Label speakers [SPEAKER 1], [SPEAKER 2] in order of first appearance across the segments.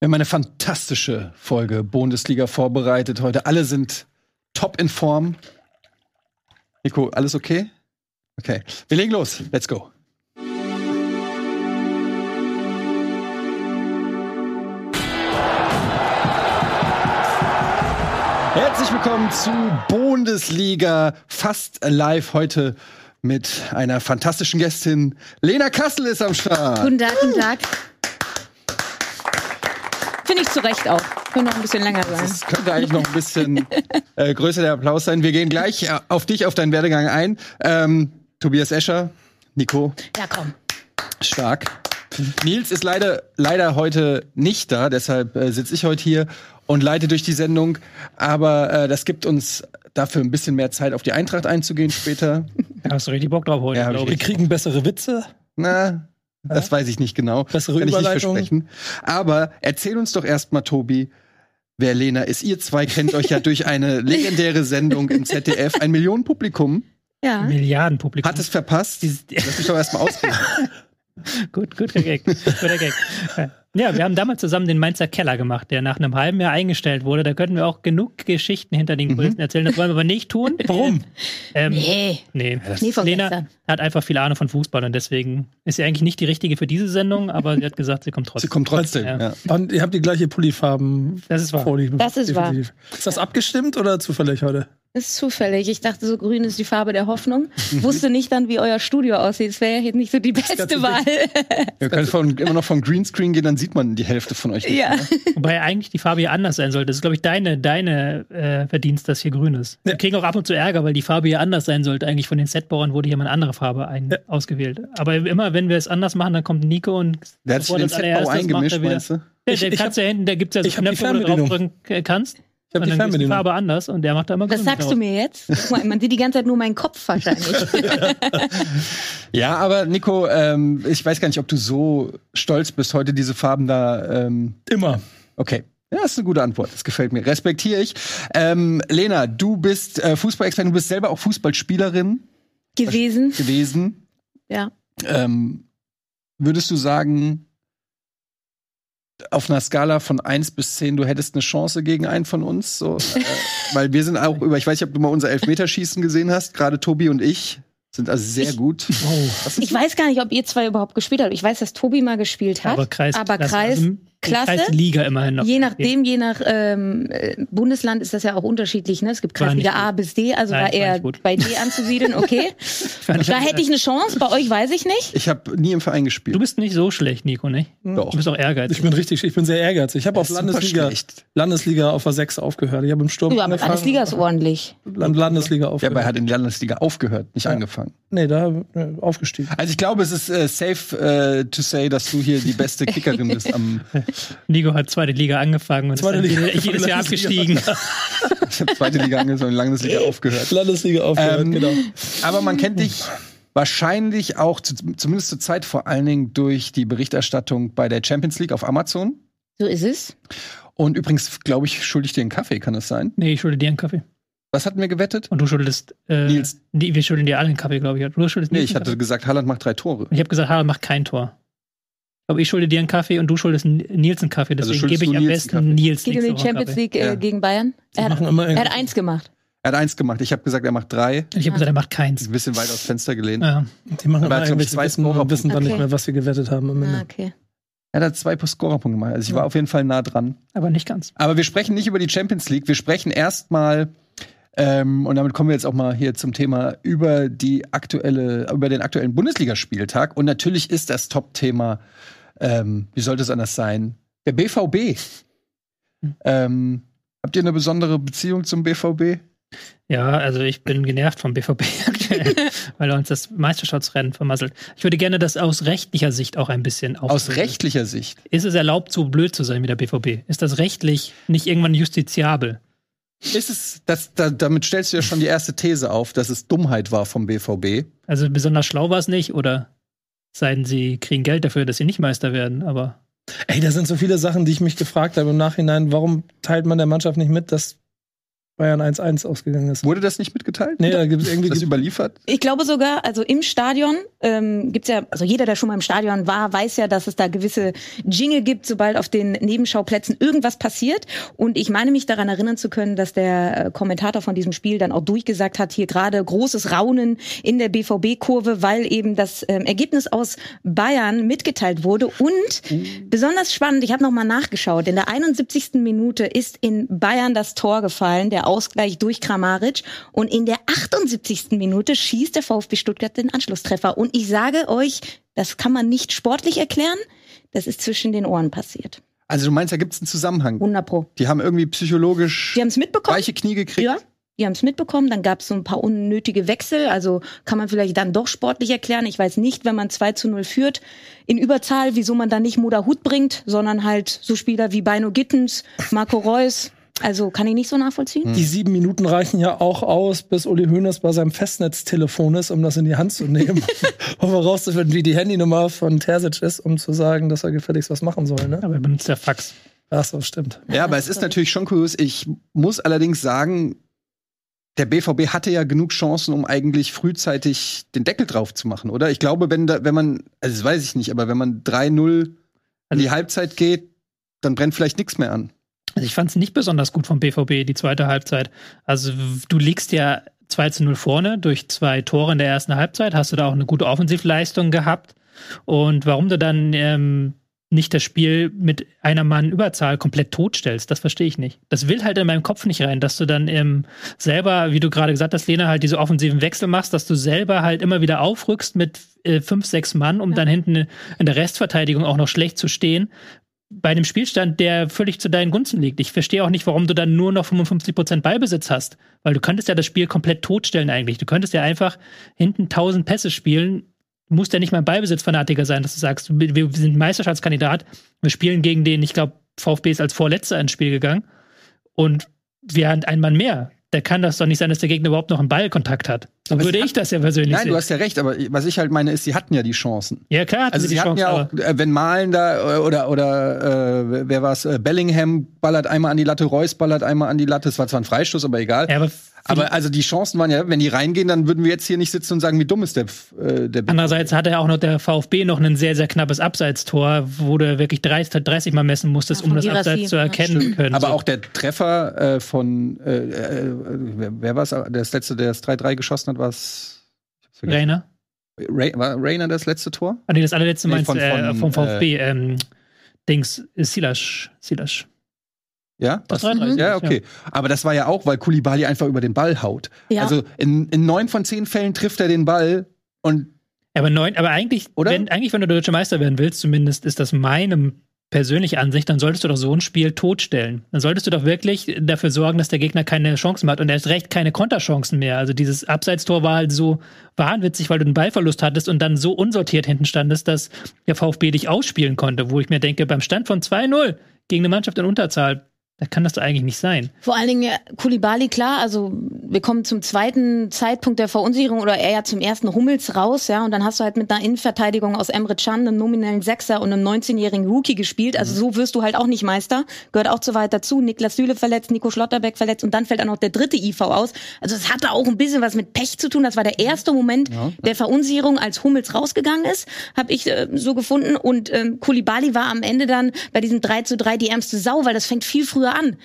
[SPEAKER 1] Wir haben eine fantastische Folge Bundesliga vorbereitet heute. Alle sind top in Form. Nico, alles okay? Okay. Wir legen los. Let's go. Herzlich willkommen zu Bundesliga fast live heute mit einer fantastischen Gästin. Lena Kassel ist am Start.
[SPEAKER 2] Guten Tag, guten Tag. Finde ich zu Recht auch. Könnte noch ein bisschen länger sein.
[SPEAKER 1] Das könnte eigentlich noch ein bisschen äh, größer der Applaus sein. Wir gehen gleich äh, auf dich, auf deinen Werdegang ein. Ähm, Tobias Escher, Nico.
[SPEAKER 2] Ja, komm.
[SPEAKER 1] Stark. Nils ist leider, leider heute nicht da, deshalb äh, sitze ich heute hier und leite durch die Sendung. Aber äh, das gibt uns dafür ein bisschen mehr Zeit, auf die Eintracht einzugehen später.
[SPEAKER 3] Ja, hast du richtig Bock drauf heute,
[SPEAKER 1] Ja, hab
[SPEAKER 3] glaub
[SPEAKER 1] ich
[SPEAKER 3] ich.
[SPEAKER 4] Wir kriegen bessere Witze.
[SPEAKER 1] Na, das weiß ich nicht genau.
[SPEAKER 4] Bessere
[SPEAKER 1] Kann ich nicht versprechen. Aber erzähl uns doch erstmal, Tobi, wer Lena ist. Ihr zwei kennt euch ja durch eine legendäre Sendung im ZDF. Ein Millionenpublikum
[SPEAKER 2] Ja.
[SPEAKER 3] Milliardenpublikum.
[SPEAKER 1] hat es verpasst. Lass mich doch erstmal ausreden.
[SPEAKER 3] Gut, guter Gag. Guter Gag. Ja, wir haben damals zusammen den Mainzer Keller gemacht, der nach einem halben Jahr eingestellt wurde. Da könnten wir auch genug Geschichten hinter den Kulissen erzählen. Das wollen wir aber nicht tun.
[SPEAKER 4] Warum?
[SPEAKER 3] Ähm,
[SPEAKER 2] Nee.
[SPEAKER 3] nee.
[SPEAKER 2] Nee, von
[SPEAKER 3] Lena
[SPEAKER 2] gestern.
[SPEAKER 3] hat einfach viel Ahnung von Fußball und deswegen ist sie eigentlich nicht die richtige für diese Sendung, aber sie hat gesagt, sie kommt
[SPEAKER 1] Sie
[SPEAKER 3] trotzdem.
[SPEAKER 1] kommt trotzdem.
[SPEAKER 3] Ja.
[SPEAKER 1] Ja.
[SPEAKER 4] Und ihr habt die gleiche Pullifarben
[SPEAKER 3] Das ist wahr.
[SPEAKER 4] vorliegen.
[SPEAKER 2] Das ist wahr.
[SPEAKER 4] Definitiv. Ist das abgestimmt oder zufällig heute?
[SPEAKER 2] Ist zufällig. Ich dachte, so grün ist die Farbe der Hoffnung. Wusste nicht dann, wie euer Studio aussieht. Es wäre jetzt nicht so die beste Wahl.
[SPEAKER 1] Wir können von, immer noch vom Greenscreen gehen, dann sieht man die Hälfte von euch. nicht
[SPEAKER 2] ja.
[SPEAKER 1] mehr.
[SPEAKER 3] Wobei eigentlich die Farbe hier anders sein sollte. Das ist, glaube ich, deine, deine äh, Verdienst, dass hier grün ist. Wir kriegen auch ab und zu Ärger, weil die Farbe hier anders sein sollte. Eigentlich von den Setbauern wurde hier mal eine andere Farbe ein ausgewählt. Aber immer, wenn wir es anders machen, dann kommt Nico und
[SPEAKER 1] Der hat sich den
[SPEAKER 3] das
[SPEAKER 1] Setbau
[SPEAKER 3] macht
[SPEAKER 1] eingemischt,
[SPEAKER 3] er wieder-
[SPEAKER 1] meinst du?
[SPEAKER 3] Ja, der
[SPEAKER 4] Ich- ich
[SPEAKER 3] kannst ja hinten, da gibt es ja so
[SPEAKER 4] hab die
[SPEAKER 3] Knöpfe, wo du
[SPEAKER 4] Fernbedienung.
[SPEAKER 3] draufdrücken äh, kannst.
[SPEAKER 4] Ich hab
[SPEAKER 3] und
[SPEAKER 4] die
[SPEAKER 3] dann ist die
[SPEAKER 4] Fernbedienung.
[SPEAKER 3] Farbe anders und der macht da immer
[SPEAKER 2] Das
[SPEAKER 3] grün
[SPEAKER 2] sagst
[SPEAKER 3] draus.
[SPEAKER 2] du mir jetzt? Guck mal, Man sieht die ganze Zeit nur meinen Kopf wahrscheinlich.
[SPEAKER 1] Ja, aber Nico, ähm, ich weiß gar nicht, ob du so stolz bist, heute diese Farben da. Ähm,
[SPEAKER 4] Immer.
[SPEAKER 1] okay. Ja, das ist eine gute Antwort. Das gefällt mir. Respektiere ich. Ähm, Lena, du bist äh, Fußballexpertin, du bist selber auch Fußballspielerin
[SPEAKER 2] Gewesen.
[SPEAKER 1] gewesen.
[SPEAKER 2] Ja.
[SPEAKER 1] Ähm, würdest du sagen, auf einer Skala von 1 bis 10, du hättest eine Chance gegen einen von uns? So, äh, weil wir sind auch über, ich weiß nicht, ob du mal unser Elfmeterschießen gesehen hast, gerade Tobi und ich sind also sehr gut. Was ist
[SPEAKER 2] Ich weiß gar nicht, ob ihr zwei überhaupt gespielt habt. Ich weiß, dass Tobi mal gespielt hat.
[SPEAKER 3] Aber Kreis,
[SPEAKER 2] aber
[SPEAKER 3] Klasse.
[SPEAKER 2] Klasse.
[SPEAKER 3] Kreisliga immerhin noch.
[SPEAKER 2] Je nachdem, je nach ähm, äh, Bundesland ist das ja auch unterschiedlich. Ne? Es gibt Kreisliga A bis D, also
[SPEAKER 3] Nein,
[SPEAKER 2] war eher bei D anzusiedeln, okay. da hätte ich eine Chance, bei euch weiß ich nicht.
[SPEAKER 1] Ich habe nie im Verein gespielt.
[SPEAKER 3] Du bist nicht so schlecht, Nico, nicht?
[SPEAKER 1] Doch.
[SPEAKER 3] Du bist auch ehrgeizig.
[SPEAKER 4] Ich bin richtig, ich bin sehr ehrgeizig. Ich habe auf
[SPEAKER 1] Das
[SPEAKER 4] Landesliga. Landesliga auf der 6 aufgehört. Ich habe im Sturm
[SPEAKER 2] Ja, aber
[SPEAKER 4] angefangen.
[SPEAKER 2] Landesliga ist ordentlich.
[SPEAKER 4] Land Landesliga
[SPEAKER 1] Ja, aber
[SPEAKER 4] aufgehört.
[SPEAKER 1] er hat in der Landesliga aufgehört, nicht angefangen.
[SPEAKER 4] nee, da äh, aufgestiegen.
[SPEAKER 1] Also ich glaube, es ist äh, safe äh, to say, dass du hier die beste Kickerin bist. Am,
[SPEAKER 3] Nico hat zweite Liga angefangen und
[SPEAKER 4] Zweite
[SPEAKER 3] ist
[SPEAKER 4] Liga.
[SPEAKER 3] jedes- jedes Jahr abgestiegen.
[SPEAKER 1] ich habe zweite Liga angefangen, Landesliga aufgehört.
[SPEAKER 4] Landesliga aufgehört,
[SPEAKER 1] Ähm,
[SPEAKER 4] genau.
[SPEAKER 1] Aber man kennt dich wahrscheinlich auch, zu, zumindest zur Zeit vor allen Dingen durch die Berichterstattung bei der Champions League auf Amazon.
[SPEAKER 2] So ist es.
[SPEAKER 1] Und übrigens, glaube ich, schulde ich dir einen Kaffee, kann das sein?
[SPEAKER 3] Nee, ich schulde dir einen Kaffee.
[SPEAKER 1] Was hatten wir gewettet?
[SPEAKER 3] Und du schuldest. Äh,
[SPEAKER 1] Nils.
[SPEAKER 3] Nee, wir schulden dir alle einen Kaffee, glaube ich. Du schuldest
[SPEAKER 1] Nee, ich hatte gesagt, Haaland macht drei Tore.
[SPEAKER 3] Kaffee. Ich habe gesagt, Harald macht kein Tor. Aber ich schulde dir einen Kaffee und du schuldest Nils einen Kaffee.
[SPEAKER 1] Also
[SPEAKER 3] Deswegen
[SPEAKER 1] schuldest
[SPEAKER 3] gebe ich am
[SPEAKER 1] Nils
[SPEAKER 3] besten. Nils
[SPEAKER 2] Geht um die Champions
[SPEAKER 3] Kaffee.
[SPEAKER 2] League äh,
[SPEAKER 1] Ja.
[SPEAKER 2] gegen Bayern. Er hat,
[SPEAKER 4] machen immer
[SPEAKER 2] er hat eins gemacht.
[SPEAKER 1] Er hat eins gemacht. Ich habe gesagt, er macht drei.
[SPEAKER 3] Ich habe gesagt, er macht keins.
[SPEAKER 1] Ein bisschen weit aufs Fenster gelehnt.
[SPEAKER 3] Ja.
[SPEAKER 4] Die machen
[SPEAKER 1] Aber er
[SPEAKER 4] irgendwelche
[SPEAKER 1] zwei
[SPEAKER 4] Wissen
[SPEAKER 1] Scorer-
[SPEAKER 4] wissen dann
[SPEAKER 2] Okay.
[SPEAKER 4] nicht mehr, was sie gewettet haben am
[SPEAKER 2] Ah,
[SPEAKER 4] Ende.
[SPEAKER 2] okay.
[SPEAKER 1] Er hat zwei Scorerpunkte gemacht. Also ich war auf jeden Fall nah dran.
[SPEAKER 3] Aber nicht ganz.
[SPEAKER 1] Aber wir sprechen nicht über die Champions League. Wir sprechen erstmal, ähm, und damit kommen wir jetzt auch mal hier zum Thema, über die aktuelle, über den aktuellen Bundesligaspieltag. Und natürlich ist das Top-Thema, ähm, wie sollte es anders sein, der BVB. Ähm, habt ihr eine besondere Beziehung zum BVB?
[SPEAKER 3] Ja, also ich bin genervt vom BVB aktuell, weil er uns das Meisterschaftsrennen vermasselt. Ich würde gerne das aus rechtlicher Sicht auch ein bisschen
[SPEAKER 1] Aus
[SPEAKER 3] aufdröseln.
[SPEAKER 1] rechtlicher Sicht.
[SPEAKER 3] Ist es erlaubt, so blöd zu sein wie der BVB? Ist das rechtlich nicht irgendwann justiziabel?
[SPEAKER 1] Ist es, das, da, damit stellst du ja schon die erste These auf, dass es Dummheit war vom BVB.
[SPEAKER 3] Also besonders schlau war es nicht oder seien sie kriegen Geld dafür, dass sie nicht Meister werden, aber
[SPEAKER 4] Ey, da sind so viele Sachen, die ich mich gefragt habe im Nachhinein. Warum teilt man der Mannschaft nicht mit, dass Bayern 1-1 ausgegangen ist?
[SPEAKER 1] Wurde das nicht mitgeteilt?
[SPEAKER 4] Nee, da gibt es irgendwie.
[SPEAKER 1] das überliefert?
[SPEAKER 2] Ich glaube sogar, also im Stadion ähm, gibt's ja, also jeder, der schon mal im Stadion war, weiß ja, dass es da gewisse Jingle gibt, sobald auf den Nebenschauplätzen irgendwas passiert. Und ich meine mich daran erinnern zu können, dass der äh, Kommentator von diesem Spiel dann auch durchgesagt hat, hier gerade großes Raunen in der BVB-Kurve, weil eben das ähm, Ergebnis aus Bayern mitgeteilt wurde. Und besonders spannend, ich habe nochmal nachgeschaut, in der 71. Minute ist in Bayern das Tor gefallen, der Ausgleich durch Kramaric. Und in der 78. Minute schießt der VfB Stuttgart den Anschlusstreffer. Und ich sage euch, das kann man nicht sportlich erklären, das ist zwischen den Ohren passiert.
[SPEAKER 1] Also du meinst, da gibt es einen Zusammenhang.
[SPEAKER 2] 100 Pro.
[SPEAKER 1] Die haben irgendwie psychologisch
[SPEAKER 2] Die mitbekommen.
[SPEAKER 1] weiche Knie gekriegt.
[SPEAKER 2] Ja, die haben es mitbekommen. Dann gab es so ein paar unnötige Wechsel. Also kann man vielleicht dann doch sportlich erklären. Ich weiß nicht, wenn man 2 zu 0 führt in Überzahl, wieso man dann nicht Moda Hut bringt, sondern halt so Spieler wie Beino Gittens, Marco Reus. Also kann ich nicht so nachvollziehen.
[SPEAKER 4] Die sieben Minuten reichen ja auch aus, bis Uli Hoeneß bei seinem Festnetztelefon ist, um das in die Hand zu nehmen, um herauszufinden, wie die Handynummer von Terzic ist, um zu sagen, dass er gefälligst was machen soll. Ne?
[SPEAKER 3] Aber er benutzt ja Fax.
[SPEAKER 4] Ach so, stimmt.
[SPEAKER 1] Ja, aber es ist natürlich schon kurios. Ich muss allerdings sagen, der BVB hatte ja genug Chancen, um eigentlich frühzeitig den Deckel drauf zu machen, oder? Ich glaube, wenn, da, wenn man, also das weiß ich nicht, aber wenn man 3-0 in die Halbzeit geht, dann brennt vielleicht nichts mehr an.
[SPEAKER 3] Also ich fand es nicht besonders gut vom BVB, die zweite Halbzeit. Also du liegst ja 2 zu 0 vorne durch zwei Tore in der ersten Halbzeit, hast du da auch eine gute Offensivleistung gehabt. Und warum du dann ähm, nicht das Spiel mit einer Mann Überzahl komplett totstellst, das verstehe ich nicht. Das will halt in meinem Kopf nicht rein, dass du dann ähm, selber, wie du gerade gesagt hast, Lena, halt diese offensiven Wechsel machst, dass du selber halt immer wieder aufrückst mit äh, fünf, sechs Mann, um dann hinten in der Restverteidigung auch noch schlecht zu stehen bei einem Spielstand, der völlig zu deinen Gunsten liegt. Ich verstehe auch nicht, warum du dann nur noch 55% Ballbesitz hast. Weil du könntest ja das Spiel komplett totstellen eigentlich. Du könntest ja einfach hinten 1000 Pässe spielen. Du musst ja nicht mal ein Ballbesitzfanatiker sein, dass du sagst, wir sind Meisterschaftskandidat. Wir spielen gegen den, ich glaube, VfB ist als Vorletzter ins Spiel gegangen. Und wir haben einen Mann mehr. Da kann das doch nicht sein, dass der Gegner überhaupt noch einen Ballkontakt hat. So
[SPEAKER 1] Aber
[SPEAKER 3] würde ich das ja persönlich
[SPEAKER 1] Nein,
[SPEAKER 3] sehen.
[SPEAKER 1] du hast ja recht, aber was ich halt meine, ist, sie hatten ja die Chancen.
[SPEAKER 3] ja, klar, hatten
[SPEAKER 1] Also
[SPEAKER 3] sie die
[SPEAKER 1] hatten
[SPEAKER 3] Chance,
[SPEAKER 1] ja auch, äh, wenn Malen da äh, oder oder äh, wer war's, äh, Bellingham ballert einmal an die Latte, Reus ballert einmal an die Latte. Es war zwar ein Freistoß, aber egal.
[SPEAKER 3] ja, aber
[SPEAKER 1] aber also die Chancen waren ja, wenn die reingehen, dann würden wir jetzt hier nicht sitzen und sagen, wie dumm ist der äh, der
[SPEAKER 3] Andererseits hatte ja auch noch der VfB noch ein sehr, sehr knappes Abseitstor, wo du wirklich 30, 30 Mal messen musstest,
[SPEAKER 2] Ja,
[SPEAKER 3] um das
[SPEAKER 2] Girassi.
[SPEAKER 3] Abseits zu
[SPEAKER 2] Ja,
[SPEAKER 3] erkennen zu können.
[SPEAKER 1] Aber
[SPEAKER 3] so.
[SPEAKER 1] auch der Treffer äh, von äh, äh, wer, wer war es? Das letzte, der das 3-3 geschossen hat, war es
[SPEAKER 3] Rainer?
[SPEAKER 1] Ray, war Rainer das letzte Tor?
[SPEAKER 3] Ah, nee, das allerletzte
[SPEAKER 1] Nee,
[SPEAKER 3] meinst
[SPEAKER 1] von-
[SPEAKER 3] du äh,
[SPEAKER 1] von,
[SPEAKER 3] vom VfB. ähm, Dings, äh, Silas. Silas.
[SPEAKER 1] Ja?
[SPEAKER 3] Das
[SPEAKER 1] Was?
[SPEAKER 3] 3-3.
[SPEAKER 1] Ja, okay. Aber das war ja auch, weil Kulibali einfach über den Ball haut.
[SPEAKER 2] Ja.
[SPEAKER 1] Also in, in neun von zehn Fällen trifft er den Ball und
[SPEAKER 3] Aber neun, aber eigentlich,
[SPEAKER 1] Oder?
[SPEAKER 3] wenn, eigentlich, wenn du deutscher Meister werden willst, zumindest ist das meine persönliche Ansicht, dann solltest du doch so ein Spiel totstellen. Dann solltest du doch wirklich dafür sorgen, dass der Gegner keine Chancen mehr hat und erst recht keine Konterchancen mehr. Also dieses Abseitstor war halt so wahnwitzig, weil du einen Ballverlust hattest und dann so unsortiert hinten standest, dass der VfB dich ausspielen konnte, wo ich mir denke, beim Stand von 2-0 gegen eine Mannschaft in Unterzahl, da kann das doch eigentlich nicht sein.
[SPEAKER 2] Vor allen Dingen äh, Kulibali, klar, also wir kommen zum zweiten Zeitpunkt der Verunsicherung oder eher zum ersten Hummels raus, ja, und dann hast du halt mit einer Innenverteidigung aus Emre Can, einem nominellen Sechser und einem 19-jährigen Rookie gespielt. Also so wirst du halt auch nicht Meister. Gehört auch zu weit dazu. Niklas Süle verletzt, Nico Schlotterbeck verletzt und dann fällt auch noch der dritte IV aus. Also es hatte auch ein bisschen was mit Pech zu tun. Das war der erste Moment der Verunsicherung, als Hummels rausgegangen ist, habe ich äh, so gefunden. Und ähm, Kulibali war am Ende dann bei diesem 3 zu 3 die ärmste Sau, weil das fängt viel früher an.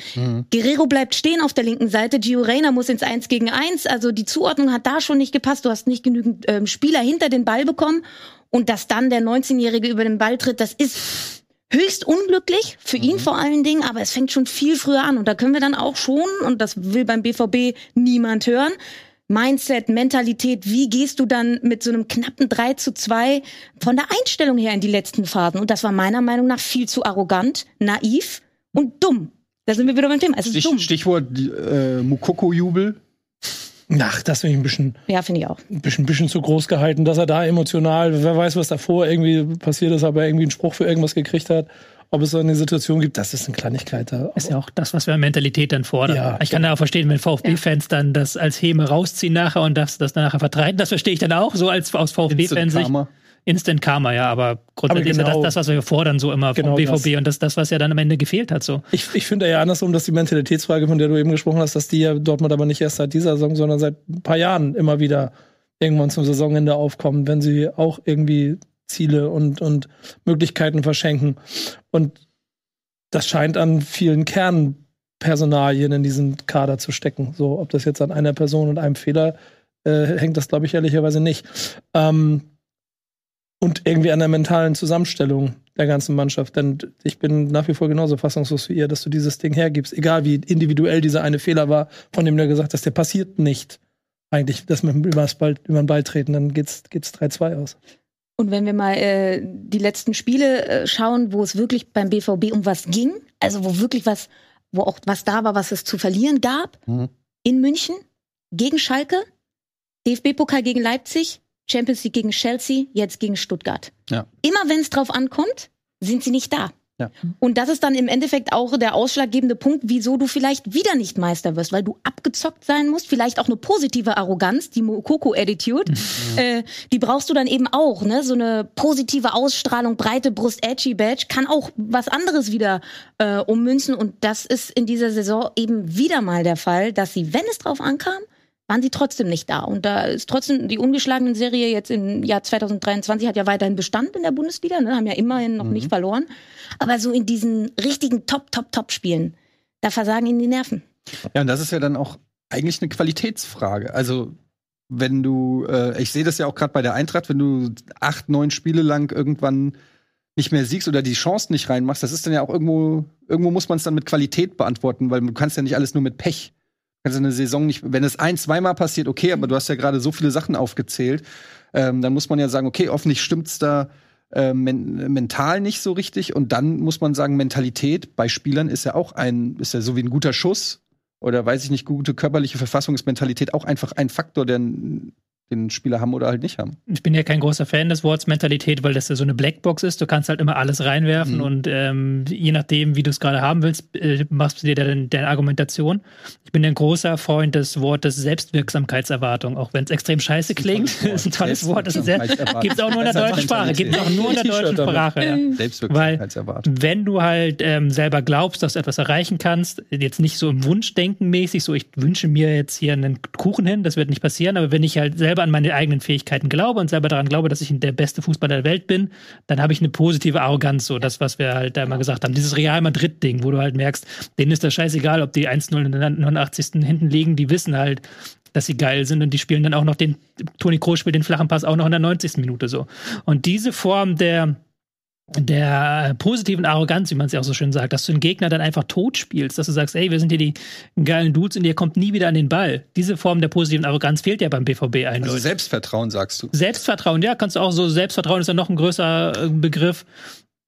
[SPEAKER 2] Guerrero bleibt stehen auf der linken Seite, Gio Reyna muss ins 1 gegen 1. Also die Zuordnung hat da schon nicht gepasst. Du hast nicht genügend ähm, Spieler hinter den Ball bekommen. Und dass dann der 19-Jährige über den Ball tritt, das ist höchst unglücklich, für ihn vor allen Dingen, aber es fängt schon viel früher an. Und da können wir dann auch schon, und das will beim BVB niemand hören, Mindset, Mentalität, wie gehst du dann mit so einem knappen 3 zu 2 von der Einstellung her in die letzten Phasen? Und das war meiner Meinung nach viel zu arrogant, naiv und dumm. Da sind wir wieder beim Thema. Es ist
[SPEAKER 1] Stich,
[SPEAKER 2] dumm.
[SPEAKER 1] Stichwort äh, Mukoko-Jubel.
[SPEAKER 4] Ach, das finde ich ein bisschen,
[SPEAKER 2] Ja, finde ich auch.
[SPEAKER 4] ein bisschen, bisschen zu groß gehalten, dass er da emotional, wer weiß, was davor irgendwie passiert ist, aber irgendwie einen Spruch für irgendwas gekriegt hat. Ob es so eine Situation gibt, das ist eine Kleinigkeit. Da.
[SPEAKER 3] Ist ja auch das, was wir an Mentalität dann fordern.
[SPEAKER 4] Ja,
[SPEAKER 3] ich kann ja auch verstehen, wenn VfB-Fans dann das als Häme rausziehen nachher und das, das dann nachher vertreiben. Das verstehe ich dann auch, so als aus VfB-Fansicht. Instant Karma, ja, aber grundsätzlich
[SPEAKER 4] Aber genau-
[SPEAKER 3] ist ja das, das, was wir fordern, so immer vom
[SPEAKER 4] Genau
[SPEAKER 3] BVB
[SPEAKER 4] das.
[SPEAKER 3] und das, das, was ja dann am Ende gefehlt hat. So.
[SPEAKER 4] Ich, ich finde ja andersrum, dass die Mentalitätsfrage, von der du eben gesprochen hast, dass die ja Dortmund aber nicht erst seit dieser Saison, sondern seit ein paar Jahren immer wieder irgendwann zum Saisonende aufkommen, wenn sie auch irgendwie Ziele und, und Möglichkeiten verschenken. Und das scheint an vielen Kernpersonalien in diesem Kader zu stecken. So, ob das jetzt an einer Person und einem Fehler äh, hängt, das glaube ich ehrlicherweise nicht. Ähm, und irgendwie an der mentalen Zusammenstellung der ganzen Mannschaft. Denn ich bin nach wie vor genauso fassungslos wie ihr, dass du dieses Ding hergibst, egal wie individuell dieser eine Fehler war, von dem du gesagt hast, der passiert nicht. Eigentlich, das mit dem übers Ball, über den Ball treten, dann geht's, geht's 3-2 aus.
[SPEAKER 2] Und wenn wir mal äh, die letzten Spiele äh, schauen, wo es wirklich beim BVB um was ging, also wo wirklich was, wo auch was da war, was es zu verlieren gab,
[SPEAKER 1] Mhm.
[SPEAKER 2] in München, gegen Schalke, DFB-Pokal gegen Leipzig, Champions League gegen Chelsea, jetzt gegen Stuttgart.
[SPEAKER 1] Ja.
[SPEAKER 2] Immer wenn es drauf ankommt, sind sie nicht da.
[SPEAKER 1] Ja.
[SPEAKER 2] Und das ist dann im Endeffekt auch der ausschlaggebende Punkt, wieso du vielleicht wieder nicht Meister wirst, weil du abgezockt sein musst. Vielleicht auch eine positive Arroganz, die Mokoko-Attitude. Äh, die brauchst du dann eben auch, ne? So eine positive Ausstrahlung, breite Brust, edgy Badge, kann auch was anderes wieder äh, ummünzen. Und das ist in dieser Saison eben wieder mal der Fall, dass sie, wenn es drauf ankam, waren sie trotzdem nicht da. Und da ist trotzdem die ungeschlagene Serie jetzt im Jahr 2023 hat ja weiterhin Bestand in der Bundesliga, ne? haben ja immerhin noch nicht verloren. Aber so in diesen richtigen Top, Top, Top-Spielen, da versagen ihnen die Nerven.
[SPEAKER 1] Ja, und das ist ja dann auch eigentlich eine Qualitätsfrage. Also, wenn du, äh, ich sehe das ja auch gerade bei der Eintracht, wenn du acht, neun Spiele lang irgendwann nicht mehr siegst oder die Chancen nicht reinmachst, das ist dann ja auch irgendwo, irgendwo muss man es dann mit Qualität beantworten, weil du kannst ja nicht alles nur mit Pech. Ja eine Saison nicht, wenn es ein, zweimal passiert, okay, aber du hast ja gerade so viele Sachen aufgezählt, ähm, dann muss man ja sagen, okay, hoffentlich stimmt's da äh, men mental nicht so richtig. Und dann muss man sagen, Mentalität bei Spielern ist ja auch ein, ist ja so wie ein guter Schuss oder weiß ich nicht, gute körperliche Verfassung ist Mentalität auch einfach ein Faktor, der den Spieler haben oder halt nicht haben.
[SPEAKER 3] Ich bin ja kein großer Fan des Wortes Mentalität, weil das ja so eine Blackbox ist. Du kannst halt immer alles reinwerfen
[SPEAKER 1] Mhm.
[SPEAKER 3] und ähm, je nachdem, wie du es gerade haben willst, äh, machst du dir deine, deine Argumentation. Ich bin ein großer Freund des Wortes Selbstwirksamkeitserwartung, auch wenn es extrem scheiße klingt. Das ist ein tolles Wort. Das ist sehr, gibt es auch nur in der deutschen Sprache. Gibt es auch nur in der deutschen. Sprache. Ja.
[SPEAKER 1] Selbstwirksamkeitserwartung.
[SPEAKER 3] Wenn du halt ähm, selber glaubst, dass du etwas erreichen kannst, jetzt nicht so im Wunschdenken mäßig, so ich wünsche mir jetzt hier einen Kuchen hin, das wird nicht passieren, aber wenn ich halt selber an meine eigenen Fähigkeiten glaube und selber daran glaube, dass ich der beste Fußballer der Welt bin, dann habe ich eine positive Arroganz, so das, was wir halt da immer gesagt haben. Dieses Real Madrid-Ding, wo du halt merkst, denen ist das scheißegal, ob die 1-0 in der 89. hinten liegen, die wissen halt, dass sie geil sind und die spielen dann auch noch den, Toni Kroos spielt den flachen Pass auch noch in der 90. Minute so. Und diese Form der, der äh, positiven Arroganz, wie man es ja auch so schön sagt, dass du den Gegner dann einfach tot spielst, dass du sagst, ey, wir sind hier die geilen Dudes und ihr kommt nie wieder an den Ball. Diese Form der positiven Arroganz fehlt ja beim BVB
[SPEAKER 1] Also
[SPEAKER 3] eindeutig.
[SPEAKER 1] Selbstvertrauen, sagst du.
[SPEAKER 3] Selbstvertrauen, ja, kannst du auch so, Selbstvertrauen ist ja noch ein größer äh, Begriff.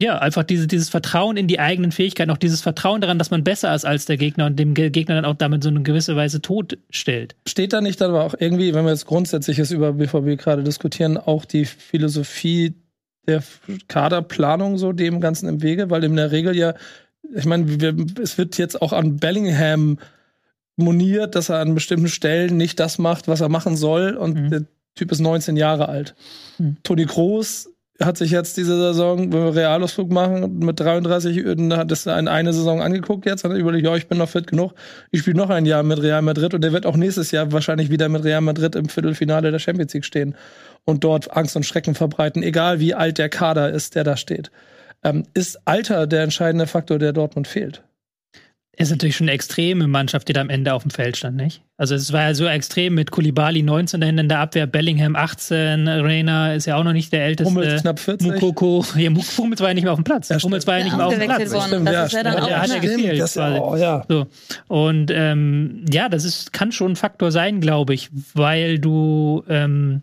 [SPEAKER 3] Ja, einfach diese, dieses Vertrauen in die eigenen Fähigkeiten, auch dieses Vertrauen daran, dass man besser ist als der Gegner und dem Ge- Gegner dann auch damit so eine gewisse Weise tot stellt.
[SPEAKER 4] Steht da nicht dann aber auch irgendwie, wenn wir jetzt Grundsätzliches über BVB gerade diskutieren, auch die Philosophie der Kaderplanung so dem Ganzen im Wege? Weil in der Regel ja, ich meine, wir- es wird jetzt auch an Bellingham moniert, dass er an bestimmten Stellen nicht das macht, was er machen soll. Und
[SPEAKER 3] Mhm.
[SPEAKER 4] der Typ ist 19 Jahre alt.
[SPEAKER 3] Mhm.
[SPEAKER 4] Toni Kroos hat sich jetzt diese Saison, wenn wir Realausflug machen, mit 33, äh, hat das in eine Saison angeguckt jetzt, hat er überlegt, ja, ich bin noch fit genug, ich spiele noch ein Jahr mit Real Madrid und der wird auch nächstes Jahr wahrscheinlich wieder mit Real Madrid im Viertelfinale der Champions League stehen und dort Angst und Schrecken verbreiten, egal wie alt der Kader ist, der da steht. Ähm, ist Alter der entscheidende Faktor, der Dortmund fehlt?
[SPEAKER 3] ist natürlich schon eine extreme Mannschaft, die da am Ende auf dem Feld stand, nicht? Also es war ja so extrem mit Kulibali 19 dahinter in der Abwehr, Bellingham 18, Reina ist ja auch noch nicht der älteste.
[SPEAKER 4] Hummels knapp 40.
[SPEAKER 3] Mukoko, ja, Hummels war ja nicht mehr auf dem Platz.
[SPEAKER 4] Ja,
[SPEAKER 3] Hummels war ja nicht mehr auf dem Platz.
[SPEAKER 2] worden.
[SPEAKER 4] Stimmt,
[SPEAKER 2] das
[SPEAKER 4] ja,
[SPEAKER 2] ist ja dann
[SPEAKER 3] stimmt.
[SPEAKER 2] auch
[SPEAKER 3] Der hat ja gefehlt.
[SPEAKER 4] das,
[SPEAKER 3] quasi.
[SPEAKER 4] oh, ja.
[SPEAKER 3] So. Und ähm, ja, das ist, kann schon ein Faktor sein, glaube ich, weil du ähm,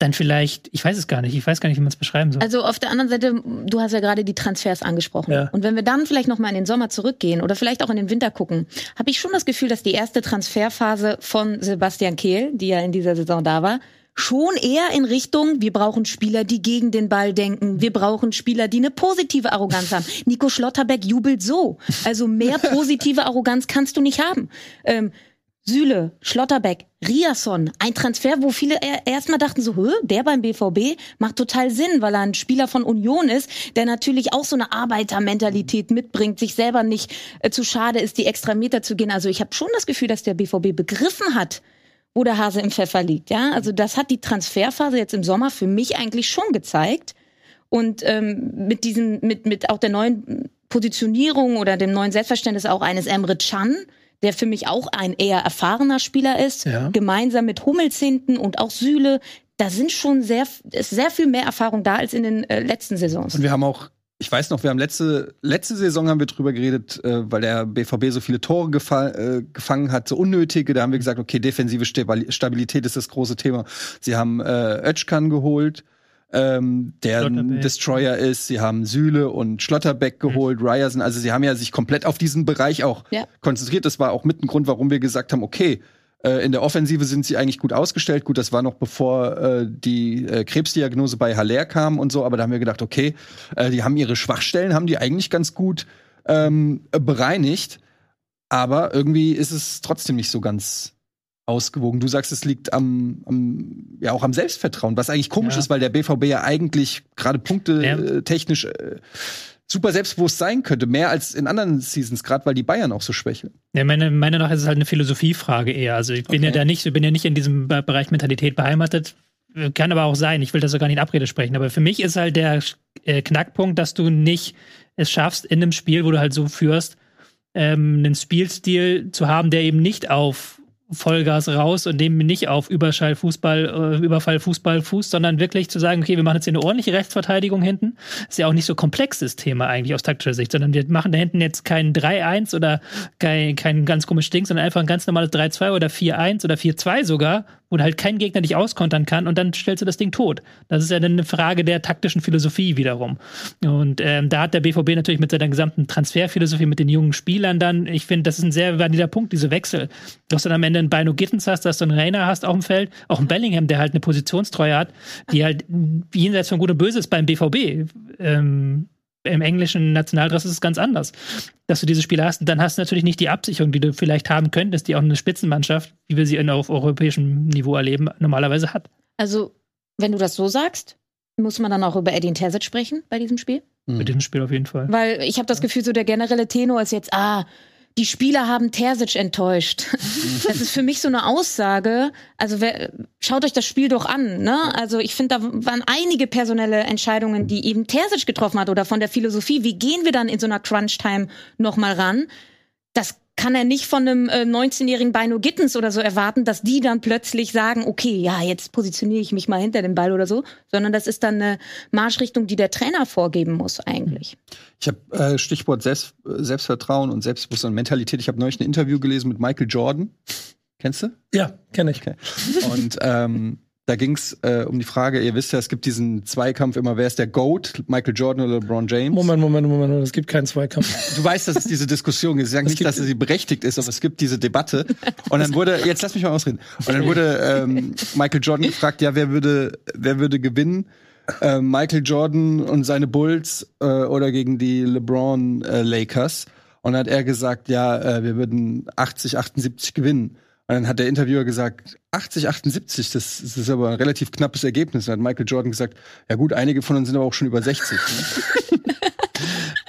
[SPEAKER 3] dann vielleicht, ich weiß es gar nicht, ich weiß gar nicht, wie man es beschreiben soll.
[SPEAKER 2] Also auf der anderen Seite, du hast ja gerade die Transfers angesprochen.
[SPEAKER 4] Ja.
[SPEAKER 2] Und wenn wir dann vielleicht noch mal in den Sommer zurückgehen oder vielleicht auch in den Winter gucken, habe ich schon das Gefühl, dass die erste Transferphase von Sebastian Kehl, die ja in dieser Saison da war, schon eher in Richtung, wir brauchen Spieler, die gegen den Ball denken. Wir brauchen Spieler, die eine positive Arroganz haben. Nico Schlotterbeck jubelt so. Also mehr positive Arroganz kannst du nicht haben. Ähm, Süle, Schlotterbeck, Riasson, ein Transfer, wo viele er- erstmal dachten so, der beim BVB macht total Sinn, weil er ein Spieler von Union ist, der natürlich auch so eine Arbeitermentalität mitbringt, sich selber nicht äh, zu schade ist, die extra Meter zu gehen. Also ich habe schon das Gefühl, dass der BVB begriffen hat, wo der Hase im Pfeffer liegt. Ja, also das hat die Transferphase jetzt im Sommer für mich eigentlich schon gezeigt. Und ähm, mit diesem, mit mit auch der neuen Positionierung oder dem neuen Selbstverständnis auch eines Emre Can, der für mich auch ein eher erfahrener Spieler ist,
[SPEAKER 4] Ja.
[SPEAKER 2] gemeinsam mit Hummels hinten und auch Süle, da sind schon sehr, ist sehr viel mehr Erfahrung da als in den äh, letzten Saisons.
[SPEAKER 1] Und wir haben auch, ich weiß noch, wir haben letzte, letzte Saison haben wir drüber geredet, äh, weil der BVB so viele Tore gefa äh, gefangen hat, so unnötige. Da haben wir gesagt, okay, defensive Stabil- Stabilität ist das große Thema. Sie haben äh, Özcan geholt, ähm, der ein. Destroyer ist. Sie haben Süle und Schlotterbeck geholt, Ryerson. Also sie haben ja sich komplett auf diesen Bereich auch
[SPEAKER 2] Ja.
[SPEAKER 1] konzentriert. Das war auch mit ein Grund, warum wir gesagt haben, okay, äh, in der Offensive sind sie eigentlich gut ausgestellt. Gut, das war noch bevor äh, die äh, Krebsdiagnose bei Haller kam und so, aber da haben wir gedacht, okay, äh, die haben ihre Schwachstellen, haben die eigentlich ganz gut ähm, äh, bereinigt, aber irgendwie ist es trotzdem nicht so ganz ausgewogen. Du sagst, es liegt am, am ja auch am Selbstvertrauen, was eigentlich komisch
[SPEAKER 3] Ja.
[SPEAKER 1] ist, weil der BVB ja eigentlich gerade punkte
[SPEAKER 3] Ja.
[SPEAKER 1] äh, technisch äh, super selbstbewusst sein könnte, mehr als in anderen Seasons, gerade weil die Bayern auch so schwächeln.
[SPEAKER 3] Ja, meine, meine nach ist es halt eine Philosophiefrage eher. Also ich bin ja
[SPEAKER 1] Okay.
[SPEAKER 3] da nicht, bin ja nicht in diesem Be- Bereich Mentalität beheimatet. Kann aber auch sein. Ich will das sogar nicht in Abrede sprechen. Aber für mich ist halt der äh, Knackpunkt, dass du nicht es schaffst, in einem Spiel, wo du halt so führst, ähm, einen Spielstil zu haben, der eben nicht auf Vollgas raus und dem nicht auf Überschall Fußball, äh, Überfall Fußball fußt, sondern wirklich zu sagen, okay, wir machen jetzt hier eine ordentliche Rechtsverteidigung hinten. Ist ja auch nicht so komplexes Thema eigentlich aus taktischer Sicht, sondern wir machen da hinten jetzt kein 3-1 oder kein, kein ganz komisches Ding, sondern einfach ein ganz normales 3-2 oder 4-1 oder 4-2 sogar, wo halt kein Gegner dich auskontern kann und dann stellst du das Ding tot. Das ist ja dann eine Frage der taktischen Philosophie wiederum. Und ähm, da hat der BVB natürlich mit seiner gesamten Transferphilosophie, mit den jungen Spielern dann, ich finde, das ist ein sehr valider Punkt, diese Wechsel. Du hast dann am Ende einen Bino Gittens hast, dass du einen Rainer hast auf dem Feld, auch einen Bellingham, der halt eine Positionstreue hat, die halt jenseits von Gut und Böse ist beim BVB. Ähm, im englischen Nationaldress ist es ganz anders, dass du diese Spieler hast. Und dann hast du natürlich nicht die Absicherung, die du vielleicht haben könntest, die auch eine Spitzenmannschaft, wie wir sie in, auf europäischem Niveau erleben, normalerweise hat.
[SPEAKER 2] Also, wenn du das so sagst, muss man dann auch über Edin Terzic sprechen bei diesem Spiel?
[SPEAKER 3] Mit diesem Spiel auf jeden Fall.
[SPEAKER 2] Weil ich habe das Gefühl, so der generelle Tenor ist jetzt, ah, die Spieler haben Terzic enttäuscht. Das ist für mich so eine Aussage. Also wer, schaut euch das Spiel doch an. Ne? Also ich finde, da waren einige personelle Entscheidungen, die eben Terzic getroffen hat oder von der Philosophie. Wie gehen wir dann in so einer Crunch-Time noch mal ran? Das kann er nicht von einem äh, 19-jährigen Bino Gittens oder so erwarten, dass die dann plötzlich sagen, okay, ja, jetzt positioniere ich mich mal hinter dem Ball oder so, sondern das ist dann eine Marschrichtung, die der Trainer vorgeben muss eigentlich.
[SPEAKER 1] Ich habe äh, Stichwort Selbst, äh, Selbstvertrauen und Selbstbewusstsein und Mentalität. Ich habe neulich ein Interview gelesen mit Michael Jordan. Kennst du?
[SPEAKER 4] Ja, kenne ich.
[SPEAKER 1] Okay. Und ähm, da ging es äh, um die Frage, ihr wisst ja, es gibt diesen Zweikampf immer, wer ist der GOAT, Michael Jordan oder LeBron James?
[SPEAKER 4] Moment, Moment, Moment, Moment. Es gibt keinen Zweikampf.
[SPEAKER 1] Du weißt, dass es diese Diskussion gibt. Sie sagen nicht, dass sie berechtigt ist, aber es gibt diese Debatte. Und dann wurde, jetzt lass mich mal ausreden. Und dann wurde ähm, Michael Jordan gefragt, ja, wer würde, wer würde gewinnen? Ähm, Michael Jordan und seine Bulls äh, oder gegen die LeBron äh, Lakers? Und dann hat er gesagt, ja, äh, wir würden 80, 78 gewinnen. Und dann hat der Interviewer gesagt, 80, 78, das, das ist aber ein relativ knappes Ergebnis. Dann hat Michael Jordan gesagt, ja gut, einige von uns sind aber auch schon über 60. Ne?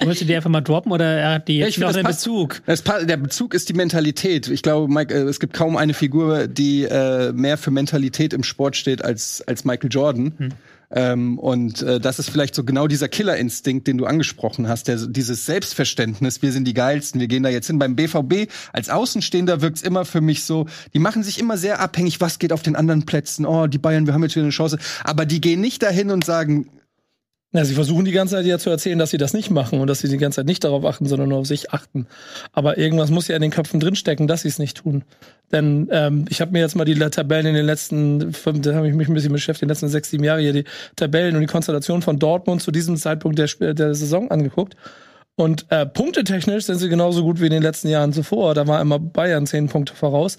[SPEAKER 3] Wolltest du die einfach mal droppen oder er hat die
[SPEAKER 1] Ja,
[SPEAKER 3] jetzt
[SPEAKER 1] ich find.
[SPEAKER 3] Bezug?
[SPEAKER 1] Der Bezug ist die Mentalität. Ich glaube, Mike, äh, es gibt kaum eine Figur, die äh, mehr für Mentalität im Sport steht als, als Michael Jordan.
[SPEAKER 3] Hm.
[SPEAKER 1] Ähm, und äh, das ist vielleicht so genau dieser Killerinstinkt, den du angesprochen hast, der, dieses Selbstverständnis, wir sind die Geilsten, wir gehen da jetzt hin. Beim BVB als Außenstehender wirkt's immer für mich so, die machen sich immer sehr abhängig, was geht auf den anderen Plätzen. Oh, die Bayern, wir haben jetzt wieder eine Chance. Aber die gehen nicht dahin und sagen,
[SPEAKER 4] Ja, sie versuchen die ganze Zeit ja zu erzählen, dass sie das nicht machen und dass sie die ganze Zeit nicht darauf achten, sondern nur auf sich achten. Aber irgendwas muss ja in den Köpfen drinstecken, dass sie es nicht tun. Denn ähm, ich habe mir jetzt mal die Tabellen in den letzten, fünf, da habe ich mich ein bisschen beschäftigt, in den letzten sechs, sieben Jahre hier die Tabellen und die Konstellation von Dortmund zu diesem Zeitpunkt der, der Saison angeguckt. Und äh, punktetechnisch sind sie genauso gut wie in den letzten Jahren zuvor. Da war immer Bayern zehn Punkte voraus.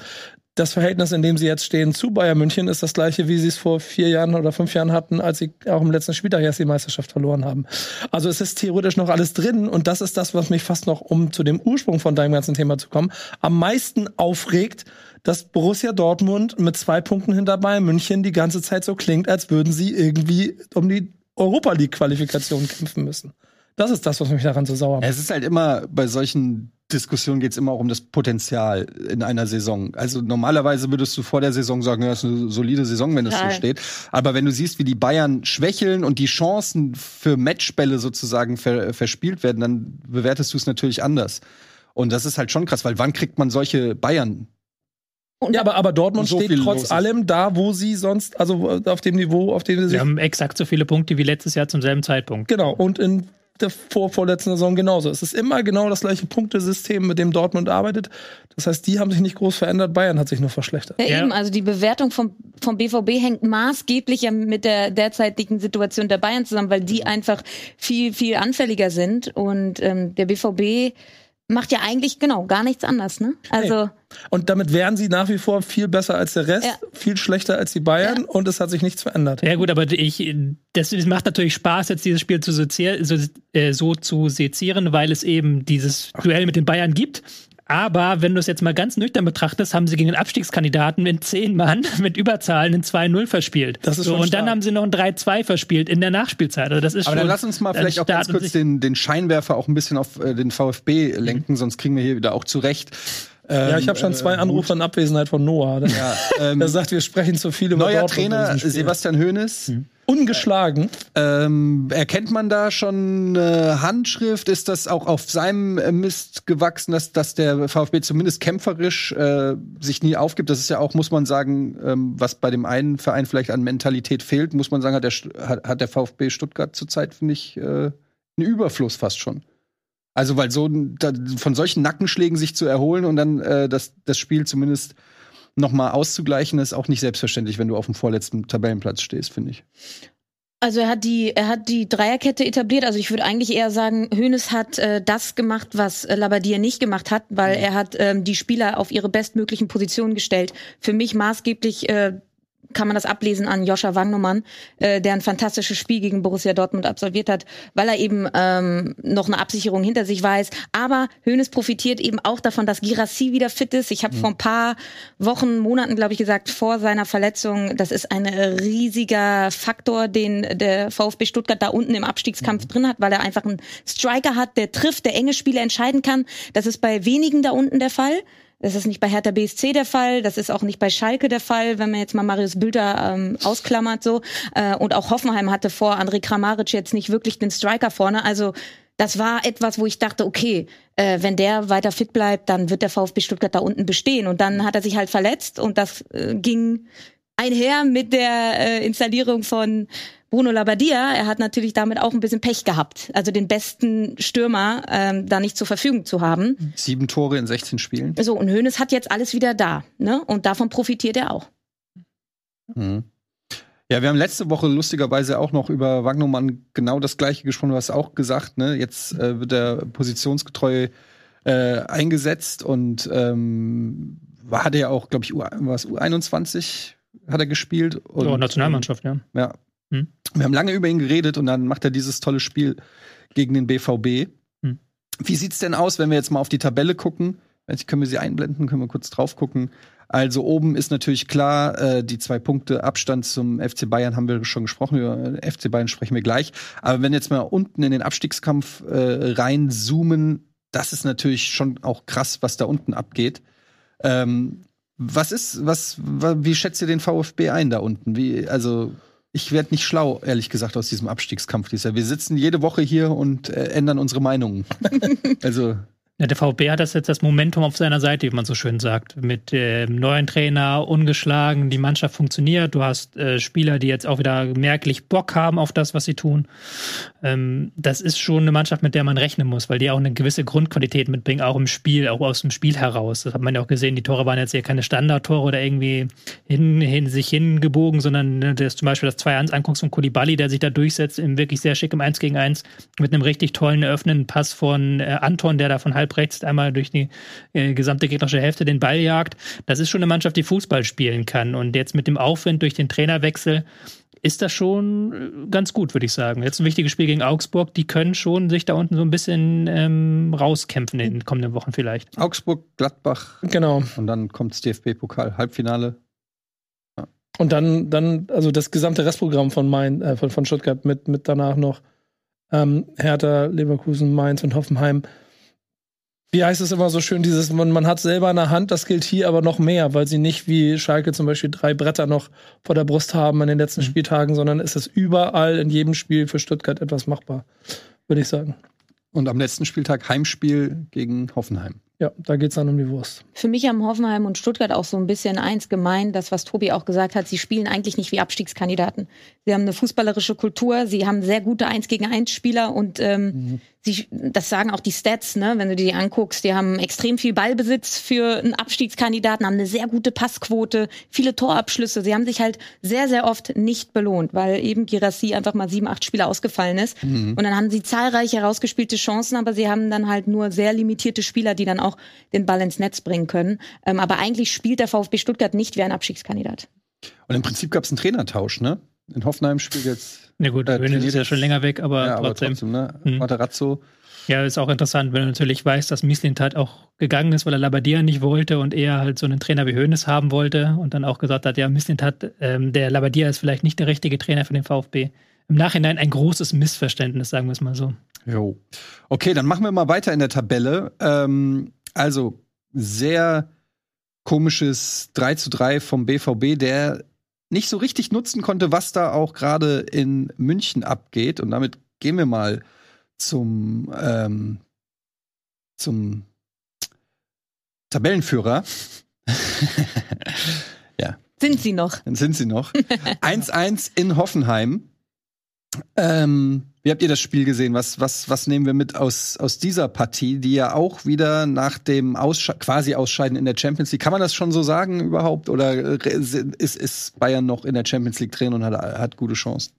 [SPEAKER 4] Das Verhältnis, in dem sie jetzt stehen zu Bayern München, ist das gleiche, wie sie es vor vier Jahren oder fünf Jahren hatten, als sie auch im letzten Spieltag erst die Meisterschaft verloren haben. Also es ist theoretisch noch alles drin und das ist das, was mich fast noch, um zu dem Ursprung von deinem ganzen Thema zu kommen, am meisten aufregt, dass Borussia Dortmund mit zwei Punkten hinter Bayern München die ganze Zeit so klingt, als würden sie irgendwie um die Europa League Qualifikation kämpfen müssen. Das ist das, was mich daran so sauer macht.
[SPEAKER 1] Es ist halt immer bei solchen Diskussion geht es immer auch um das Potenzial in einer Saison. Also normalerweise würdest du vor der Saison sagen, ja, das ist eine solide Saison, wenn es so steht. Aber wenn du siehst, wie die Bayern schwächeln und die Chancen für Matchbälle sozusagen ver verspielt werden, dann bewertest du es natürlich anders. Und das ist halt schon krass, weil wann kriegt man solche Bayern
[SPEAKER 4] ja, aber, aber Dortmund so steht trotz allem da, wo sie sonst, also auf dem Niveau, auf dem sie
[SPEAKER 3] sich. Sie haben exakt so viele Punkte wie letztes Jahr zum selben Zeitpunkt.
[SPEAKER 4] Genau. Und in der vor, vorletzten Saison genauso. Es ist immer genau das gleiche Punktesystem, mit dem Dortmund arbeitet. Das heißt, die haben sich nicht groß verändert, Bayern hat sich nur verschlechtert.
[SPEAKER 2] Ja, eben, also die Bewertung vom, vom BVB hängt maßgeblich ja mit der derzeitigen Situation der Bayern zusammen, weil die einfach viel, viel anfälliger sind. Und ähm, der BVB macht ja eigentlich genau gar nichts anders, ne?
[SPEAKER 4] Also. Nee. Und damit wären sie nach wie vor viel besser als der Rest, ja. viel schlechter als die Bayern ja. und es hat sich nichts verändert.
[SPEAKER 3] Ja gut, aber ich, das macht natürlich Spaß, jetzt dieses Spiel zu so, äh, so zu sezieren, weil es eben dieses Duell mit den Bayern gibt. Aber wenn du es jetzt mal ganz nüchtern betrachtest, haben sie gegen den Abstiegskandidaten mit zehn Mann mit Überzahlen ein 2-0 verspielt. Das ist so, und dann haben sie noch ein 3-2 verspielt in der Nachspielzeit. Also das ist
[SPEAKER 1] Aber dann lass uns mal vielleicht auch ganz kurz den, den Scheinwerfer auch ein bisschen auf äh, den VfB lenken, mhm. sonst kriegen wir hier wieder auch zurecht.
[SPEAKER 4] Ähm, ja, ich habe schon zwei äh, Anrufe in Abwesenheit von Noah. Der, ja, ähm, der sagt, wir sprechen zu viel über
[SPEAKER 1] Neuer Dortmund Trainer Sebastian Hoeneß. Mhm.
[SPEAKER 4] Ungeschlagen.
[SPEAKER 1] Ähm, erkennt man da schon äh, Handschrift? Ist das auch auf seinem Mist gewachsen, dass, dass der VfB zumindest kämpferisch äh, sich nie aufgibt? Das ist ja auch, muss man sagen, ähm, was bei dem einen Verein vielleicht an Mentalität fehlt, muss man sagen, hat der, hat, hat der VfB Stuttgart zurzeit, finde ich, äh, einen Überfluss fast schon. Also, weil so da, von solchen Nackenschlägen sich zu erholen und dann äh, das, das Spiel zumindest noch mal auszugleichen, ist auch nicht selbstverständlich, wenn du auf dem vorletzten Tabellenplatz stehst, finde ich.
[SPEAKER 2] Also er hat die, er hat die Dreierkette etabliert. Also ich würde eigentlich eher sagen, Hönes hat äh, das gemacht, was äh, Labadier nicht gemacht hat, weil mhm. er hat ähm, die Spieler auf ihre bestmöglichen Positionen gestellt. Für mich maßgeblich äh, kann man das ablesen an Joscha Wagnumann, äh, der ein fantastisches Spiel gegen Borussia Dortmund absolviert hat, weil er eben ähm, noch eine Absicherung hinter sich weiß. Aber Hönes profitiert eben auch davon, dass Girassi wieder fit ist. Ich habe mhm. vor ein paar Wochen, Monaten, glaube ich, gesagt, vor seiner Verletzung, das ist ein riesiger Faktor, den der VfB Stuttgart da unten im Abstiegskampf mhm. drin hat, weil er einfach einen Striker hat, der trifft, der enge Spiele entscheiden kann. Das ist bei wenigen da unten der Fall. Das ist nicht bei Hertha BSC der Fall, das ist auch nicht bei Schalke der Fall, wenn man jetzt mal Marius Bülter ähm, ausklammert so. Äh, und auch Hoffenheim hatte vor André Kramaric jetzt nicht wirklich den Striker vorne. Also das war etwas, wo ich dachte, okay, äh, wenn der weiter fit bleibt, dann wird der VfB Stuttgart da unten bestehen. Und dann hat er sich halt verletzt und das äh, ging einher mit der äh, Installierung von Bruno Labbadia, er hat natürlich damit auch ein bisschen Pech gehabt, also den besten Stürmer ähm, da nicht zur Verfügung zu haben.
[SPEAKER 1] Sieben Tore in 16 Spielen.
[SPEAKER 2] So, und Hoeneß hat jetzt alles wieder da, ne? Und davon profitiert er auch.
[SPEAKER 1] Mhm. Ja, wir haben letzte Woche lustigerweise auch noch über Wagnumann genau das gleiche gesprochen, du hast auch gesagt, ne? Jetzt äh, wird er positionsgetreu äh, eingesetzt und ähm, hatte ja auch, glaube ich, U, was, U21 hat er gespielt. Und,
[SPEAKER 3] oh, Nationalmannschaft, ja.
[SPEAKER 1] Ja, hm. Wir haben lange über ihn geredet und dann macht er dieses tolle Spiel gegen den BVB. Hm. Wie sieht's denn aus, wenn wir jetzt mal auf die Tabelle gucken? Jetzt können wir sie einblenden, können wir kurz drauf gucken. Also oben ist natürlich klar, äh, die zwei Punkte Abstand zum FC Bayern haben wir schon gesprochen, über FC Bayern sprechen wir gleich. Aber wenn jetzt mal unten in den Abstiegskampf äh, reinzoomen, das ist natürlich schon auch krass, was da unten abgeht. Ähm, was ist, was, wie schätzt ihr den VfB ein da unten? Wie, also ich werde nicht schlau, ehrlich gesagt, aus diesem Abstiegskampf dieses Jahr. Wir sitzen jede Woche hier und äh, ändern unsere Meinungen. also
[SPEAKER 3] ja, der VfB hat das jetzt das Momentum auf seiner Seite, wie man so schön sagt. Mit dem neuen Trainer ungeschlagen, die Mannschaft funktioniert. Du hast äh, Spieler, die jetzt auch wieder merklich Bock haben auf das, was sie tun. Ähm, das ist schon eine Mannschaft, mit der man rechnen muss, weil die auch eine gewisse Grundqualität mitbringen, auch im Spiel, auch aus dem Spiel heraus. Das hat man ja auch gesehen. Die Tore waren jetzt hier keine Standardtore oder irgendwie hin, hin, sich hingebogen, sondern ne, das zum Beispiel das 2-1 anguckst von Kulibali, der sich da durchsetzt, im wirklich sehr schick im 1 gegen 1 mit einem richtig tollen eröffnenden Pass von äh, Anton, der da von halb rechts einmal durch die äh, gesamte gegnerische Hälfte den Ball jagt. Das ist schon eine Mannschaft, die Fußball spielen kann. Und jetzt mit dem Aufwind durch den Trainerwechsel ist das schon äh, ganz gut, würde ich sagen. Jetzt ein wichtiges Spiel gegen Augsburg. Die können schon sich da unten so ein bisschen ähm, rauskämpfen in den kommenden Wochen vielleicht.
[SPEAKER 1] Augsburg, Gladbach.
[SPEAKER 4] Genau.
[SPEAKER 1] Und dann kommt das DFB-Pokal, Halbfinale.
[SPEAKER 4] Ja. Und dann, dann, also das gesamte Restprogramm von Main, äh, von, von Stuttgart mit, mit danach noch ähm, Hertha, Leverkusen, Mainz und Hoffenheim wie heißt es immer so schön, dieses, man, man hat selber in der Hand, das gilt hier aber noch mehr, weil sie nicht wie Schalke zum Beispiel drei Bretter noch vor der Brust haben in den letzten mhm. Spieltagen, sondern es ist überall in jedem Spiel für Stuttgart etwas machbar, würde ich sagen.
[SPEAKER 1] Und am letzten Spieltag Heimspiel gegen Hoffenheim.
[SPEAKER 4] Ja, da geht es dann um die Wurst.
[SPEAKER 2] Für mich haben Hoffenheim und Stuttgart auch so ein bisschen eins gemein, das, was Tobi auch gesagt hat, sie spielen eigentlich nicht wie Abstiegskandidaten. Sie haben eine fußballerische Kultur, sie haben sehr gute Eins gegen Eins Spieler und ähm, mhm. Sie, das sagen auch die Stats, ne, wenn du die anguckst, die haben extrem viel Ballbesitz für einen Abstiegskandidaten, haben eine sehr gute Passquote, viele Torabschlüsse. Sie haben sich halt sehr, sehr oft nicht belohnt, weil eben Girassi einfach mal sieben, acht Spiele ausgefallen ist. Mhm. Und dann haben sie zahlreiche herausgespielte Chancen, aber sie haben dann halt nur sehr limitierte Spieler, die dann auch den Ball ins Netz bringen können. Ähm, aber eigentlich spielt der VfB Stuttgart nicht wie ein Abstiegskandidat.
[SPEAKER 1] Und im Prinzip gab es einen Trainertausch, ne? In Hoffenheim spielt jetzt.
[SPEAKER 3] Ja gut, äh, Hönes ist ja schon länger weg, aber ja, trotzdem. Aber trotzdem
[SPEAKER 1] ne? Mhm. Materazzo.
[SPEAKER 3] Ja, ist auch interessant, wenn du natürlich weißt, dass Mislintat auch gegangen ist, weil er Labadia nicht wollte und eher halt so einen Trainer wie Hoeneß haben wollte und dann auch gesagt hat, ja, Mislintat, ähm, der Labadia ist vielleicht nicht der richtige Trainer für den VfB. Im Nachhinein ein großes Missverständnis, sagen wir es mal so.
[SPEAKER 1] Jo. Okay, dann machen wir mal weiter in der Tabelle. Ähm, also sehr komisches 3 zu 3 vom BVB, der nicht so richtig nutzen konnte, was da auch gerade in München abgeht. Und damit gehen wir mal zum, ähm, zum Tabellenführer.
[SPEAKER 2] ja. Sind sie noch?
[SPEAKER 1] Dann sind sie noch. 1-1 in Hoffenheim. Ähm, wie habt ihr das Spiel gesehen? Was, was, was nehmen wir mit aus, aus dieser Partie, die ja auch wieder nach dem Aussche quasi Ausscheiden in der Champions League, kann man das schon so sagen überhaupt? Oder ist, ist Bayern noch in der Champions League drin und hat, hat gute Chancen?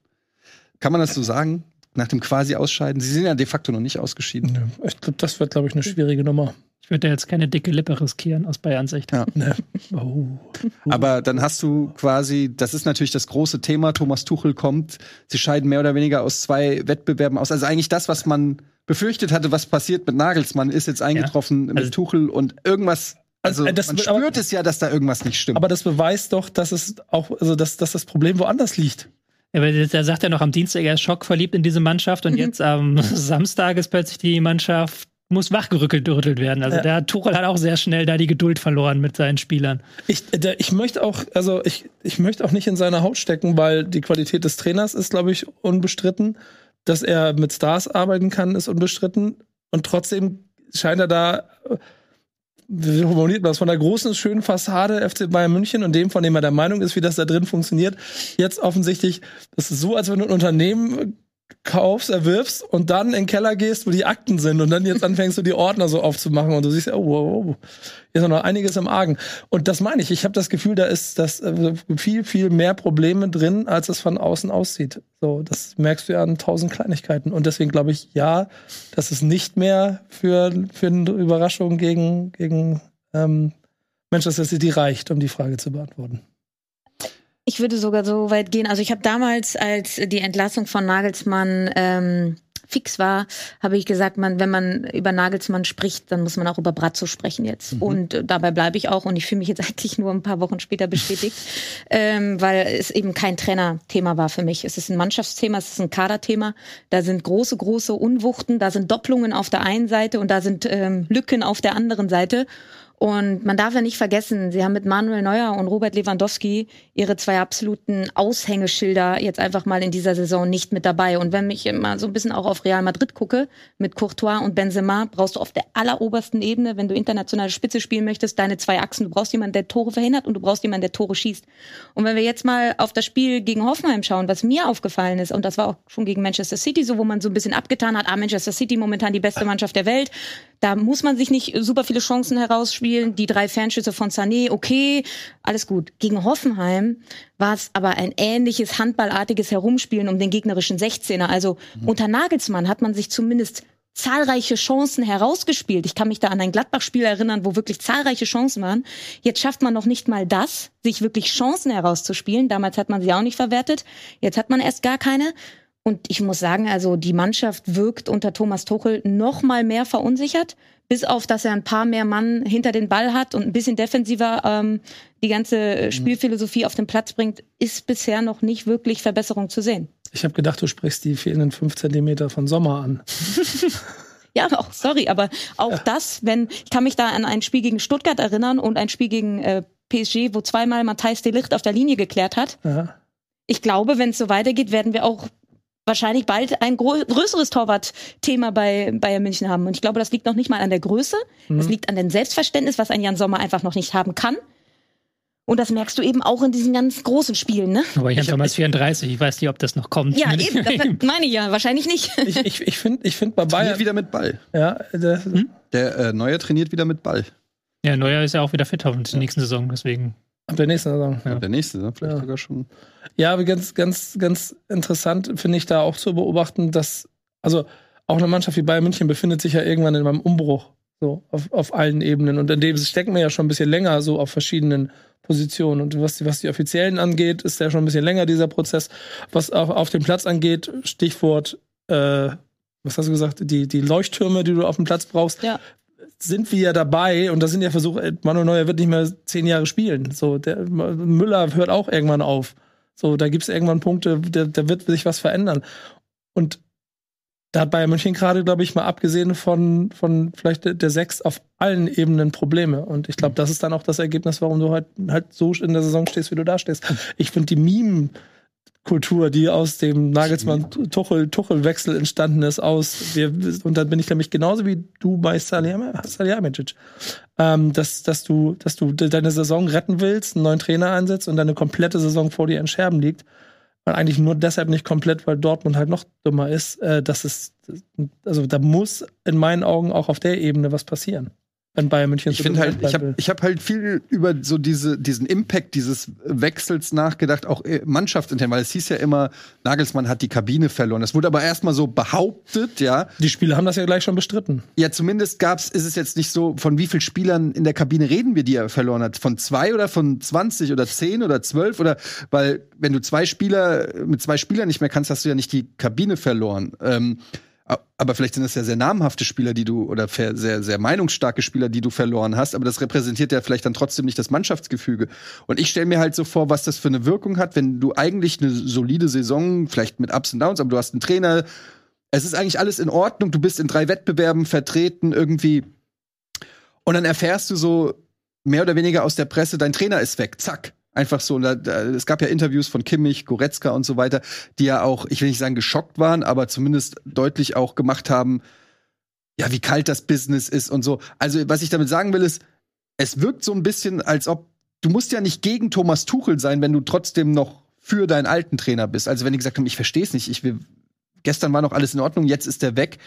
[SPEAKER 1] Kann man das so sagen? Nach dem quasi Ausscheiden? Sie sind ja de facto noch nicht ausgeschieden.
[SPEAKER 4] Ja, ich glaube, das wird, glaube ich, eine schwierige Nummer.
[SPEAKER 3] Ich würde jetzt keine dicke Lippe riskieren aus Bayern Sicht. Ja. Ne.
[SPEAKER 1] Oh. Aber dann hast du quasi, das ist natürlich das große Thema, Thomas Tuchel kommt, sie scheiden mehr oder weniger aus zwei Wettbewerben aus. Also eigentlich das, was man befürchtet hatte, was passiert mit Nagelsmann, ist jetzt eingetroffen ja. also, mit Tuchel und irgendwas also, also das, man spürt aber, es ja, dass da irgendwas nicht stimmt.
[SPEAKER 4] Aber das beweist doch, dass es auch, also dass, dass das Problem woanders liegt.
[SPEAKER 3] Ja, weil der sagt ja noch am Dienstag, er ist schockverliebt in diese Mannschaft und mhm. jetzt am Samstag ist plötzlich die Mannschaft muss wachgerückelt werden. Also ja. der Tuchel hat auch sehr schnell da die Geduld verloren mit seinen Spielern.
[SPEAKER 4] Ich, der, ich möchte auch, also ich, ich möchte auch nicht in seine Haut stecken, weil die Qualität des Trainers ist, glaube ich, unbestritten. Dass er mit Stars arbeiten kann, ist unbestritten. Und trotzdem scheint er da, wie formuliert man das, von der großen, schönen Fassade FC Bayern München und dem, von dem er der Meinung ist, wie das da drin funktioniert, jetzt offensichtlich, das ist so, als wenn du ein Unternehmen kaufst, erwirbst und dann in den Keller gehst, wo die Akten sind und dann jetzt anfängst du die Ordner so aufzumachen und du siehst, oh, wow, wow, hier ist noch einiges im Argen. Und das meine ich, ich habe das Gefühl, da ist das äh, viel, viel mehr Probleme drin, als es von außen aussieht. So, das merkst du ja an tausend Kleinigkeiten. Und deswegen glaube ich, ja, dass es nicht mehr für, für eine Überraschung gegen, gegen ähm, Manchester City reicht, um die Frage zu beantworten.
[SPEAKER 2] Ich würde sogar so weit gehen. Also ich habe damals, als die Entlassung von Nagelsmann ähm, fix war, habe ich gesagt, man, wenn man über Nagelsmann spricht, dann muss man auch über Brazzo sprechen jetzt. Mhm. Und äh, dabei bleibe ich auch und ich fühle mich jetzt eigentlich nur ein paar Wochen später bestätigt, ähm, weil es eben kein Trainerthema war für mich. Es ist ein Mannschaftsthema, es ist ein Kaderthema. Da sind große, große Unwuchten, da sind Doppelungen auf der einen Seite und da sind ähm, Lücken auf der anderen Seite. Und man darf ja nicht vergessen, sie haben mit Manuel Neuer und Robert Lewandowski ihre zwei absoluten Aushängeschilder jetzt einfach mal in dieser Saison nicht mit dabei. Und wenn ich mal so ein bisschen auch auf Real Madrid gucke, mit Courtois und Benzema, brauchst du auf der allerobersten Ebene, wenn du internationale Spitze spielen möchtest, deine zwei Achsen. Du brauchst jemanden, der Tore verhindert und du brauchst jemanden, der Tore schießt. Und wenn wir jetzt mal auf das Spiel gegen Hoffenheim schauen, was mir aufgefallen ist, und das war auch schon gegen Manchester City so, wo man so ein bisschen abgetan hat, ah, Manchester City momentan die beste Mannschaft der Welt. Da muss man sich nicht super viele Chancen herausspielen. Die drei Fernschüsse von Sané, okay, alles gut. Gegen Hoffenheim war es aber ein ähnliches handballartiges Herumspielen um den gegnerischen 16er. Also mhm. unter Nagelsmann hat man sich zumindest zahlreiche Chancen herausgespielt. Ich kann mich da an ein Gladbach-Spiel erinnern, wo wirklich zahlreiche Chancen waren. Jetzt schafft man noch nicht mal das, sich wirklich Chancen herauszuspielen. Damals hat man sie auch nicht verwertet. Jetzt hat man erst gar keine. Und ich muss sagen, also die Mannschaft wirkt unter Thomas Tuchel noch mal mehr verunsichert, bis auf, dass er ein paar mehr Mann hinter den Ball hat und ein bisschen defensiver ähm, die ganze Spielphilosophie auf den Platz bringt, ist bisher noch nicht wirklich Verbesserung zu sehen.
[SPEAKER 4] Ich habe gedacht, du sprichst die fehlenden fünf Zentimeter von Sommer an.
[SPEAKER 2] Ja, auch, sorry, aber auch ja. das, wenn, ich kann mich da an ein Spiel gegen Stuttgart erinnern und ein Spiel gegen äh, PSG, wo zweimal Matthijs de Licht auf der Linie geklärt hat. Ja. Ich glaube, wenn es so weitergeht, werden wir auch wahrscheinlich bald ein größeres Torwartthema bei Bayern München haben. Und ich glaube, das liegt noch nicht mal an der Größe. Mhm. Das liegt an dem Selbstverständnis, was ein Jan Sommer einfach noch nicht haben kann. Und das merkst du eben auch in diesen ganz großen Spielen, ne?
[SPEAKER 3] Aber Jan Sommer ist 34, ich weiß nicht, ob das noch kommt.
[SPEAKER 2] Ja, eben, das meine ich ja, wahrscheinlich nicht.
[SPEAKER 4] Ich, ich, ich finde ich find bei
[SPEAKER 1] Bayern... Trainiert wieder mit Ball.
[SPEAKER 4] Ja, der, hm?
[SPEAKER 1] der äh, Neuer trainiert wieder mit Ball.
[SPEAKER 3] Ja, Neuer ist ja auch wieder fit hoffentlich ja. nächsten Saison, deswegen...
[SPEAKER 4] Ab der nächsten Saison.
[SPEAKER 1] Ja. Ab der nächsten Saison vielleicht ja. sogar schon.
[SPEAKER 4] Ja, aber ganz, ganz, ganz interessant finde ich da auch zu beobachten, dass, also auch eine Mannschaft wie Bayern München befindet sich ja irgendwann in einem Umbruch. So, auf, auf allen Ebenen. Und in dem stecken wir ja schon ein bisschen länger so auf verschiedenen Positionen. Und was die, was die Offiziellen angeht, ist ja schon ein bisschen länger dieser Prozess. Was auch auf dem Platz angeht, Stichwort, äh, was hast du gesagt, die, die Leuchttürme, die du auf dem Platz brauchst, ja sind wir ja dabei und das sind ja Versuche, Manuel Neuer wird nicht mehr zehn Jahre spielen. So, der Müller hört auch irgendwann auf. So, da gibt es irgendwann Punkte, da, da wird sich was verändern. Und da hat Bayern München gerade, glaube ich, mal abgesehen von, von vielleicht der, Sechs auf allen Ebenen Probleme. Und ich glaube, das ist dann auch das Ergebnis, warum du halt, halt so in der Saison stehst, wie du da stehst. Ich finde die Meme- Kultur, die aus dem Nagelsmann-Tuchel-Wechsel entstanden ist, aus. Wir, und dann bin ich nämlich genauso wie du bei Salihamidzic, ähm, dass, dass du, dass du deine Saison retten willst, einen neuen Trainer einsetzt und deine komplette Saison vor dir in Scherben liegt. Und eigentlich nur deshalb nicht komplett, weil Dortmund halt noch dümmer ist. Äh, das ist, also da muss in meinen Augen auch auf der Ebene was passieren wenn Bayern München
[SPEAKER 1] ich finde halt ich habe ich habe halt viel über so diese diesen Impact dieses Wechsels nachgedacht auch äh, Mannschaftsintern weil es hieß ja immer Nagelsmann hat die Kabine verloren. Das wurde aber erstmal so behauptet ja.
[SPEAKER 4] Die Spieler haben das ja gleich schon bestritten.
[SPEAKER 1] Ja zumindest gab's ist es jetzt nicht so von wie vielen Spielern in der Kabine reden wir die er verloren hat? Von zwei oder von 20 oder 10 oder 12 oder weil wenn du zwei Spieler mit zwei Spielern nicht mehr kannst hast du ja nicht die Kabine verloren. Ähm, aber vielleicht sind das ja sehr namhafte Spieler, die du, oder sehr, sehr meinungsstarke Spieler, die du verloren hast, aber das repräsentiert ja vielleicht dann trotzdem nicht das Mannschaftsgefüge. Und ich stelle mir halt so vor, was das für eine Wirkung hat, wenn du eigentlich eine solide Saison, vielleicht mit Ups und Downs, aber du hast einen Trainer, es ist eigentlich alles in Ordnung, du bist in drei Wettbewerben vertreten, irgendwie. Und dann erfährst du so mehr oder weniger aus der Presse, dein Trainer ist weg, zack. Einfach so, da, da, es gab ja Interviews von Kimmich, Goretzka und so weiter, die ja auch, ich will nicht sagen geschockt waren, aber zumindest deutlich auch gemacht haben, ja, wie kalt das Business ist und so. Also, was ich damit sagen will, ist, es wirkt so ein bisschen, als ob du musst ja nicht gegen Thomas Tuchel sein, wenn du trotzdem noch für deinen alten Trainer bist. Also, wenn die gesagt haben, ich verstehe es nicht, ich will, gestern war noch alles in Ordnung, jetzt ist der weg.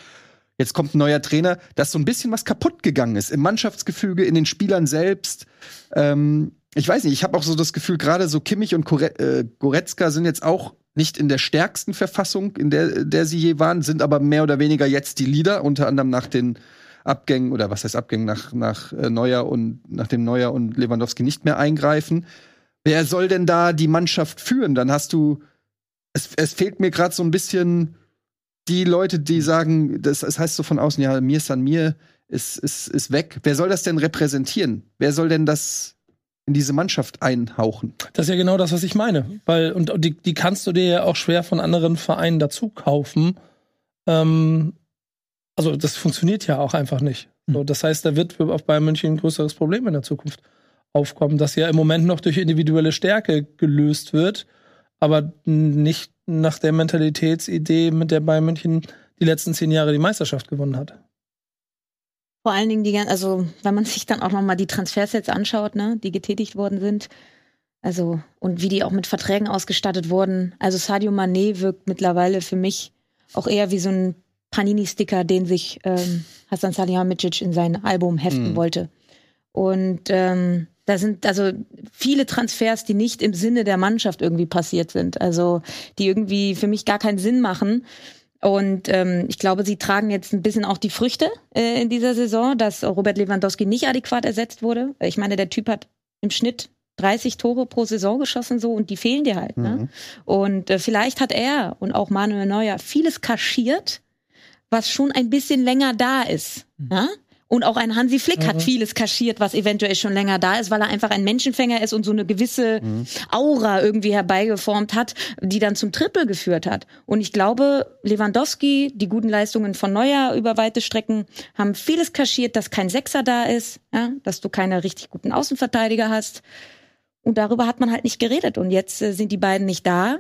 [SPEAKER 1] Jetzt kommt ein neuer Trainer, dass so ein bisschen was kaputt gegangen ist im Mannschaftsgefüge, in den Spielern selbst. Ähm, ich weiß nicht, ich habe auch so das Gefühl, gerade so Kimmich und äh, Goretzka sind jetzt auch nicht in der stärksten Verfassung, in der, der sie je waren, sind aber mehr oder weniger jetzt die Leader, unter anderem nach den Abgängen oder was heißt Abgängen nach, nach äh, Neuer und nachdem Neuer und Lewandowski nicht mehr eingreifen. Wer soll denn da die Mannschaft führen? Dann hast du, es, es fehlt mir gerade so ein bisschen die Leute, die sagen, das, das heißt so von außen, ja, mir ist an mir, ist, ist, ist weg. Wer soll das denn repräsentieren? Wer soll denn das in diese Mannschaft einhauchen.
[SPEAKER 4] Das ist ja genau das, was ich meine. Weil, und die, die kannst du dir ja auch schwer von anderen Vereinen dazu kaufen. Ähm, also, das funktioniert ja auch einfach nicht. Hm. So, das heißt, da wird auf Bayern München ein größeres Problem in der Zukunft aufkommen, das ja im Moment noch durch individuelle Stärke gelöst wird, aber nicht nach der Mentalitätsidee, mit der Bayern München die letzten zehn Jahre die Meisterschaft gewonnen hat.
[SPEAKER 2] Vor allen Dingen die, also wenn man sich dann auch noch mal die Transfers jetzt anschaut, ne, die getätigt worden sind, also und wie die auch mit Verträgen ausgestattet wurden. Also Sadio Mané wirkt mittlerweile für mich auch eher wie so ein Panini-Sticker, den sich ähm, Hassan Salihamidzic in sein Album heften mhm. wollte. Und ähm, da sind also viele Transfers, die nicht im Sinne der Mannschaft irgendwie passiert sind. Also die irgendwie für mich gar keinen Sinn machen. Und ähm, ich glaube, sie tragen jetzt ein bisschen auch die Früchte äh, in dieser Saison, dass Robert Lewandowski nicht adäquat ersetzt wurde. Ich meine, der Typ hat im Schnitt 30 Tore pro Saison geschossen so und die fehlen dir halt. Ne? Mhm. Und äh, vielleicht hat er und auch Manuel Neuer vieles kaschiert, was schon ein bisschen länger da ist. Mhm. Ja? Und auch ein Hansi Flick
[SPEAKER 4] Mhm.
[SPEAKER 2] hat vieles kaschiert, was eventuell schon länger da ist, weil er einfach ein Menschenfänger ist und so eine gewisse Aura irgendwie herbeigeformt hat, die dann zum Triple geführt hat. Und ich glaube, Lewandowski, die guten Leistungen von Neuer über weite Strecken, haben vieles kaschiert, dass kein Sechser da ist, ja, dass du keine richtig guten Außenverteidiger hast. Und darüber hat man halt nicht geredet. Und jetzt äh, sind die beiden nicht da.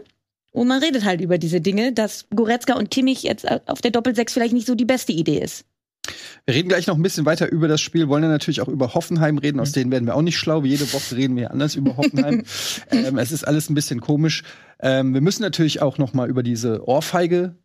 [SPEAKER 2] Und man redet halt über diese Dinge, dass Goretzka und Kimmich jetzt äh, auf der Doppelsechs vielleicht nicht so die beste Idee ist.
[SPEAKER 1] Wir reden gleich noch ein bisschen weiter über das Spiel, wollen dann natürlich auch über Hoffenheim reden, aus denen werden wir auch nicht schlau. Jede Woche reden wir anders über Hoffenheim. ähm, es ist alles ein bisschen komisch. Ähm, wir müssen natürlich auch noch mal über diese Ohrfeige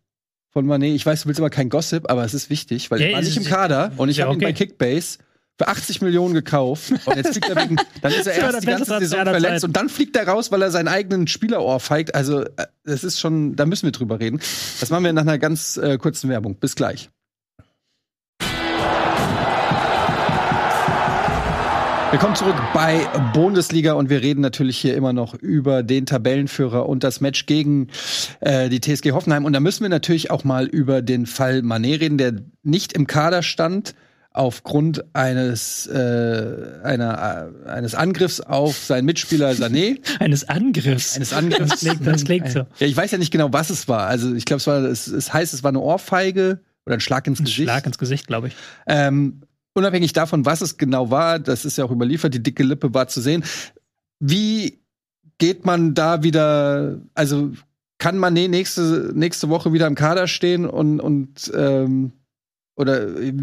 [SPEAKER 1] von Manet. Ich weiß, du willst aber kein Gossip, aber es ist wichtig, weil
[SPEAKER 3] Ja,
[SPEAKER 1] er war nicht im Kader und ich
[SPEAKER 3] ja,
[SPEAKER 1] habe ihn
[SPEAKER 3] okay.
[SPEAKER 1] bei Kickbase für 80 Millionen gekauft. Und jetzt fliegt er wegen, dann ist er erst die ganze Saison verletzt und dann fliegt er raus, weil er seinen eigenen Spieler ohrfeigt. Also, äh, das ist schon, da müssen wir drüber reden. Das machen wir nach einer ganz äh, kurzen Werbung. Bis gleich. Willkommen zurück bei Bundesliga und wir reden natürlich hier immer noch über den Tabellenführer und das Match gegen äh, die TSG Hoffenheim. Und da müssen wir natürlich auch mal über den Fall Manet reden, der nicht im Kader stand aufgrund eines äh, einer, äh, eines Angriffs auf seinen Mitspieler Sané.
[SPEAKER 3] Eines Angriffs.
[SPEAKER 1] Eines Angriffs.
[SPEAKER 3] Das klingt, das klingt so.
[SPEAKER 1] Ja, ich weiß ja nicht genau, was es war. Also ich glaube, es war, es, es heißt, es war eine Ohrfeige oder ein Schlag ins
[SPEAKER 3] Ein
[SPEAKER 1] Gesicht.
[SPEAKER 3] Schlag ins Gesicht, glaube ich.
[SPEAKER 1] Ähm, unabhängig davon, was es genau war, das ist ja auch überliefert, die dicke Lippe war zu sehen. Wie geht man da wieder, also kann Mané nächste, nächste Woche wieder im Kader stehen und, und ähm, oder äh,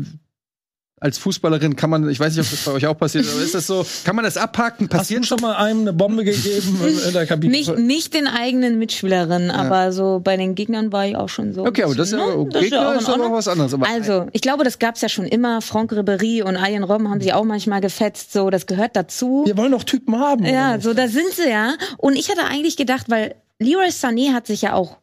[SPEAKER 1] als Fußballerin kann man, ich weiß nicht, ob das bei euch auch passiert, aber ist das so, kann man das abhaken?
[SPEAKER 4] Hast du
[SPEAKER 1] Passiert
[SPEAKER 4] schon mal einem eine Bombe gegeben in der Kabine?
[SPEAKER 2] Nicht, nicht den eigenen Mitspielerinnen, aber so bei den Gegnern war ich auch schon so.
[SPEAKER 1] Okay, aber das ist ja?
[SPEAKER 2] Das
[SPEAKER 1] Gegner
[SPEAKER 2] auch in
[SPEAKER 1] ist aber
[SPEAKER 2] Ordnung.
[SPEAKER 1] was anderes. Aber
[SPEAKER 2] Also, ich glaube, das gab's ja schon immer. Franck Ribéry und Ayen Robben haben sich auch manchmal gefetzt. So, das gehört dazu.
[SPEAKER 4] Wir wollen doch Typen haben. oder
[SPEAKER 2] Ja, so da sind sie ja. Und ich hatte eigentlich gedacht, weil Leroy Sané hat sich ja auch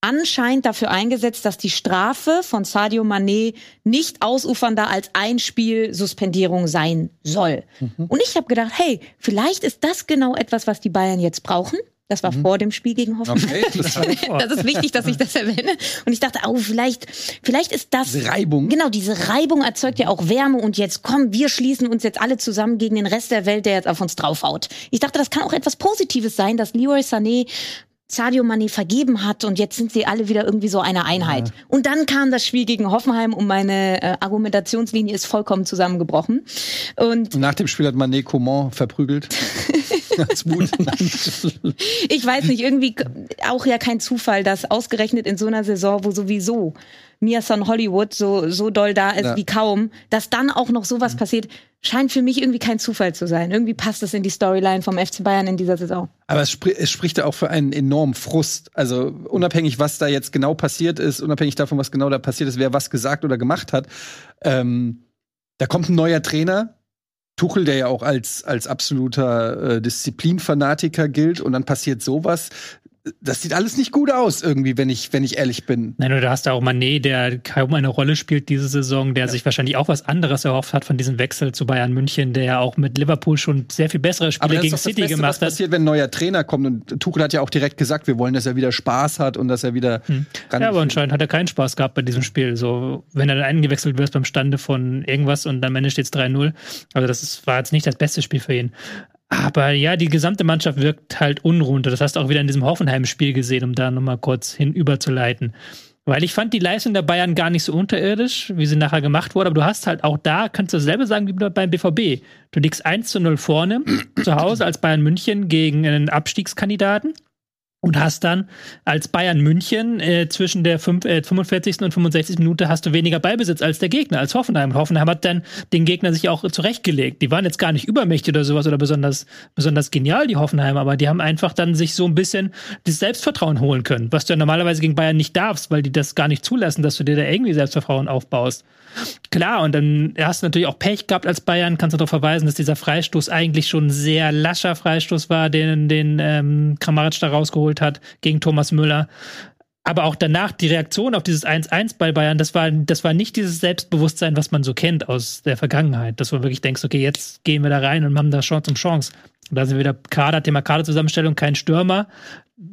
[SPEAKER 2] anscheinend dafür eingesetzt, dass die Strafe von Sadio Mané nicht ausufernder als ein Spiel Suspendierung sein soll. Und ich habe gedacht, hey, vielleicht ist das genau etwas, was die Bayern jetzt brauchen. Das war vor dem Spiel gegen Hoffenheim.
[SPEAKER 1] okay, das
[SPEAKER 2] Das ist wichtig, dass ich das erwähne. Und ich dachte, oh, vielleicht, vielleicht ist das.
[SPEAKER 1] Diese Reibung.
[SPEAKER 2] Genau, diese Reibung erzeugt ja auch Wärme und jetzt komm, wir schließen uns jetzt alle zusammen gegen den Rest der Welt, der jetzt auf uns draufhaut. Ich dachte, das kann auch etwas Positives sein, dass Leroy Sané Sadio Mané vergeben hat und jetzt sind sie alle wieder irgendwie so eine Einheit. Und dann kam das Spiel gegen Hoffenheim und meine äh, Argumentationslinie ist vollkommen zusammengebrochen. Und
[SPEAKER 1] nach dem Spiel hat Mané Coman verprügelt.
[SPEAKER 2] Ich weiß nicht, irgendwie auch ja kein Zufall, dass ausgerechnet in so einer Saison, wo sowieso Mia Son Hollywood so, so doll da ist
[SPEAKER 1] Ja.
[SPEAKER 2] wie kaum, dass dann auch noch sowas passiert, scheint für mich irgendwie kein Zufall zu sein. Irgendwie passt es in die Storyline vom FC Bayern in dieser Saison.
[SPEAKER 1] Aber es, spri es spricht ja auch für einen enormen Frust. Also unabhängig, was da jetzt genau passiert ist, unabhängig davon, was genau da passiert ist, wer was gesagt oder gemacht hat, ähm, da kommt ein neuer Trainer. Tuchel, der ja auch als, als absoluter äh, Disziplinfanatiker gilt, und dann passiert sowas. Das sieht alles nicht gut aus, irgendwie, wenn ich, wenn ich ehrlich bin.
[SPEAKER 3] Nein, oder hast du auch Manet, der kaum eine Rolle spielt diese Saison, der sich wahrscheinlich auch was anderes erhofft hat von diesem Wechsel zu Bayern München, der ja auch mit Liverpool schon sehr viel bessere Spiele gegen
[SPEAKER 1] ist doch das
[SPEAKER 3] City
[SPEAKER 1] Beste,
[SPEAKER 3] gemacht
[SPEAKER 1] was
[SPEAKER 3] hat.
[SPEAKER 1] passiert, wenn ein neuer Trainer kommt. Und Tuchel hat ja auch direkt gesagt, wir wollen, dass er wieder Spaß hat und dass er wieder ran
[SPEAKER 3] Ja, aber anscheinend hat er keinen Spaß gehabt bei diesem Spiel. So, wenn er dann eingewechselt wird beim Stande von irgendwas und am Ende steht es 3-0. Also das ist, war jetzt nicht das beste Spiel für ihn. Aber ja, die gesamte Mannschaft wirkt halt unrund. Das hast du auch wieder in diesem Hoffenheim-Spiel gesehen, um da nochmal kurz hinüberzuleiten. Weil ich fand die Leistung der Bayern gar nicht so unterirdisch, wie sie nachher gemacht wurde. Aber du hast halt auch da, kannst du dasselbe sagen wie beim BVB. Du liegst 1 zu 0 vorne, zu Hause als Bayern München gegen einen Abstiegskandidaten und hast dann als Bayern München äh, zwischen der fünf, äh, 45. und 65. Minute hast du weniger Ballbesitz als der Gegner, als Hoffenheim. Hoffenheim hat dann den Gegner sich auch zurechtgelegt. Die waren jetzt gar nicht übermächtig oder sowas oder besonders, besonders genial, die Hoffenheim, aber die haben einfach dann sich so ein bisschen das Selbstvertrauen holen können, was du ja normalerweise gegen Bayern nicht darfst, weil die das gar nicht zulassen, dass du dir da irgendwie Selbstvertrauen aufbaust. Klar, und dann hast du natürlich auch Pech gehabt als Bayern, kannst du darauf verweisen, dass dieser Freistoß eigentlich schon ein sehr lascher Freistoß war, den, den ähm, Kramaric da rausgeholt hat gegen Thomas Müller. Aber auch danach die Reaktion auf dieses 1-1 bei Bayern, das war, das war nicht dieses Selbstbewusstsein, was man so kennt aus der Vergangenheit, dass du wirklich denkst, okay, jetzt gehen wir da rein und haben da Chance um Chance. Und da sind wir wieder Kader, Thema Kaderzusammenstellung, kein Stürmer.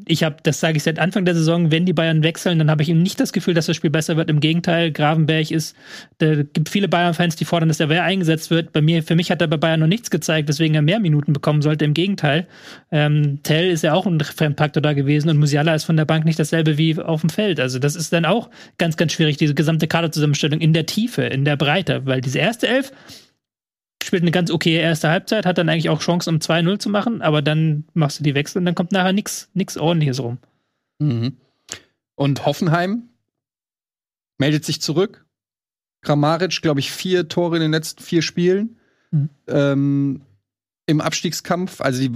[SPEAKER 3] Ich habe, das sage ich seit Anfang der Saison, wenn die Bayern wechseln, dann habe ich nicht das Gefühl, dass das Spiel besser wird. Im Gegenteil, Gravenberg ist, da gibt viele Bayern-Fans, die fordern, dass der Wehr eingesetzt wird. Bei mir, für mich hat er bei Bayern noch nichts gezeigt, weswegen er mehr Minuten bekommen sollte. Im Gegenteil, ähm, Tell ist ja auch ein Fremdfaktor da gewesen und Musiala ist von der Bank nicht dasselbe wie auf dem Feld. Also das ist dann auch ganz, ganz schwierig, diese gesamte Kaderzusammenstellung in der Tiefe, in der Breite, weil diese erste Elf spielt eine ganz okay erste Halbzeit, hat dann eigentlich auch Chancen, um 2-0 zu machen, aber dann machst du die Wechsel und dann kommt nachher nichts nix ordentliches rum.
[SPEAKER 1] Mhm. Und Hoffenheim meldet sich zurück. Kramaric, glaube ich, vier Tore in den letzten vier Spielen. Mhm. Ähm, Im Abstiegskampf. Also, die,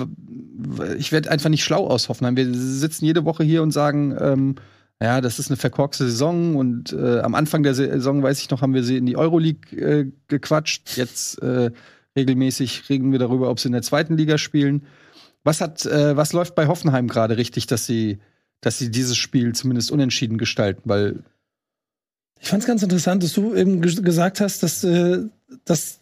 [SPEAKER 1] ich werde einfach nicht schlau aus Hoffenheim. Wir sitzen jede Woche hier und sagen, ähm, ja, das ist eine verkorkste Saison und äh, am Anfang der Saison, weiß ich noch, haben wir sie in die Euroleague äh, gequatscht. Jetzt äh, regelmäßig reden wir darüber, ob sie in der zweiten Liga spielen. Was hat, äh, was läuft bei Hoffenheim gerade richtig, dass sie, dass sie dieses Spiel zumindest unentschieden gestalten? Weil
[SPEAKER 4] ich fand es ganz interessant, dass du eben gesagt hast, dass, äh, dass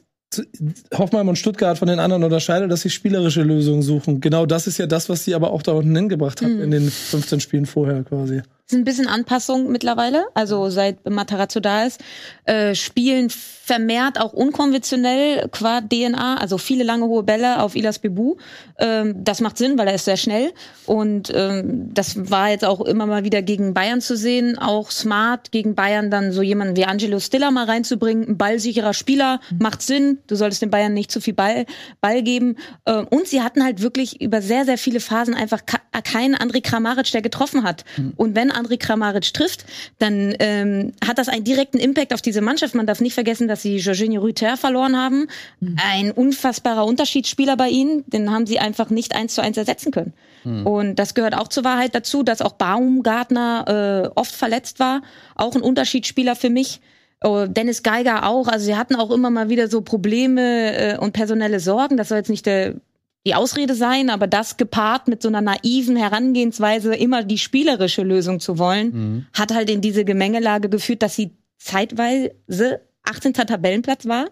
[SPEAKER 4] Hoffenheim und Stuttgart von den anderen unterscheidet, dass sie spielerische Lösungen suchen. Genau das ist ja das, was sie aber auch da unten hingebracht haben mhm. in den 15 Spielen vorher quasi
[SPEAKER 2] ist ein bisschen Anpassung mittlerweile, also seit Matarazzo da ist, äh, spielen vermehrt auch unkonventionell qua DNA, also viele lange hohe Bälle auf Ilas Bebu. Ähm, das macht Sinn, weil er ist sehr schnell. Und ähm, das war jetzt auch immer mal wieder gegen Bayern zu sehen, auch smart gegen Bayern dann so jemanden wie Angelo Stiller mal reinzubringen, ein ballsicherer Spieler, macht Sinn, du solltest den Bayern nicht zu viel Ball, Ball geben. Ähm, und sie hatten halt wirklich über sehr, sehr viele Phasen einfach keinen André Kramaric, der getroffen hat. Mhm. und wenn André Kramaric trifft, dann ähm, hat das einen direkten Impact auf diese Mannschaft. Man darf nicht vergessen, dass sie Jorginho Rüther verloren haben. Mhm. Ein unfassbarer Unterschiedsspieler bei ihnen. Den haben sie einfach nicht eins zu eins ersetzen können. Mhm. Und das gehört auch zur Wahrheit dazu, dass auch Baumgartner äh, oft verletzt war. Auch ein Unterschiedsspieler für mich. Oh, Dennis Geiger auch. Also sie hatten auch immer mal wieder so Probleme äh, und personelle Sorgen. Das soll jetzt nicht der die Ausrede sein, aber das gepaart mit so einer naiven Herangehensweise, immer die spielerische Lösung zu wollen, mhm. hat halt in diese Gemengelage geführt, dass sie zeitweise 18. Tabellenplatz war,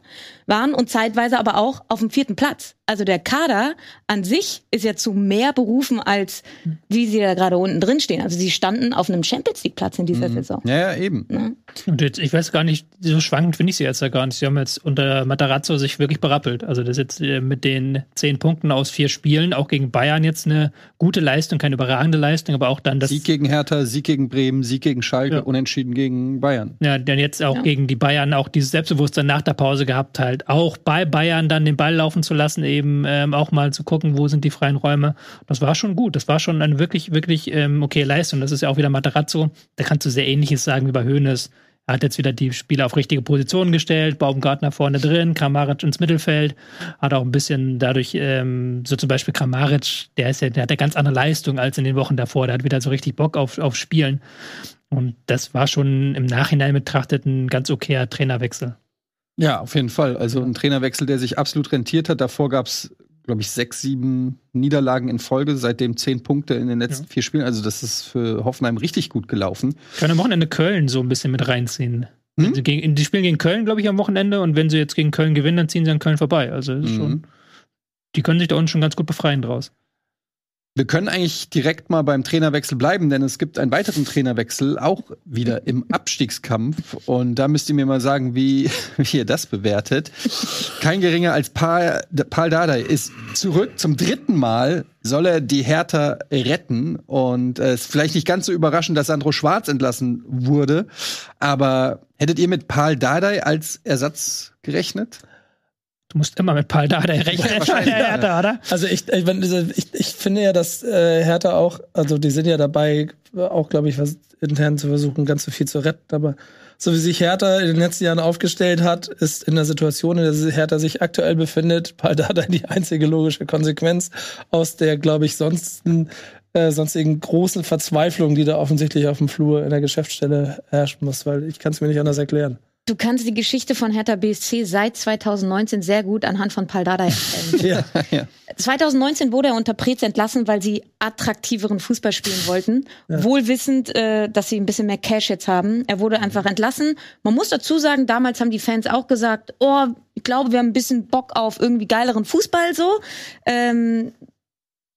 [SPEAKER 2] waren und zeitweise aber auch auf dem vierten Platz. Also der Kader an sich ist ja zu mehr berufen, als wie sie da gerade unten drin stehen. Also sie standen auf einem Champions League Platz in dieser mhm. Saison.
[SPEAKER 1] Ja, ja, eben. Ja.
[SPEAKER 3] Und jetzt, ich weiß gar nicht, so schwankend finde ich sie jetzt ja gar nicht. Sie haben jetzt unter Matarazzo sich wirklich berappelt. Also das jetzt äh, mit den zehn Punkten aus vier Spielen, auch gegen Bayern jetzt eine gute Leistung, keine überragende Leistung, aber auch dann das.
[SPEAKER 1] Sieg gegen Hertha, Sieg gegen Bremen, Sieg gegen Schalke, ja. unentschieden gegen Bayern.
[SPEAKER 3] Ja, dann jetzt auch ja. gegen die Bayern auch dieses Selbstbewusstsein nach der Pause gehabt, halt auch bei Bayern dann den Ball laufen zu lassen, eben ähm, auch mal zu gucken, wo sind die freien Räume. Das war schon gut. Das war schon eine wirklich, wirklich ähm, okay Leistung. Das ist ja auch wieder Materazzo. Da kannst du sehr ähnliches sagen wie bei Hoeneß. Er hat jetzt wieder die Spieler auf richtige Positionen gestellt, Baumgartner vorne drin, Kramaric ins Mittelfeld, hat auch ein bisschen dadurch, ähm, so zum Beispiel Kramaric, der ist ja, der hat ja ganz andere Leistung als in den Wochen davor, der hat wieder so richtig Bock auf, auf Spielen. Und das war schon im Nachhinein betrachtet ein ganz okayer Trainerwechsel.
[SPEAKER 1] Ja, auf jeden Fall. Also ein Trainerwechsel, der sich absolut rentiert hat. Davor gab es, glaube ich, sechs, sieben Niederlagen in Folge, seitdem zehn Punkte in den letzten ja. vier Spielen. Also das ist für Hoffenheim richtig gut gelaufen.
[SPEAKER 3] Können am Wochenende Köln so ein bisschen mit reinziehen. Hm? Gegen, die spielen gegen Köln, glaube ich, am Wochenende. Und wenn sie jetzt gegen Köln gewinnen, dann ziehen sie an Köln vorbei. Also mhm. schon, die können sich da unten schon ganz gut befreien draus.
[SPEAKER 1] Wir können eigentlich direkt mal beim Trainerwechsel bleiben, denn es gibt einen weiteren Trainerwechsel, auch wieder im Abstiegskampf. Und da müsst ihr mir mal sagen, wie, wie ihr das bewertet. Kein geringer als Paul, Paul Dardai ist zurück zum dritten Mal, soll er die Hertha retten. Und es äh, ist vielleicht nicht ganz so überraschend, dass Sandro Schwarz entlassen wurde. Aber hättet ihr mit Paul Dardai als Ersatz gerechnet?
[SPEAKER 3] Du musst immer mit Paul Dardai rechnen. Ja,
[SPEAKER 4] Hertha, oder? Also ich, ich, ich, finde ja, dass äh, Hertha auch, also die sind ja dabei, auch glaube ich, was intern zu versuchen, ganz so viel zu retten, aber so wie sich Hertha in den letzten Jahren aufgestellt hat, ist in der Situation, in der Hertha sich aktuell befindet, Paul Dardai die einzige logische Konsequenz aus der, glaube ich, sonst äh, sonstigen großen Verzweiflung, die da offensichtlich auf dem Flur in der Geschäftsstelle herrschen muss, weil ich kann es mir nicht anders erklären.
[SPEAKER 2] Du kannst die Geschichte von Hertha BSC seit 2019 sehr gut anhand von Paldada erzählen. ja, ja. 2019 wurde er unter Preetz entlassen, weil sie attraktiveren Fußball spielen wollten. Ja. Wohlwissend, äh, dass sie ein bisschen mehr Cash jetzt haben. Er wurde einfach entlassen. Man muss dazu sagen, damals haben die Fans auch gesagt, oh, ich glaube, wir haben ein bisschen Bock auf irgendwie geileren Fußball so. Ähm,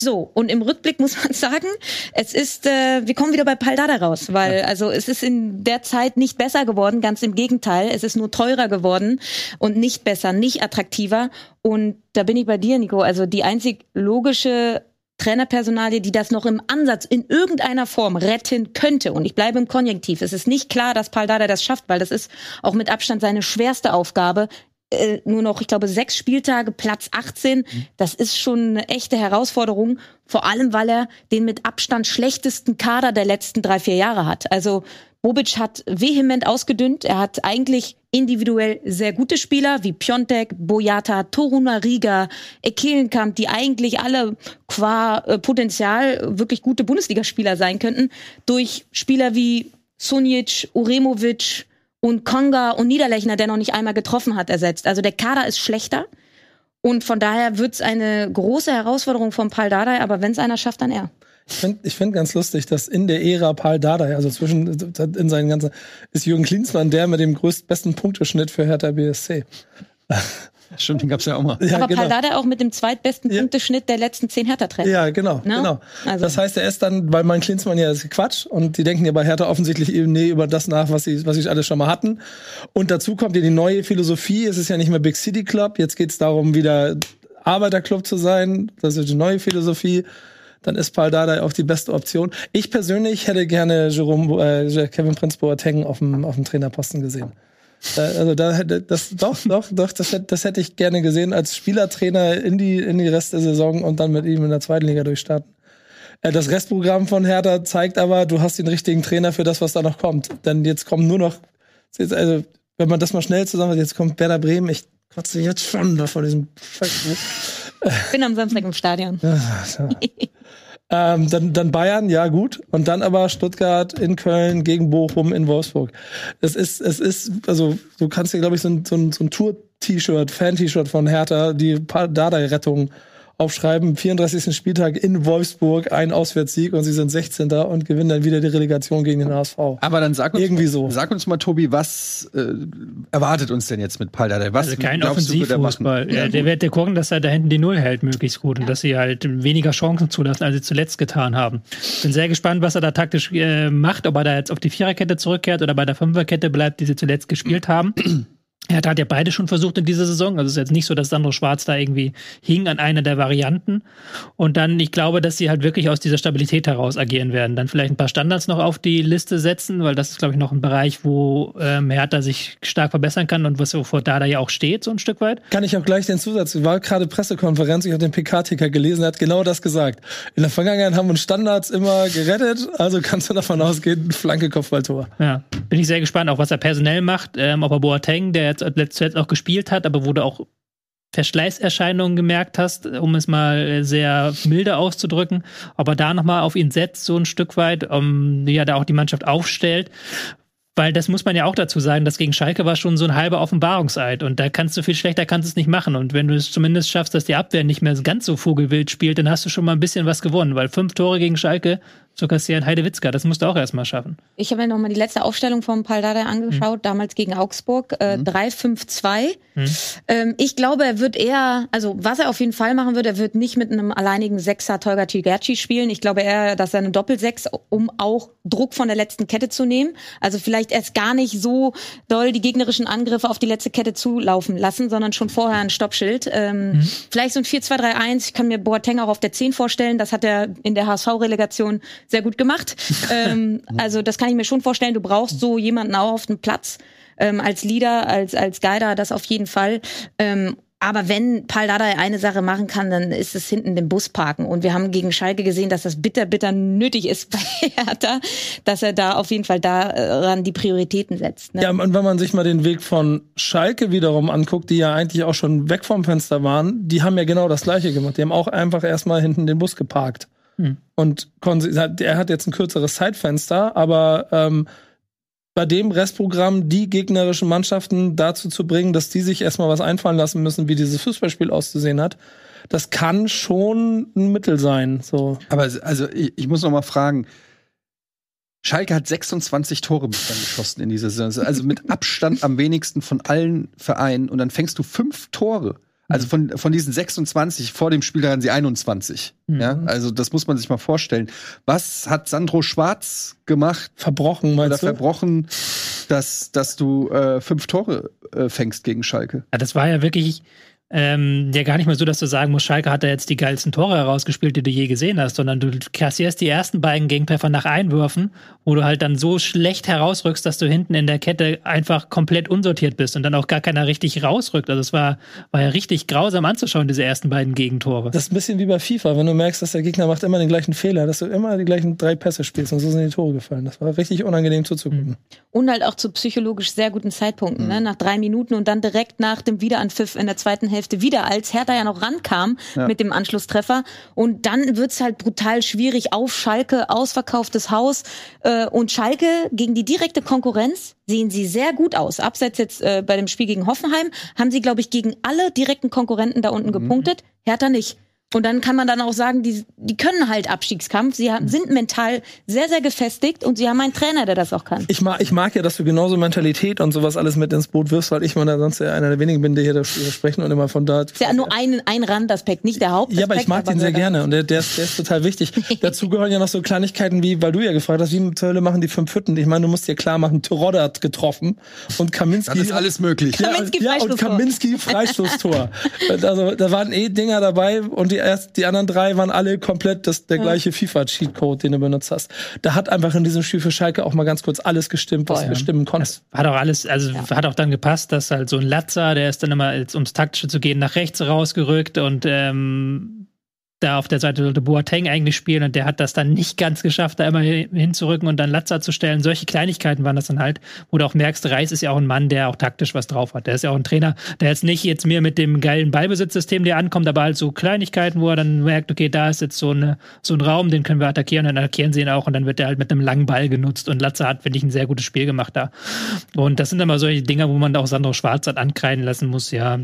[SPEAKER 2] So, und im Rückblick muss man sagen, es ist, äh, wir kommen wieder bei Paldada raus, weil also es ist in der Zeit nicht besser geworden, ganz im Gegenteil, es ist nur teurer geworden und nicht besser, nicht attraktiver. Und da bin ich bei dir, Nico. Also die einzig logische Trainerpersonalie, die das noch im Ansatz in irgendeiner Form retten könnte. Und ich bleibe im Konjunktiv. Es ist nicht klar, dass Paldada das schafft, weil das ist auch mit Abstand seine schwerste Aufgabe, äh, nur noch, ich glaube, sechs Spieltage, Platz 18. Das ist schon eine echte Herausforderung, vor allem weil er den mit Abstand schlechtesten Kader der letzten drei, vier Jahre hat. Also Bobic hat vehement ausgedünnt. Er hat eigentlich individuell sehr gute Spieler wie Piontek, Boyata, Toruna Riga, Ekelenkamp, die eigentlich alle qua äh, Potenzial wirklich gute Bundesligaspieler sein könnten, durch Spieler wie Sunic, Uremovic, und Konga und Niederlechner, der noch nicht einmal getroffen hat, ersetzt. Also der Kader ist schlechter. Und von daher wird es eine große Herausforderung von Paul Dardai, aber wenn es einer schafft, dann er.
[SPEAKER 4] Ich finde ich find ganz lustig, dass in der Ära Paul Dardai, also zwischen in seinen ganzen, ist Jürgen Klinsmann der mit dem größtbesten Punkteschnitt für Hertha BSC.
[SPEAKER 1] Stimmt, den gab's ja auch mal.
[SPEAKER 2] Ja, aber
[SPEAKER 4] genau.
[SPEAKER 2] Paldada auch mit dem zweitbesten
[SPEAKER 4] Ja.
[SPEAKER 2] Punkteschnitt der letzten zehn Hertha-Trainer.
[SPEAKER 4] Ja, genau,
[SPEAKER 2] Ne?
[SPEAKER 4] genau.
[SPEAKER 2] Also-
[SPEAKER 4] Das heißt, er ist dann, weil mein Klinsmann ja ist Quatsch und die denken ja bei Hertha offensichtlich eben nee über das nach, was sie, was sie alles schon mal hatten. Und dazu kommt ja die neue Philosophie. Es ist ja nicht mehr Big City Club. Jetzt geht's darum, wieder Arbeiterclub zu sein. Das ist die neue Philosophie. Dann ist Paul Dardai auch die beste Option. Ich persönlich hätte gerne Jerome, äh, Kevin Prince Boateng auf dem, auf dem Trainerposten gesehen. Äh, Also da das doch doch doch das hätte, das hätte ich gerne gesehen als Spielertrainer in die in die Rest der Saison und dann mit ihm in der zweiten Liga durchstarten. Äh, Das Restprogramm von Hertha zeigt aber, du hast den richtigen Trainer für das, was da noch kommt. Denn jetzt kommen nur noch also wenn man das mal schnell zusammenfasst, jetzt kommt Werder Bremen. Ich kotze jetzt schon da vor diesem
[SPEAKER 2] Ich bin am Samstag im Stadion.
[SPEAKER 4] Ähm, dann, dann Bayern, ja gut. Und dann aber Stuttgart in Köln gegen Bochum in Wolfsburg. Es ist, es ist, also du kannst dir, glaube ich, so ein, so ein, so ein Tour-T-Shirt, Fan-T-Shirt von Hertha, die Dardai-Rettung aufschreiben. 34. Spieltag in Wolfsburg, ein Auswärtssieg und sie sind 16. und gewinnen dann wieder die Relegation gegen den HSV.
[SPEAKER 1] Aber dann sag uns,
[SPEAKER 4] Irgendwie so.
[SPEAKER 1] sag uns mal, Tobi, was äh, erwartet uns denn jetzt mit Paul Dardai? Was
[SPEAKER 3] Also kein? Offensivfußball. Ja, der wird der gucken, dass er da hinten die Null hält, möglichst gut. Und dass sie halt weniger Chancen zulassen, als sie zuletzt getan haben. Bin sehr gespannt, was er da taktisch äh, macht, ob er da jetzt auf die Viererkette zurückkehrt oder bei der Fünferkette bleibt, die sie zuletzt gespielt haben. Er hat ja beide schon versucht in dieser Saison. Also es ist jetzt nicht so, dass Sandro Schwarz da irgendwie hing an einer der Varianten. Und dann, ich glaube, dass sie halt wirklich aus dieser Stabilität heraus agieren werden. Dann vielleicht ein paar Standards noch auf die Liste setzen, weil das ist, glaube ich, noch ein Bereich, wo ähm, Hertha sich stark verbessern kann und was wovor Dada ja auch steht, so ein Stück weit.
[SPEAKER 4] Kann ich auch gleich den Zusatz. War gerade Pressekonferenz, ich habe den PK-Ticker gelesen, er hat genau das gesagt. In der Vergangenheit haben uns Standards immer gerettet, also kannst du davon ausgehen, Flanke, Kopfballtor.
[SPEAKER 3] Ja, bin ich sehr gespannt, auch was er personell macht. Ähm, ob er Boateng, der jetzt zuletzt auch gespielt hat, aber wo du auch Verschleißerscheinungen gemerkt hast, um es mal sehr milde auszudrücken, ob er da nochmal auf ihn setzt, so ein Stück weit, um, wie er da auch die Mannschaft aufstellt. Weil das muss man ja auch dazu sagen, das gegen Schalke war schon so ein halber Offenbarungseid und da kannst du viel schlechter kannst du es nicht machen. Und wenn du es zumindest schaffst, dass die Abwehr nicht mehr ganz so vogelwild spielt, dann hast du schon mal ein bisschen was gewonnen, weil fünf Tore gegen Schalke zu kassieren, Heidewitzka, das musst du auch erstmal schaffen.
[SPEAKER 2] Ich habe mir noch mal die letzte Aufstellung von Paldada angeschaut, damals gegen Augsburg, äh, 3-5-2. Ähm, ich glaube, er wird eher, also was er auf jeden Fall machen wird, er wird nicht mit einem alleinigen Sechser Tolga Tigerci spielen. Ich glaube eher, dass er eine Doppelsechs, um auch Druck von der letzten Kette zu nehmen. Also vielleicht erst gar nicht so doll die gegnerischen Angriffe auf die letzte Kette zulaufen lassen, sondern schon vorher ein Stoppschild. Ähm, Vielleicht so ein 4-2-3-1. Ich kann mir Boateng auch auf der 10 vorstellen. Das hat er in der HSV-Relegation sehr gut gemacht. ähm, also das kann ich mir schon vorstellen. Du brauchst so jemanden auch auf dem Platz ähm, als Leader, als als Guider, das auf jeden Fall. Ähm, aber wenn Paul Dardai eine Sache machen kann, dann ist es hinten den Bus parken. Und wir haben gegen Schalke gesehen, dass das bitter, bitter nötig ist bei Hertha, dass er da auf jeden Fall daran die Prioritäten setzt. Ne?
[SPEAKER 4] Ja, und wenn man sich mal den Weg von Schalke wiederum anguckt, die ja eigentlich auch schon weg vom Fenster waren, die haben ja genau das gleiche gemacht. Die haben auch einfach erstmal hinten den Bus geparkt. Und konse- er hat jetzt ein kürzeres Zeitfenster, aber ähm, bei dem Restprogramm die gegnerischen Mannschaften dazu zu bringen, dass die sich erstmal was einfallen lassen müssen, wie dieses Fußballspiel auszusehen hat, das kann schon ein Mittel sein. So.
[SPEAKER 1] Aber also ich, ich muss noch mal fragen. Schalke hat 26 Tore bislang geschossen in dieser Saison. Also mit Abstand am wenigsten von allen Vereinen. Und dann fängst du fünf Tore. Also von, von diesen 26 vor dem Spiel hatten sie 21.
[SPEAKER 3] Mhm.
[SPEAKER 1] Ja, also das muss man sich mal vorstellen. Was hat Sandro Schwarz gemacht
[SPEAKER 4] Verbrochen,
[SPEAKER 1] oder
[SPEAKER 4] meinst du?
[SPEAKER 1] verbrochen, dass, dass du äh, fünf Tore äh, fängst gegen Schalke?
[SPEAKER 3] Ja, das war ja wirklich ähm, ja gar nicht mal so, dass du sagen musst, Schalke hat da jetzt die geilsten Tore herausgespielt, die du je gesehen hast, sondern du kassierst die ersten beiden Gegentreffer nach Einwürfen, wo du halt dann so schlecht herausrückst, dass du hinten in der Kette einfach komplett unsortiert bist und dann auch gar keiner richtig rausrückt. Also es war, war ja richtig grausam anzuschauen, diese ersten beiden Gegentore.
[SPEAKER 4] Das ist ein bisschen wie bei FIFA, wenn du merkst, dass der Gegner macht immer den gleichen Fehler, dass du immer die gleichen drei Pässe spielst und so sind die Tore gefallen. Das war richtig unangenehm zuzugucken.
[SPEAKER 2] Und halt auch zu psychologisch sehr guten Zeitpunkten,
[SPEAKER 1] Mhm.
[SPEAKER 2] ne? nach drei Minuten und dann direkt nach dem Wiederanpfiff in der zweiten Hälfte wieder, als Hertha ja noch rankam
[SPEAKER 1] Ja.
[SPEAKER 2] mit dem Anschlusstreffer. Und dann wird's halt brutal schwierig auf Schalke, ausverkauftes Haus. Äh, und Schalke gegen die direkte Konkurrenz sehen sie sehr gut aus. Abseits jetzt äh, bei dem Spiel gegen Hoffenheim haben sie, glaube ich, gegen alle direkten Konkurrenten da
[SPEAKER 1] Mhm.
[SPEAKER 2] unten gepunktet. Hertha nicht. Und dann kann man dann auch sagen, die, die können halt Abstiegskampf. Sie haben, sind mental sehr, sehr gefestigt und sie haben einen Trainer, der das auch kann.
[SPEAKER 4] Ich mag, ich mag ja, dass du genauso Mentalität und sowas alles mit ins Boot wirfst, weil ich mal da sonst ja einer der wenigen bin, der hier darüber sprechen und immer von da.
[SPEAKER 2] ist ja nur ein, ein Randaspekt, nicht der Hauptaspekt.
[SPEAKER 4] Ja, aber ich mag den sehr gerne und der, der, ist, der ist total wichtig. Dazu gehören ja noch so Kleinigkeiten wie, weil du ja gefragt hast, wie zur Hölle machen die fünf Hütten? Ich meine, du musst dir klar machen, Terodde hat getroffen und Kaminski.
[SPEAKER 1] Dann ist alles möglich.
[SPEAKER 4] ja,
[SPEAKER 2] Kaminski
[SPEAKER 4] ja, und. Kaminski Freistoßtor. also da waren eh Dinger dabei und die erst die anderen drei waren alle komplett das, der gleiche FIFA-Cheatcode, den du benutzt hast. Da hat einfach in diesem Spiel für Schalke auch mal ganz kurz alles gestimmt, was
[SPEAKER 3] Boah, ja.
[SPEAKER 4] bestimmen konnte.
[SPEAKER 3] Das hat auch alles, also hat auch dann gepasst, dass halt so ein Latzer, der ist dann immer, ums Taktische zu gehen, nach rechts rausgerückt und ähm, da auf der Seite sollte Boateng eigentlich spielen und der hat das dann nicht ganz geschafft, da immer hin- hinzurücken und dann Latzer zu stellen. Solche Kleinigkeiten waren das dann halt, wo du auch merkst, Reis ist ja auch ein Mann, der auch taktisch was drauf hat. Der ist ja auch ein Trainer, der jetzt nicht jetzt mir mit dem geilen Ballbesitzsystem, der ankommt, aber halt so Kleinigkeiten, wo er dann merkt, okay, da ist jetzt so, eine, so ein Raum, den können wir attackieren, dann attackieren sie ihn auch und dann wird er halt mit einem langen Ball genutzt und Latzer hat, finde ich, ein sehr gutes Spiel gemacht da. Und das sind immer solche Dinge, wo man auch Sandro Schwarz hat ankreiden lassen muss, ja,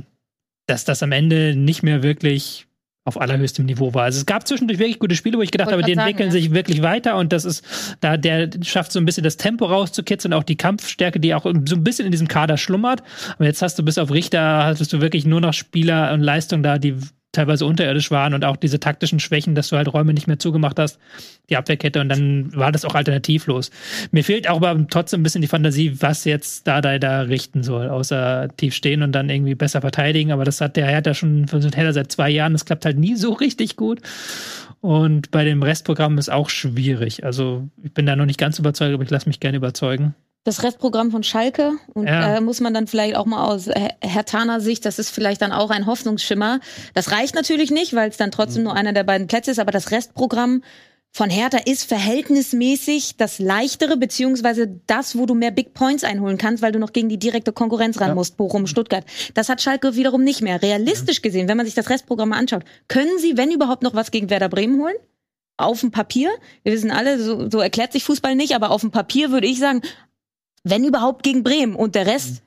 [SPEAKER 3] dass das am Ende nicht mehr wirklich auf allerhöchstem Niveau war. Also es gab zwischendurch wirklich gute Spiele, wo ich gedacht
[SPEAKER 2] Wollte
[SPEAKER 3] habe, die
[SPEAKER 2] grad
[SPEAKER 3] entwickeln
[SPEAKER 2] sagen,
[SPEAKER 3] sich wirklich weiter und das ist, da der schafft so ein bisschen das Tempo rauszukitzeln, auch die Kampfstärke, die auch so ein bisschen in diesem Kader schlummert. Aber jetzt hast du bis auf Richter, hattest du wirklich nur noch Spieler und Leistung da, die teilweise unterirdisch waren und auch diese taktischen Schwächen, dass du halt Räume nicht mehr zugemacht hast, die Abwehrkette. Und dann war das auch alternativlos. Mir fehlt auch aber trotzdem ein bisschen die Fantasie, was jetzt Dardai da richten soll, außer tief stehen und dann irgendwie besser verteidigen, aber das hat der Hertha schon versucht, Hertha seit zwei Jahren, das klappt halt nie so richtig gut. Und bei dem Restprogramm ist auch schwierig, also ich bin da noch nicht ganz überzeugt, aber ich lasse mich gerne überzeugen.
[SPEAKER 2] Das Restprogramm von Schalke und
[SPEAKER 3] Ja.
[SPEAKER 2] äh, muss man dann vielleicht auch mal aus Her- Hertaner Sicht, das ist vielleicht dann auch ein Hoffnungsschimmer. Das reicht natürlich nicht, weil es dann trotzdem
[SPEAKER 3] Mhm.
[SPEAKER 2] nur einer der beiden Plätze ist, aber das Restprogramm von Hertha ist verhältnismäßig das leichtere, beziehungsweise das, wo du mehr Big Points einholen kannst, weil du noch gegen die direkte Konkurrenz ran musst, Bochum, Stuttgart. Das hat Schalke wiederum nicht mehr. Realistisch gesehen, wenn man sich das Restprogramm mal anschaut, können sie, wenn überhaupt, noch was gegen Werder Bremen holen? Auf dem Papier. Wir wissen alle, so, so erklärt sich Fußball nicht, aber auf dem Papier würde ich sagen, wenn überhaupt gegen Bremen und der Rest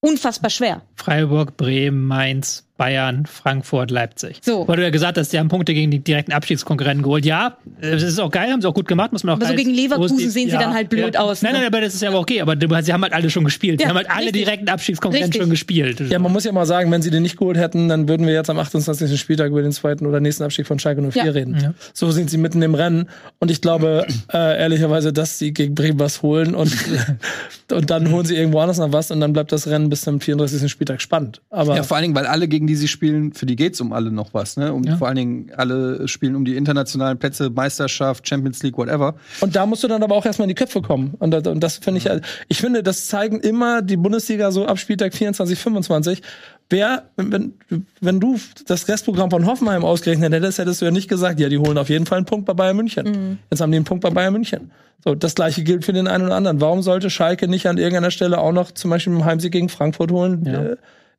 [SPEAKER 2] unfassbar schwer.
[SPEAKER 3] Freiburg, Bremen, Mainz, Bayern, Frankfurt, Leipzig.
[SPEAKER 2] So.
[SPEAKER 3] Weil du ja gesagt hast, die haben Punkte gegen die direkten Abstiegskonkurrenten geholt. Ja, es ist auch geil, haben sie auch gut gemacht, muss man auch
[SPEAKER 2] Aber so gegen Leverkusen
[SPEAKER 3] positiv-
[SPEAKER 2] sehen sie dann halt blöd
[SPEAKER 3] ja.
[SPEAKER 2] aus,
[SPEAKER 3] Nein,
[SPEAKER 2] ne?
[SPEAKER 3] nein, aber das ist ja aber okay. Aber du- sie haben halt alle schon gespielt.
[SPEAKER 2] Ja,
[SPEAKER 3] sie haben halt alle
[SPEAKER 2] richtig.
[SPEAKER 3] direkten Abstiegskonkurrenten
[SPEAKER 2] Richtig.
[SPEAKER 3] schon gespielt.
[SPEAKER 4] Ja, man muss ja mal sagen, wenn sie den nicht geholt hätten, dann würden wir jetzt am 28. Spieltag über den zweiten oder nächsten Abstieg von Schalke 04
[SPEAKER 2] Ja.
[SPEAKER 4] reden.
[SPEAKER 3] Ja.
[SPEAKER 4] So sind sie mitten im Rennen. Und ich glaube äh, ehrlicherweise, dass sie gegen Bremen was holen und, und dann holen sie irgendwo anders noch was und dann bleibt das Rennen bis zum 34. Spieltag spannend. Aber
[SPEAKER 1] Ja, vor allen Dingen, weil alle, gegen die sie spielen, für die geht's um alle noch was. Ne? Um,
[SPEAKER 3] Ja.
[SPEAKER 1] Vor allen Dingen, alle spielen um die internationalen Plätze, Meisterschaft, Champions League, whatever.
[SPEAKER 4] Und da musst du dann aber auch erstmal in die Köpfe kommen. Und das, und das finde ich, ich finde, das zeigen immer die Bundesliga so ab Spieltag 24, 25. Wer, wenn, wenn du das Restprogramm von Hoffenheim ausgerechnet hättest, hättest du ja nicht gesagt, ja, die holen auf jeden Fall einen Punkt bei Bayern München. Jetzt haben die einen Punkt bei Bayern München. So, das gleiche gilt für den einen oder anderen. Warum sollte Schalke nicht an irgendeiner Stelle auch noch zum Beispiel einen Heimsieg gegen Frankfurt holen?
[SPEAKER 3] Ja.
[SPEAKER 4] Äh,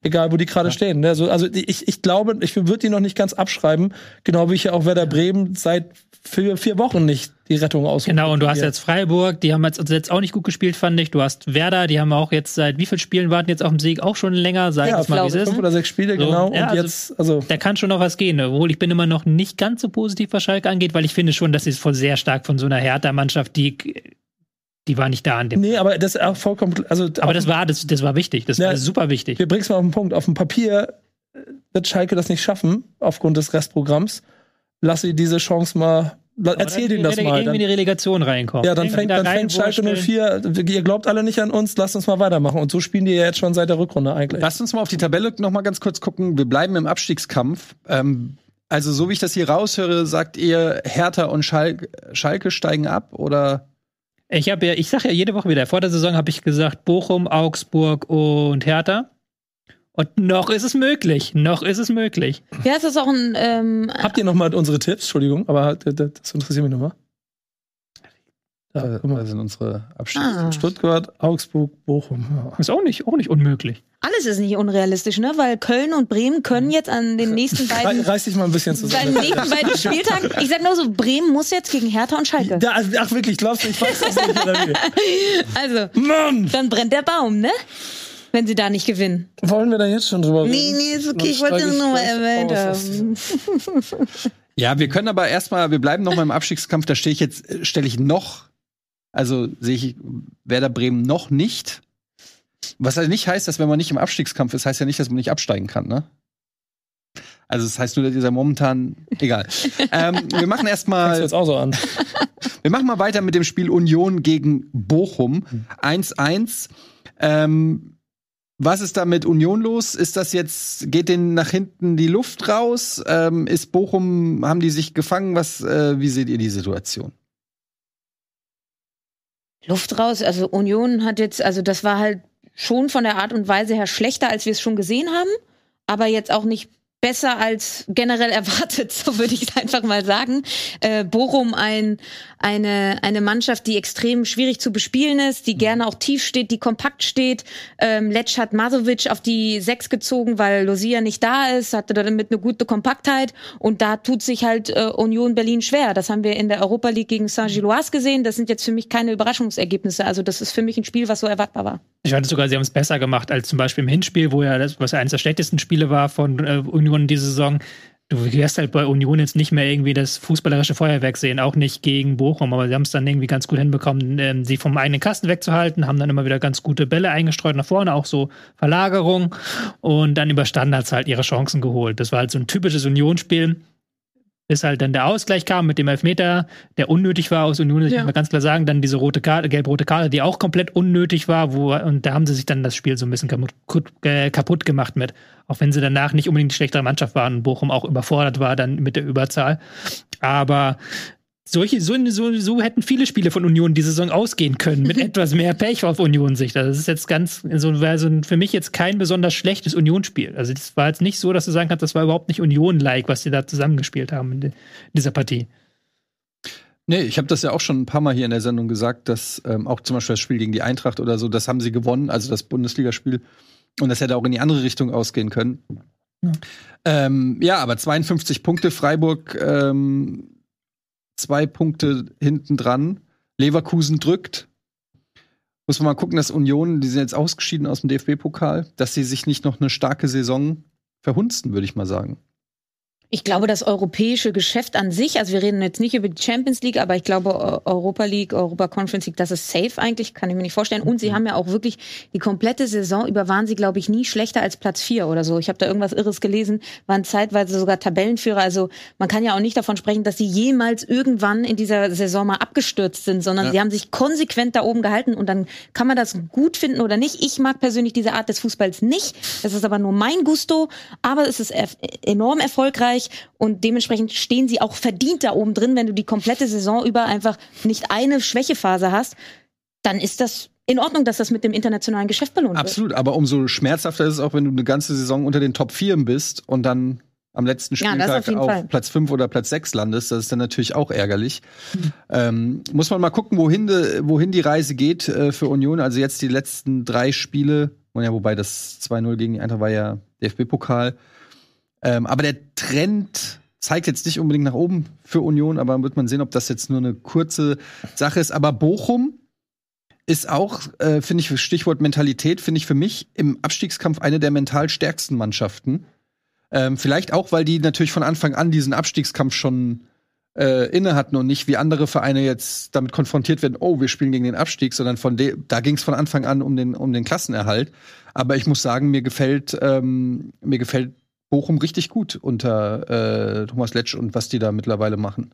[SPEAKER 4] egal wo die gerade stehen. Ne? So, also ich, ich glaube, ich würde die noch nicht ganz abschreiben, genau wie ich ja auch Werder Bremen seit vier, vier Wochen nicht die Rettung aus.
[SPEAKER 3] Genau, und du hast jetzt Freiburg, die haben jetzt, also jetzt auch nicht gut gespielt, fand ich. Du hast Werder, die haben auch jetzt seit wie vielen Spielen warten jetzt auf den Sieg? Auch schon länger, sag
[SPEAKER 4] ja,
[SPEAKER 3] es mal, wie es ist.
[SPEAKER 4] fünf oder sechs Spiele,
[SPEAKER 3] So,
[SPEAKER 4] genau.
[SPEAKER 3] ja,
[SPEAKER 4] und
[SPEAKER 3] also-
[SPEAKER 4] jetzt, also
[SPEAKER 3] Da kann schon noch was gehen, obwohl ich bin immer noch nicht ganz so positiv, was Schalke angeht, weil ich finde schon, dass sie es voll sehr stark von so einer Hertha-Mannschaft, die, die war nicht da an dem.
[SPEAKER 4] nee, aber das ist auch vollkommen, also
[SPEAKER 3] Aber das war, das, das war wichtig, das
[SPEAKER 4] Ja.
[SPEAKER 3] war super wichtig.
[SPEAKER 4] wir bringen es mal auf den Punkt. Auf dem Papier, äh, wird Schalke das nicht schaffen, aufgrund des Restprogramms. Lass sie diese Chance mal. Erzähl denen das mal.
[SPEAKER 3] Irgendwie in die Relegation reinkommen.
[SPEAKER 4] Ja, dann fängt, dann fängt Schalke 04. Ihr glaubt alle nicht an uns, lasst uns mal weitermachen. Und so spielen die ja jetzt schon seit der Rückrunde eigentlich.
[SPEAKER 1] Lasst uns mal auf die Tabelle noch mal ganz kurz gucken. Wir bleiben im Abstiegskampf. Ähm, also, so wie ich das hier raushöre, sagt ihr, Hertha und Schalke, Schalke steigen ab oder?
[SPEAKER 3] Ich habe ja, ich sage ja jede Woche wieder, vor der Saison habe ich gesagt, Bochum, Augsburg und Hertha. Und noch ist es möglich. Noch ist es möglich.
[SPEAKER 2] Ja, es ist auch ein. Ähm,
[SPEAKER 4] Habt ihr noch mal unsere Tipps? Entschuldigung, aber das interessiert mich noch mal.
[SPEAKER 1] Da, da sind unsere Abschnitte.
[SPEAKER 4] Ah. Stuttgart, Augsburg, Bochum.
[SPEAKER 3] Ja. Ist auch nicht, auch nicht unmöglich.
[SPEAKER 2] Alles ist nicht unrealistisch, ne? Weil Köln und Bremen können jetzt an den nächsten beiden.
[SPEAKER 4] Reiß dich mal ein bisschen zusammen.
[SPEAKER 2] Bei den nächsten beiden Spieltagen. Ich sag nur so, Bremen muss jetzt gegen Hertha und Schalke.
[SPEAKER 4] Da, ach wirklich, glaubst du, ich weiß das nicht, oder?
[SPEAKER 2] Also,
[SPEAKER 4] Mann!
[SPEAKER 2] dann brennt der Baum, ne? Wenn sie da nicht gewinnen.
[SPEAKER 4] Wollen wir da jetzt schon drüber reden?
[SPEAKER 2] Nee, nee, ist okay, ich wollte es nur mal erwähnt haben.
[SPEAKER 1] Ja, wir können aber erstmal, wir bleiben noch mal im Abstiegskampf. Da stehe ich jetzt, stelle ich noch, also sehe ich Werder Bremen noch nicht. Was also nicht heißt, dass wenn man nicht im Abstiegskampf ist, heißt ja nicht, dass man nicht absteigen kann, ne? Also das heißt nur, dass dieser momentan egal. ähm, wir machen erstmal
[SPEAKER 4] jetzt auch so an.
[SPEAKER 1] Wir machen mal weiter mit dem Spiel Union gegen Bochum 1-1. Ähm, was ist da mit Union los? Ist das jetzt, geht denen nach hinten die Luft raus? Ähm, ist Bochum, haben die sich gefangen? Was, äh, wie seht ihr die Situation?
[SPEAKER 2] Luft raus. Also Union hat jetzt, also das war halt schon von der Art und Weise her schlechter, als wir es schon gesehen haben, aber jetzt auch nicht besser als generell erwartet, so würde ich es einfach mal sagen. Äh, Bochum ein, eine, eine Mannschaft, die extrem schwierig zu bespielen ist, die gerne auch tief steht, die kompakt steht. Ähm, Letsch hat Masovic auf die Sechs gezogen, weil Lucia nicht da ist, hatte damit eine gute Kompaktheit und da tut sich halt äh, Union Berlin schwer. Das haben wir in der Europa League gegen Saint-Gilloise gesehen. Das sind jetzt für mich keine Überraschungsergebnisse. Also das ist für mich ein Spiel, was so erwartbar war.
[SPEAKER 3] Ich fand sogar, sie haben es besser gemacht als zum Beispiel im Hinspiel, wo ja das, was eines der schlechtesten Spiele war von äh, Union diese Saison. Du wirst halt bei Union jetzt nicht mehr irgendwie das fußballerische Feuerwerk sehen, auch nicht gegen Bochum, aber sie haben es dann irgendwie ganz gut hinbekommen, ähm, sie vom eigenen Kasten wegzuhalten, haben dann immer wieder ganz gute Bälle eingestreut nach vorne, auch so Verlagerung und dann über Standards halt ihre Chancen geholt. Das war halt so ein typisches Unionsspiel bis halt dann der Ausgleich kam mit dem Elfmeter, der unnötig war aus Union, ja. ich mal ganz klar sagen, dann diese rote Karte, gelb-rote Karte, die auch komplett unnötig war, wo, und da haben sie sich dann das Spiel so ein bisschen kaputt, äh, kaputt gemacht mit. Auch wenn sie danach nicht unbedingt die schlechtere Mannschaft waren und Bochum auch überfordert war dann mit der Überzahl. Aber solche, so, so, so hätten viele Spiele von Union die Saison ausgehen können, mit etwas mehr Pech auf Union-Sicht. Also das ist jetzt ganz, so wäre so für mich jetzt kein besonders schlechtes Union-Spiel. Also das war jetzt nicht so, dass du sagen kannst, das war überhaupt nicht Union-like, was sie da zusammengespielt haben in, dieser Partie.
[SPEAKER 1] Nee, ich habe das ja auch schon ein paar Mal hier in der Sendung gesagt, dass ähm, auch zum Beispiel das Spiel gegen die Eintracht oder so, das haben sie gewonnen, also das Bundesligaspiel. Und das hätte auch in die andere Richtung ausgehen können. Ja, ähm, ja aber 52 Punkte, Freiburg ähm, zwei Punkte hinten dran. Leverkusen drückt. Muss man mal gucken, dass Union, die sind jetzt ausgeschieden aus dem DFB-Pokal, dass sie sich nicht noch eine starke Saison verhunzen, würde ich mal sagen.
[SPEAKER 2] Ich glaube, das europäische Geschäft an sich, also wir reden jetzt nicht über die Champions League, aber ich glaube, Europa League, Europa Conference League, das ist safe eigentlich, kann ich mir nicht vorstellen. Und sie haben ja auch wirklich die komplette Saison über waren sie, glaube ich, nie schlechter als Platz vier oder so. Ich habe da irgendwas Irres gelesen, waren zeitweise sogar Tabellenführer. Also man kann ja auch nicht davon sprechen, dass sie jemals irgendwann in dieser Saison mal abgestürzt sind, sondern ja. sie haben sich konsequent da oben gehalten und dann kann man das gut finden oder nicht. Ich mag persönlich diese Art des Fußballs nicht. Das ist aber nur mein Gusto, aber es ist enorm erfolgreich erfolgreich und dementsprechend stehen sie auch verdient da oben drin, wenn du die komplette Saison über einfach nicht eine Schwächephase hast, dann ist das in Ordnung, dass das mit dem internationalen Geschäft belohnt wird.
[SPEAKER 1] Absolut, aber umso schmerzhafter ist es auch, wenn du eine ganze Saison unter den Top 4 bist und dann am letzten Spieltag ja, auf, auf Platz 5 oder Platz 6 landest, das ist dann natürlich auch ärgerlich. Mhm. Ähm, muss man mal gucken, wohin, de, wohin die Reise geht äh, für Union. Also jetzt die letzten drei Spiele, ja, wobei das 2-0 gegen die Eintracht war ja DFB-Pokal. Ähm, aber der Trend zeigt jetzt nicht unbedingt nach oben für Union, aber wird man sehen, ob das jetzt nur eine kurze Sache ist. Aber Bochum ist auch, äh, finde ich, Stichwort Mentalität, finde ich für mich im Abstiegskampf eine der mental stärksten Mannschaften. Ähm, vielleicht auch, weil die natürlich von Anfang an diesen Abstiegskampf schon äh, inne hatten und nicht wie andere Vereine jetzt damit konfrontiert werden, oh, wir spielen gegen den Abstieg, sondern von da ging es von Anfang an um den, um den Klassenerhalt. Aber ich muss sagen, mir gefällt, ähm, mir gefällt Bochum richtig gut unter äh, Thomas Letsch und was die da mittlerweile machen.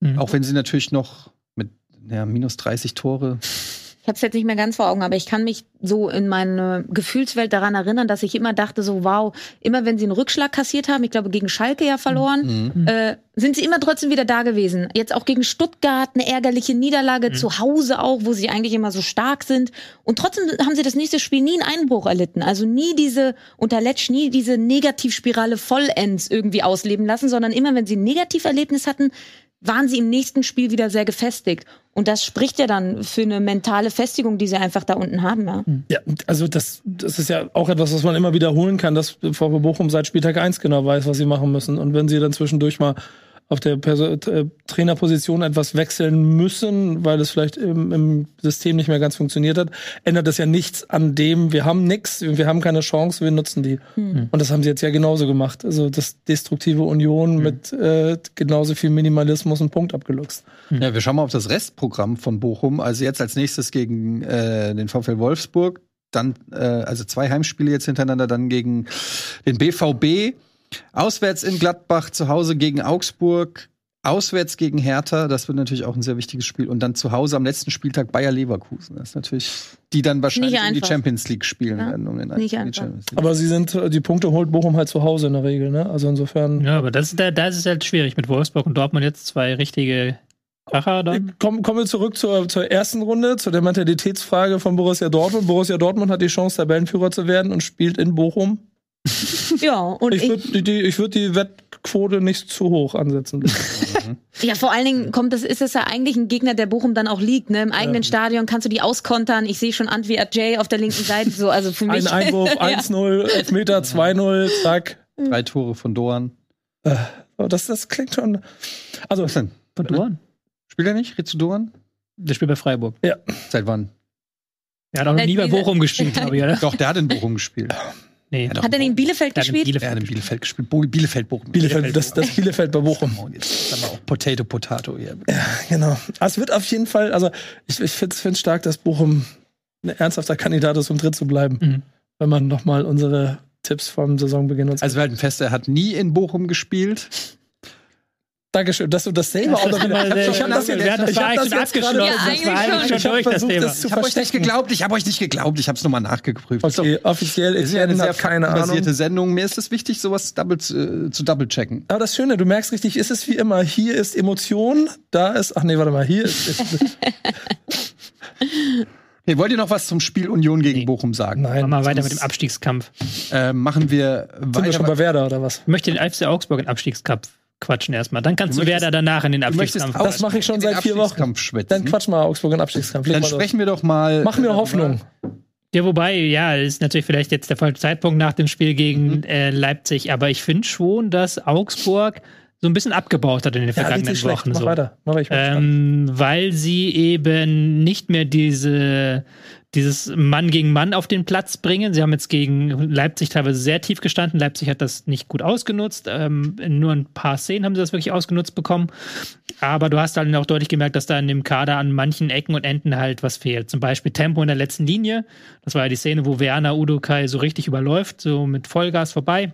[SPEAKER 1] Mhm. Auch wenn sie natürlich noch mit ja, minus 30 Tore
[SPEAKER 2] ich habe es jetzt nicht mehr ganz vor Augen, aber ich kann mich so in meine Gefühlswelt daran erinnern, dass ich immer dachte, so wow, immer wenn sie einen Rückschlag kassiert haben, ich glaube gegen Schalke ja verloren, mhm. äh, sind sie immer trotzdem wieder da gewesen. Jetzt auch gegen Stuttgart eine ärgerliche Niederlage, mhm. zu Hause auch, wo sie eigentlich immer so stark sind. Und trotzdem haben sie das nächste Spiel nie einen Einbruch erlitten. Also nie diese, unter Letsch, nie diese Negativspirale vollends irgendwie ausleben lassen, sondern immer wenn sie ein Negativerlebnis hatten, waren sie im nächsten Spiel wieder sehr gefestigt. Und das spricht ja dann für eine mentale Festigung, die sie einfach da unten haben. Ja,
[SPEAKER 4] ja also das, das ist ja auch etwas, was man immer wiederholen kann, dass VfB Bochum seit Spieltag 1 genau weiß, was sie machen müssen. Und wenn sie dann zwischendurch mal auf der Perso äh, Trainerposition etwas wechseln müssen, weil es vielleicht im, im, System nicht mehr ganz funktioniert hat, ändert das ja nichts an dem, wir haben nichts, wir haben keine Chance, wir nutzen die. Mhm. Und das haben sie jetzt ja genauso gemacht. Also das destruktive Union mhm. mit äh, genauso viel Minimalismus und Punkt abgeluchst.
[SPEAKER 1] Mhm. Ja, wir schauen mal auf das Restprogramm von Bochum. Also jetzt als nächstes gegen äh, den VfL Wolfsburg, dann äh, also zwei Heimspiele jetzt hintereinander, dann gegen den BVB Auswärts in Gladbach, zu Hause gegen Augsburg, auswärts gegen Hertha, das wird natürlich auch ein sehr wichtiges Spiel. Und dann zu Hause am letzten Spieltag Bayer Leverkusen. Das ist natürlich, die dann wahrscheinlich in die Champions League spielen ja? werden. Um den
[SPEAKER 2] Nicht einfach.
[SPEAKER 4] Aber sie sind, die Punkte holt Bochum halt zu Hause in der Regel, ne? Also insofern.
[SPEAKER 3] Ja, aber das, da, das ist halt schwierig mit Wolfsburg und Dortmund jetzt zwei richtige Kracher dann?
[SPEAKER 4] Kommen, kommen wir zurück zur, zur ersten Runde, zu der Mentalitätsfrage von Borussia Dortmund. Borussia Dortmund hat die Chance, Tabellenführer zu werden und spielt in Bochum
[SPEAKER 2] ja, und
[SPEAKER 4] ich würde die, ich würd die Wettquote nicht zu hoch ansetzen.
[SPEAKER 2] ja, vor allen Dingen kommt das, ist es ja eigentlich ein Gegner, der Bochum dann auch liegt. Ne? Im eigenen ja. Stadion kannst du die auskontern. Ich sehe schon Antwi Ajay auf der linken Seite. So, also für mich.
[SPEAKER 4] Ein Einwurf, 1-0, Elfmeter, 2-0, zack.
[SPEAKER 1] Drei Tore von Doan.
[SPEAKER 4] Äh, das, das klingt schon. Also,
[SPEAKER 1] Was denn? Von Doan? Spielt er nicht? Rizzo Doan?
[SPEAKER 3] Der spielt bei Freiburg.
[SPEAKER 1] Ja. Seit wann?
[SPEAKER 3] Er hat auch noch nie bei Bochum gespielt, glaube ich, oder?
[SPEAKER 1] Doch, der hat in Bochum gespielt.
[SPEAKER 2] Nee. Hat, er in Bielefeld gespielt?
[SPEAKER 1] Bielefeld. Er hat in Bielefeld gespielt. Bo Bielefeld, Bochum.
[SPEAKER 4] Bielefeld, das, das Bielefeld bei Bochum.
[SPEAKER 1] Jetzt haben wir auch Potato, Potato hier.
[SPEAKER 4] Ja, genau. Also es wird auf jeden Fall, also ich, ich finde es stark, dass Bochum ein ernsthafter Kandidat ist, um dritt zu bleiben. Mhm. Wenn man nochmal unsere Tipps vom Saisonbeginn
[SPEAKER 1] und so. Also wir halten fest, er hat nie in Bochum gespielt.
[SPEAKER 4] Dankeschön, dass du das selber auch noch
[SPEAKER 3] Ich habe das, ja, das, war das jetzt gerade ja, das war eigentlich schon durch, das Thema.
[SPEAKER 1] ich habe euch nicht geglaubt, ich habe euch nicht geglaubt, ich habe es nochmal nachgeprüft.
[SPEAKER 4] Okay, offiziell ist ja eine sehr keine
[SPEAKER 1] basierte Ahnung. Sendung. Mir ist es wichtig, sowas double, äh, zu double checken.
[SPEAKER 4] Aber das Schöne, du merkst richtig, ist es wie immer, hier ist Emotion, da ist, ach nee, warte mal, hier ist. ist
[SPEAKER 1] Hey, wollt ihr noch was zum Spiel Union gegen nee. Bochum sagen?
[SPEAKER 3] Nein. Machen wir weiter mit dem Abstiegskampf.
[SPEAKER 1] Äh, machen wir
[SPEAKER 4] weiter. Sind wir schon bei Werder oder was?
[SPEAKER 3] Ich möchte den FC Augsburg in Abstiegskampf quatschen erstmal. Dann kannst du, du Werder danach in den Abstiegskampf.
[SPEAKER 4] Das mache ich schon seit vier Wochen. Dann quatsch mal Augsburg in Abstiegskampf.
[SPEAKER 1] Leg Dann sprechen wir doch mal.
[SPEAKER 4] Machen wir Hoffnung.
[SPEAKER 3] Ja, wobei, ja, ist natürlich vielleicht jetzt der falsche Zeitpunkt nach dem Spiel gegen mhm. äh, Leipzig, aber ich finde schon, dass Augsburg so ein bisschen abgebaut hat in den vergangenen ja, Wochen. Mach so. weiter. Mach ich ähm, weil sie eben nicht mehr diese dieses Mann gegen Mann auf den Platz bringen. Sie haben jetzt gegen Leipzig teilweise sehr tief gestanden. Leipzig hat das nicht gut ausgenutzt. Ähm, nur ein paar Szenen haben sie das wirklich ausgenutzt bekommen. Aber du hast dann auch deutlich gemerkt, dass da in dem Kader an manchen Ecken und Enden halt was fehlt. Zum Beispiel Tempo in der letzten Linie. Das war ja die Szene, wo Werner Udokai so richtig überläuft, so mit Vollgas vorbei.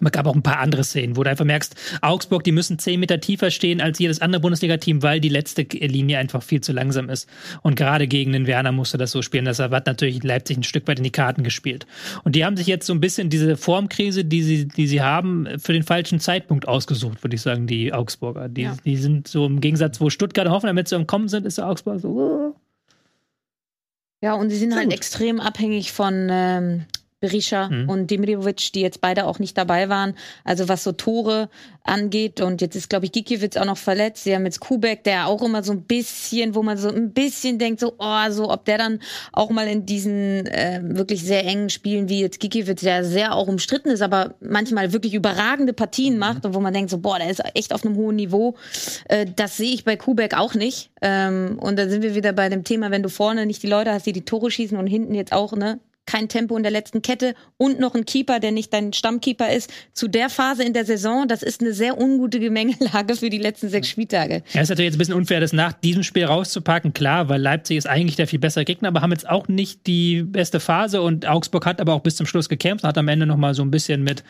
[SPEAKER 3] Man gab auch ein paar andere Szenen, wo du einfach merkst, Augsburg, die müssen zehn Meter tiefer stehen als jedes andere Bundesliga-Team, weil die letzte Linie einfach viel zu langsam ist. Und gerade gegen den Werner musste das so spielen. Das hat natürlich Leipzig ein Stück weit in die Karten gespielt. Und die haben sich jetzt so ein bisschen diese Formkrise, die sie, die sie haben, für den falschen Zeitpunkt ausgesucht, würde ich sagen, die Augsburger. Die, ja. die sind so im Gegensatz, wo Stuttgart hoffen, damit sie am Kommen sind, ist der Augsburg so. Uh.
[SPEAKER 2] Ja, und sie sind Sehr halt gut. extrem abhängig von ähm, Berisha mhm. und Dimirovic, die jetzt beide auch nicht dabei waren. Also was so Tore angeht. Und jetzt ist, glaube ich, Gikiewicz auch noch verletzt. Sie haben jetzt Kubek, der auch immer so ein bisschen, wo man so ein bisschen denkt, so, oh, so, ob der dann auch mal in diesen äh, wirklich sehr engen Spielen wie jetzt Gikiewicz, der sehr auch umstritten ist, aber manchmal wirklich überragende Partien mhm. macht und wo man denkt, so, boah, der ist echt auf einem hohen Niveau. Äh, das sehe ich bei Kubek auch nicht. Ähm, und da sind wir wieder bei dem Thema, wenn du vorne nicht die Leute hast, die die Tore schießen und hinten jetzt auch, ne, kein Tempo in der letzten Kette und noch ein Keeper, der nicht dein Stammkeeper ist. Zu der Phase in der Saison, das ist eine sehr ungute Gemengelage für die letzten sechs Spieltage.
[SPEAKER 3] Ja, ist natürlich jetzt ein bisschen unfair, das nach diesem Spiel rauszupacken. Klar, weil Leipzig ist eigentlich der viel bessere Gegner, aber haben jetzt auch nicht die beste Phase und Augsburg hat aber auch bis zum Schluss gekämpft, hat am Ende noch mal so ein bisschen mit,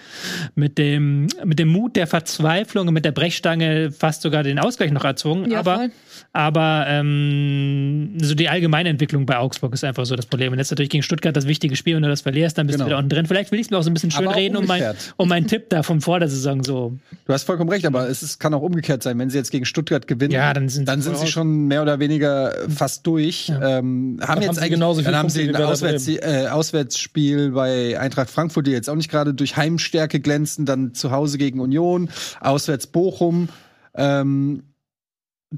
[SPEAKER 3] mit, dem, mit dem Mut der Verzweiflung und mit der Brechstange fast sogar den Ausgleich noch erzwungen.
[SPEAKER 2] Ja,
[SPEAKER 3] aber
[SPEAKER 2] voll.
[SPEAKER 3] aber ähm, so die allgemeine Entwicklung bei Augsburg ist einfach so das Problem. Und jetzt natürlich gegen Stuttgart das wichtige Spiel, wenn du das verlierst, dann bist
[SPEAKER 1] Genau.
[SPEAKER 3] du wieder unten drin. Vielleicht will ich es mir auch so ein bisschen schön
[SPEAKER 1] Aber
[SPEAKER 3] reden um, mein, um meinen Tipp da vom vor der Saison so.
[SPEAKER 1] Du hast vollkommen recht, aber es ist, kann auch umgekehrt sein. Wenn sie jetzt gegen Stuttgart gewinnen,
[SPEAKER 3] Ja, dann sind sie
[SPEAKER 1] dann sind sie schon mehr oder weniger fast durch. Ähm, haben jetzt
[SPEAKER 4] haben sie genauso viele
[SPEAKER 1] dann haben sie ein Auswärts, äh, Auswärtsspiel bei Eintracht Frankfurt, die jetzt auch nicht gerade durch Heimstärke glänzen, dann zu Hause gegen Union, auswärts Bochum. Ähm,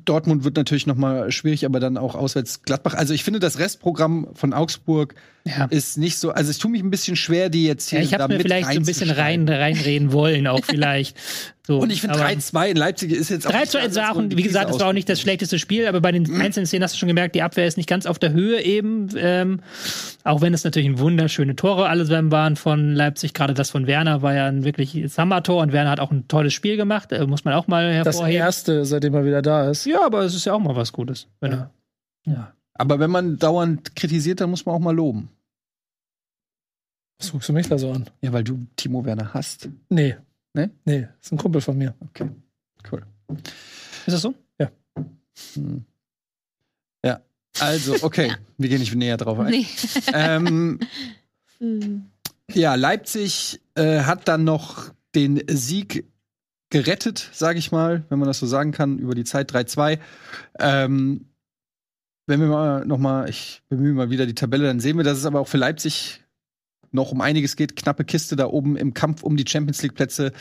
[SPEAKER 1] Dortmund wird natürlich noch mal schwierig, aber dann auch auswärts Gladbach. Also ich finde, das Restprogramm von Augsburg
[SPEAKER 3] Ja.
[SPEAKER 1] ist nicht so. Also ich tue mich ein bisschen schwer, die jetzt hier
[SPEAKER 3] Ja, ich habe mir vielleicht so ein bisschen rein, reinreden wollen, auch vielleicht. So,
[SPEAKER 1] Und ich finde
[SPEAKER 3] aber-
[SPEAKER 1] 3-2 in Leipzig ist jetzt auch
[SPEAKER 3] 3
[SPEAKER 1] nicht
[SPEAKER 3] zu
[SPEAKER 1] der
[SPEAKER 3] 1 war auch, wie gesagt,
[SPEAKER 1] Krise
[SPEAKER 3] das war auch nicht das schlechteste Spiel, aber bei den
[SPEAKER 1] Mhm.
[SPEAKER 3] einzelnen Szenen hast du schon gemerkt, die Abwehr ist nicht ganz auf der Höhe eben. Ähm, auch wenn es natürlich ein wunderschöne Tore allesamt waren von Leipzig. Gerade das von Werner war ja ein wirklich Hammer-Tor und Werner hat auch ein tolles Spiel gemacht. Äh, muss man auch mal
[SPEAKER 4] Das
[SPEAKER 3] hervorheben.
[SPEAKER 4] erste, seitdem er wieder da ist.
[SPEAKER 3] ja, aber es ist ja auch mal was Gutes. Wenn
[SPEAKER 4] Ja.
[SPEAKER 3] er, ja.
[SPEAKER 1] Aber wenn man dauernd kritisiert, dann muss man auch mal loben.
[SPEAKER 4] Was guckst du mich da so an?
[SPEAKER 1] Ja, weil du Timo Werner hast.
[SPEAKER 4] Nee.
[SPEAKER 1] Ne?
[SPEAKER 4] Nee, ist ein Kumpel von mir.
[SPEAKER 1] Okay, cool.
[SPEAKER 3] Ist das so?
[SPEAKER 1] Hm. Ja, also, okay. Wir gehen nicht näher drauf ein.
[SPEAKER 2] Nee.
[SPEAKER 1] ähm,
[SPEAKER 2] Hm.
[SPEAKER 1] ja, Leipzig äh, hat dann noch den Sieg gerettet, sage ich mal, wenn man das so sagen kann, über die Zeit 3-2. Ähm, wenn wir mal noch mal, ich bemühe mal wieder die Tabelle, dann sehen wir, dass es aber auch für Leipzig noch um einiges geht. Knappe Kiste da oben im Kampf um die Champions League Plätze.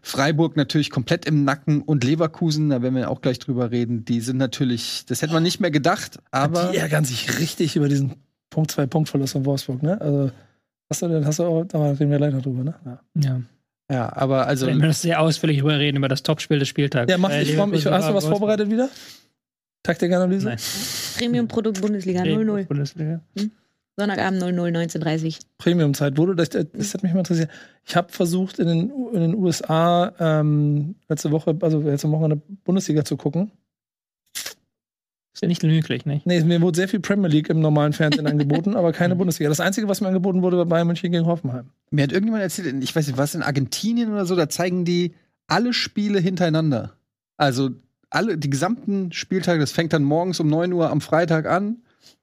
[SPEAKER 1] Freiburg natürlich komplett im Nacken und Leverkusen, da werden wir auch gleich drüber reden. Die sind natürlich, das hätte man nicht mehr gedacht, aber
[SPEAKER 4] die ärgern sich richtig über diesen Punkt 2 Punktverlust von Wolfsburg, ne? Also hast du denn, hast du auch, da reden wir gleich noch drüber, ne? Ja.
[SPEAKER 3] Ja.
[SPEAKER 1] ja, aber also
[SPEAKER 3] Wenn wir das sehr ausführlich überreden über das Topspiel des Spieltags.
[SPEAKER 4] Ja, mach
[SPEAKER 3] Äh,
[SPEAKER 4] ich, ich, hast du was vorbereitet wieder? Taktikanalyse?
[SPEAKER 3] Nein.
[SPEAKER 2] Premium-Produkt Bundesliga
[SPEAKER 3] Nee,
[SPEAKER 2] 0-0.
[SPEAKER 3] Bundesliga.
[SPEAKER 2] Sonntagabend 0-0, 19.30
[SPEAKER 4] Premium-Zeit wurde. Das, das hat mich mal interessiert. Ich habe versucht, in den, in den USA ähm, letzte Woche, also letzte Woche eine Bundesliga zu gucken.
[SPEAKER 3] Ist ja nicht möglich, nicht?
[SPEAKER 4] Nee, mir wurde sehr viel Premier League im normalen Fernsehen angeboten, aber keine Bundesliga. Das Einzige, was mir angeboten wurde, war Bayern München gegen Hoffenheim.
[SPEAKER 1] Mir hat irgendjemand erzählt, ich weiß nicht, was in Argentinien oder so, da zeigen die alle Spiele hintereinander. Also alle, die gesamten Spieltage, das fängt dann morgens um 9 Uhr am Freitag an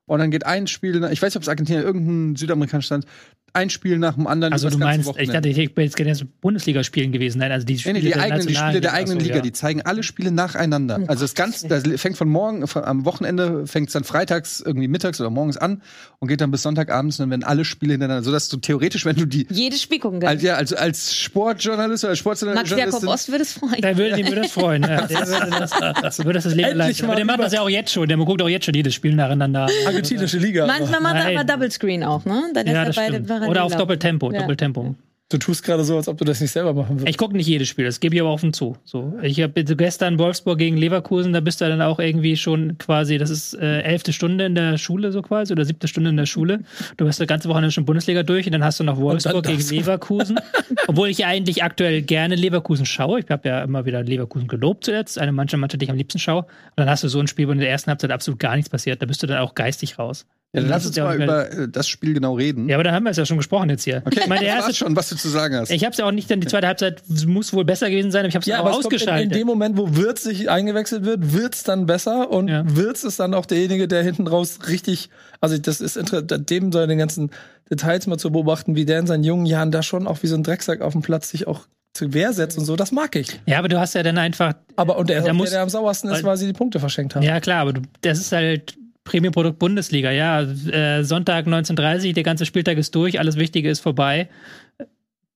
[SPEAKER 1] und dann geht ein Spiel, ich weiß nicht, ob es Argentinien irgendein südamerikanisches Land, ein Spiel nach dem anderen.
[SPEAKER 3] Also du meinst, ich
[SPEAKER 1] Wochenende.
[SPEAKER 3] dachte, ich bin jetzt gerne Bundesliga-Spielen gewesen. Nein, also die Spiele,
[SPEAKER 1] nee, die
[SPEAKER 3] der
[SPEAKER 1] eigenen, die Spiele der
[SPEAKER 3] Liga.
[SPEAKER 1] eigenen
[SPEAKER 3] so,
[SPEAKER 1] Liga,
[SPEAKER 3] ja.
[SPEAKER 1] die zeigen alle Spiele nacheinander.
[SPEAKER 2] Um
[SPEAKER 1] Also das ganze, das fängt von morgen, von, am Wochenende fängt es dann freitags irgendwie mittags oder morgens an und geht dann bis Sonntagabends und dann werden alle Spiele hintereinander, sodass du theoretisch, wenn du die
[SPEAKER 2] Jedes Spiel gucken
[SPEAKER 1] als,
[SPEAKER 2] kannst.
[SPEAKER 1] ja, also als Sportjournalist oder
[SPEAKER 2] Max
[SPEAKER 1] Sportjournalistin
[SPEAKER 2] Jakob Ost würde es freuen.
[SPEAKER 3] Der würde, den würde das freuen. Ja. Der würde das, das würde das, das Leben
[SPEAKER 4] Endlich
[SPEAKER 3] leisten. Aber
[SPEAKER 4] mal
[SPEAKER 3] der macht das ja auch jetzt schon. Der guckt auch jetzt schon jedes Spiel nacheinander.
[SPEAKER 4] Argentinische Liga. aber.
[SPEAKER 2] Manchmal macht er aber Double Screen auch, ne? Dann
[SPEAKER 3] Ja,
[SPEAKER 2] er beide. Parallel
[SPEAKER 3] Oder auf
[SPEAKER 2] laufen.
[SPEAKER 3] Doppeltempo.
[SPEAKER 2] Ja.
[SPEAKER 3] Doppeltempo.
[SPEAKER 4] Du tust gerade so, als ob du das nicht selber machen würdest.
[SPEAKER 3] Ich gucke nicht jedes Spiel, das gebe ich aber offen zu. So, ich habe gestern Wolfsburg gegen Leverkusen, da bist du dann auch irgendwie schon quasi, das ist äh, elfte Stunde in der Schule so quasi oder siebte Stunde in der Schule. Du hast das ganze Wochenende schon Bundesliga durch und dann hast du noch Wolfsburg gegen. Leverkusen. Obwohl ich eigentlich aktuell gerne Leverkusen schaue. Ich habe ja immer wieder Leverkusen gelobt zuletzt, eine Mannschaft, Mannschaft, die ich am liebsten schaue. Und dann hast du so ein Spiel, wo in der ersten Halbzeit absolut gar nichts passiert. Da bist du dann auch geistig raus.
[SPEAKER 1] Ja, dann lass uns mal über äh, das Spiel genau reden.
[SPEAKER 3] Ja, aber da haben wir es ja schon gesprochen jetzt hier.
[SPEAKER 1] Okay,
[SPEAKER 3] Meine
[SPEAKER 1] das
[SPEAKER 3] erste
[SPEAKER 1] schon, was du zu sagen hast.
[SPEAKER 3] ich habe es ja auch nicht, denn die zweite Halbzeit muss wohl besser gewesen sein, aber ich habe es
[SPEAKER 4] Ja,
[SPEAKER 3] auch
[SPEAKER 4] aber es kommt in,
[SPEAKER 3] ausgeschaltet.
[SPEAKER 4] in dem Moment, wo Wirtz sich eingewechselt wird, wird's dann besser und
[SPEAKER 3] Ja.
[SPEAKER 4] Wirtz ist dann auch derjenige, der hinten raus richtig, also das ist interessant, dem seine ganzen Details mal zu beobachten, wie der in seinen jungen Jahren da schon auch wie so ein Drecksack auf dem Platz sich auch zur Wehr setzt und so, das mag ich.
[SPEAKER 3] ja, aber du hast ja dann einfach
[SPEAKER 4] Aber und der, der,
[SPEAKER 3] muss-
[SPEAKER 4] der am sauersten ist,
[SPEAKER 3] weil-
[SPEAKER 4] weil sie die Punkte verschenkt haben.
[SPEAKER 3] Ja, klar, aber du, das ist halt Premium-Produkt Bundesliga, ja. Äh, Sonntag 19.30 der ganze Spieltag ist durch, alles Wichtige ist vorbei.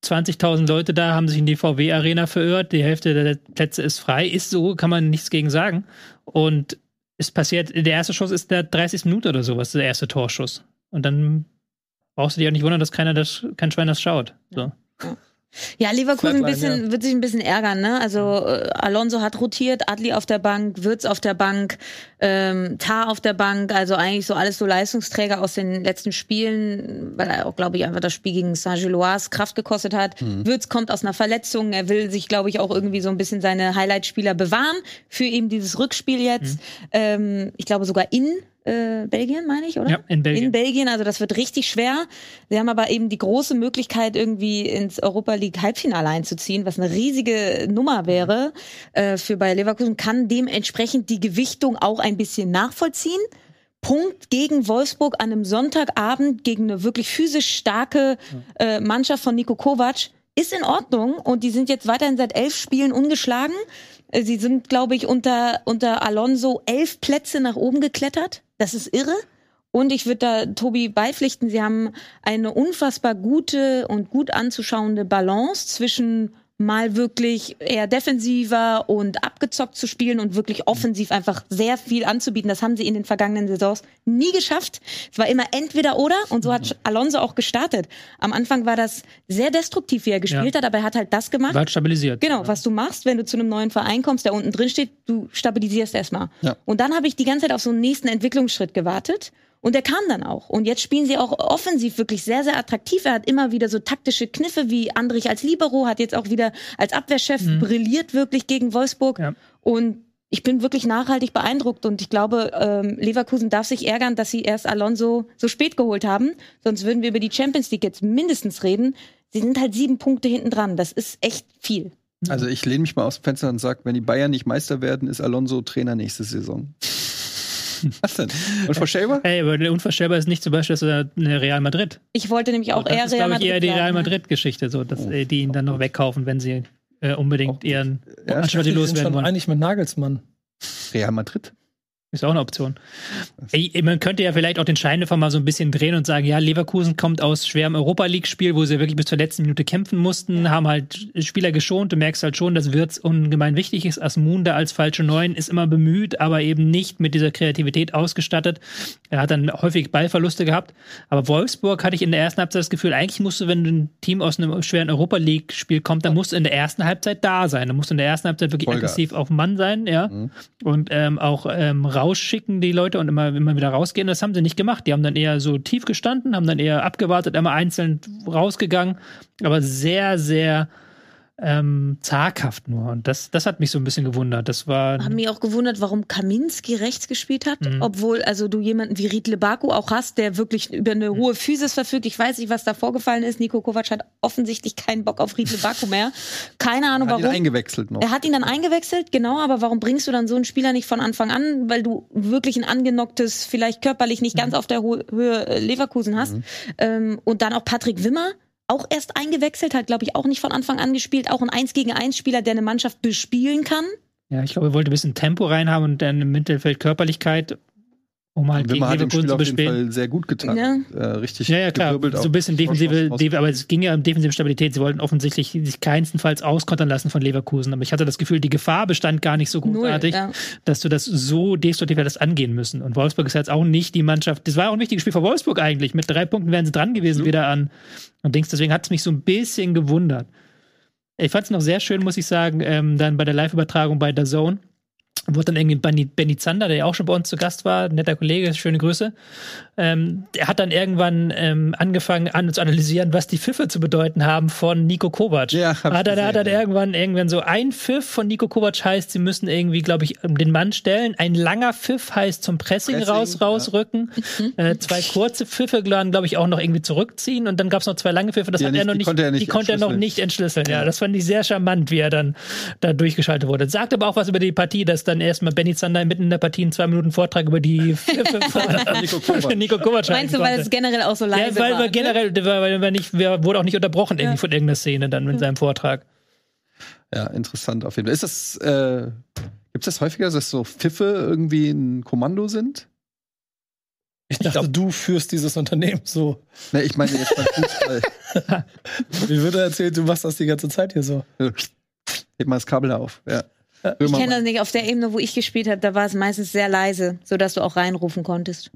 [SPEAKER 3] 20.000 Leute da haben sich in die VW-Arena verirrt, die Hälfte der Plätze ist frei. Ist so, kann man nichts gegen sagen. Und es passiert, der erste Schuss ist der 30. Minute oder sowas, der erste Torschuss. Und dann brauchst du dich auch nicht wundern, dass keiner das, kein Schwein das schaut. So.
[SPEAKER 2] Ja, Leverkusen ein
[SPEAKER 4] Flatline,
[SPEAKER 2] bisschen,
[SPEAKER 4] ja.
[SPEAKER 2] wird sich ein bisschen ärgern, ne? Also äh, Alonso hat rotiert, Adli auf der Bank, Würz auf der Bank, ähm, Tar auf der Bank, also eigentlich so alles so Leistungsträger aus den letzten Spielen, weil er auch, glaube ich, einfach das Spiel gegen Saint-Gilloise Kraft gekostet hat. Würz kommt aus einer Verletzung, er will sich, glaube ich, auch irgendwie so ein bisschen seine Highlight-Spieler bewahren für eben dieses Rückspiel jetzt. Ähm, ich glaube sogar in äh, Belgien, meine ich, oder?
[SPEAKER 3] Ja, in Belgien.
[SPEAKER 2] In Belgien, also das wird richtig schwer. Sie haben aber eben die große Möglichkeit, irgendwie ins Europa League Halbfinale einzuziehen, was eine riesige Nummer wäre äh, für Bayer Leverkusen, kann dementsprechend die Gewichtung auch ein bisschen nachvollziehen. Punkt gegen Wolfsburg an einem Sonntagabend gegen eine wirklich physisch starke äh, Mannschaft von Nico Kovac ist in Ordnung und die sind jetzt weiterhin seit elf Spielen ungeschlagen. Sie sind, glaube ich, unter, unter Alonso elf Plätze nach oben geklettert. Das ist irre. Und ich würde da Tobi beipflichten, sie haben eine unfassbar gute und gut anzuschauende Balance zwischen mal wirklich eher defensiver und abgezockt zu spielen und wirklich offensiv einfach sehr viel anzubieten. Das haben sie in den vergangenen Saisons nie geschafft. Es war immer entweder oder und so hat Alonso auch gestartet. Am Anfang war das sehr destruktiv, wie er gespielt
[SPEAKER 3] Ja.
[SPEAKER 2] hat, aber er hat halt das gemacht.
[SPEAKER 3] War halt stabilisiert.
[SPEAKER 2] Genau, was du machst, wenn du zu einem neuen Verein kommst, der unten drin steht, du stabilisierst erstmal.
[SPEAKER 1] Ja.
[SPEAKER 2] Und dann habe ich die ganze Zeit auf so einen nächsten Entwicklungsschritt gewartet. Und der kam dann auch. Und jetzt spielen sie auch offensiv wirklich sehr, sehr attraktiv. Er hat immer wieder so taktische Kniffe wie Andrich als Libero, hat jetzt auch wieder als Abwehrchef brilliert wirklich gegen Wolfsburg.
[SPEAKER 3] Ja.
[SPEAKER 2] Und ich bin wirklich nachhaltig beeindruckt und ich glaube, ähm, Leverkusen darf sich ärgern, dass sie erst Alonso so spät geholt haben. Sonst würden wir über die Champions League jetzt mindestens reden. Sie sind halt sieben Punkte hinten dran. Das ist echt viel.
[SPEAKER 1] Also ich lehne mich mal aus dem Fenster und sage, wenn die Bayern nicht Meister werden, ist Alonso Trainer nächste Saison. Was denn? Und Frau Schäber?
[SPEAKER 3] Ey, aber der unvorstellbar ist nicht zum Beispiel, dass er eine Real Madrid.
[SPEAKER 2] Ich wollte nämlich auch
[SPEAKER 3] das
[SPEAKER 2] eher
[SPEAKER 3] ist,
[SPEAKER 2] Real
[SPEAKER 3] glaube ich,
[SPEAKER 2] Madrid
[SPEAKER 3] eher die. Real Madrid-Geschichte, so, dass äh, die ihn dann noch wegkaufen, wenn sie äh, unbedingt ihren
[SPEAKER 1] Ja,
[SPEAKER 3] Ancelotti loswerden
[SPEAKER 4] schon
[SPEAKER 3] wollen.
[SPEAKER 4] einig mit Nagelsmann.
[SPEAKER 1] Real Madrid.
[SPEAKER 3] Ist auch eine Option. Ey, man könnte ja vielleicht auch den Scheinwerfer mal so ein bisschen drehen und sagen, ja, Leverkusen kommt aus schwerem Europa League-Spiel, wo sie wirklich bis zur letzten Minute kämpfen mussten, haben halt Spieler geschont. Du merkst halt schon, dass Wirtz ungemein wichtig ist. Asmunda als falsche Neun ist immer bemüht, aber eben nicht mit dieser Kreativität ausgestattet. Er hat dann häufig Ballverluste gehabt. Aber Wolfsburg hatte ich in der ersten Halbzeit das Gefühl, eigentlich musst du, wenn du ein Team aus einem schweren Europa League-Spiel kommt, dann musst du in der ersten Halbzeit da sein. Dann musst du in der ersten Halbzeit wirklich
[SPEAKER 1] Vollgas.
[SPEAKER 3] aggressiv auf Mann sein, ja. Und ähm, auch ähm, rausschicken die Leute und immer, immer wieder rausgehen. Das haben sie nicht gemacht. Die haben dann eher so tief gestanden, haben dann eher abgewartet, immer einzeln rausgegangen. Aber sehr, sehr ähm, zaghaft nur. Und das, das hat mich so ein bisschen gewundert. Das war.
[SPEAKER 2] Haben mich auch gewundert, warum Kaminski rechts gespielt hat,
[SPEAKER 3] Mhm.
[SPEAKER 2] obwohl also du jemanden wie Riedle Baku auch hast, der wirklich über eine
[SPEAKER 3] Mhm.
[SPEAKER 2] hohe Physis verfügt. Ich weiß nicht, was da vorgefallen ist. Nico Kovac hat offensichtlich keinen Bock auf Riedle Baku mehr. Keine Ahnung
[SPEAKER 1] Hat ihn
[SPEAKER 2] warum.
[SPEAKER 1] eingewechselt noch.
[SPEAKER 2] Er hat ihn dann eingewechselt, genau, aber warum bringst du dann so einen Spieler nicht von Anfang an, weil du wirklich ein angenocktes, vielleicht körperlich nicht ganz auf der Ho Höhe äh, Leverkusen hast. Ähm, und dann auch Patrick Wimmer, auch erst eingewechselt, hat, glaube ich, auch nicht von Anfang an gespielt. Auch ein 1 gegen 1 Spieler, der eine Mannschaft bespielen kann.
[SPEAKER 3] Ja, ich glaube, er wollte ein bisschen Tempo reinhaben und dann im Mittelfeld Körperlichkeit, um halt gegen
[SPEAKER 1] dem
[SPEAKER 3] Leverkusen
[SPEAKER 1] Spiel
[SPEAKER 3] zu
[SPEAKER 1] auf jeden
[SPEAKER 3] bespielen.
[SPEAKER 1] Fall sehr gut getan.
[SPEAKER 2] Ja.
[SPEAKER 1] Äh, richtig
[SPEAKER 3] Ja, ja, klar.
[SPEAKER 1] gewirbelt
[SPEAKER 3] So ein bisschen defensive, aber es ging ja um defensive Stabilität. Sie wollten offensichtlich sich keinstenfalls auskontern lassen von Leverkusen. Aber ich hatte das Gefühl, die Gefahr bestand gar nicht so
[SPEAKER 2] Null,
[SPEAKER 3] großartig,
[SPEAKER 2] ja.
[SPEAKER 3] dass du das so destruktiv hättest angehen müssen. Und Wolfsburg ist jetzt auch nicht die Mannschaft. Das war auch ein wichtiges Spiel für Wolfsburg eigentlich. Mit drei Punkten wären sie dran gewesen wieder an und Dings. Deswegen hat es mich so ein bisschen gewundert. Ich fand es noch sehr schön, muss ich sagen, ähm, dann bei der Live-Übertragung bei der Zone. Wurde dann irgendwie Benny, Benny Zander, der ja auch schon bei uns zu Gast war, netter Kollege, schöne Grüße. Ähm, der hat dann irgendwann ähm, angefangen an zu analysieren, was die Pfiffe zu bedeuten haben von Nico Kovac.
[SPEAKER 1] Ja, hab ich
[SPEAKER 3] hat er,
[SPEAKER 1] gesehen,
[SPEAKER 3] hat er
[SPEAKER 1] ja.
[SPEAKER 3] irgendwann irgendwann so ein Pfiff von Nico Kovac heißt, sie müssen irgendwie, glaube ich, den Mann stellen. Ein langer Pfiff heißt zum Pressing,
[SPEAKER 1] Pressing,
[SPEAKER 3] raus
[SPEAKER 1] ja.
[SPEAKER 3] rausrücken. Äh, zwei kurze Pfiffe, glaube ich, auch noch irgendwie zurückziehen und dann gab es noch zwei lange Pfiffe. Das
[SPEAKER 1] Die er
[SPEAKER 3] hat er
[SPEAKER 1] nicht-
[SPEAKER 3] noch
[SPEAKER 1] die
[SPEAKER 3] nicht,
[SPEAKER 1] konnte er nicht
[SPEAKER 3] die konnte er noch nicht entschlüsseln. Ja, das fand ich sehr charmant, wie er dann da durchgeschaltet wurde. Sagt aber auch was über die Partie, dass dann erstmal Benny Zander mitten in der Partie einen zwei Minuten Vortrag über die
[SPEAKER 1] Nico Kovac.
[SPEAKER 3] Nico Kovac
[SPEAKER 2] Meinst du, weil
[SPEAKER 3] konnte.
[SPEAKER 2] es generell auch so leise
[SPEAKER 3] Ja, weil,
[SPEAKER 2] war?
[SPEAKER 3] weil
[SPEAKER 2] ne?
[SPEAKER 3] generell, weil, weil, nicht, wer wurde auch nicht unterbrochen irgendwie
[SPEAKER 2] Ja.
[SPEAKER 3] von irgendeiner Szene dann mit seinem Vortrag.
[SPEAKER 1] Ja, interessant auf jeden Fall. Ist das, äh, gibt es das häufiger, dass so Pfiffe irgendwie ein Kommando sind?
[SPEAKER 4] Ich dachte, du führst dieses Unternehmen so.
[SPEAKER 1] Ne, ich meine jetzt beim Fußball.
[SPEAKER 4] Wie würde er erzählt, du machst das die ganze Zeit hier so.
[SPEAKER 1] Heb mal das Kabel auf. Ja.
[SPEAKER 2] Ich kenne das nicht. Auf der Ebene, wo ich gespielt habe, da war es meistens sehr leise, sodass du auch reinrufen konntest.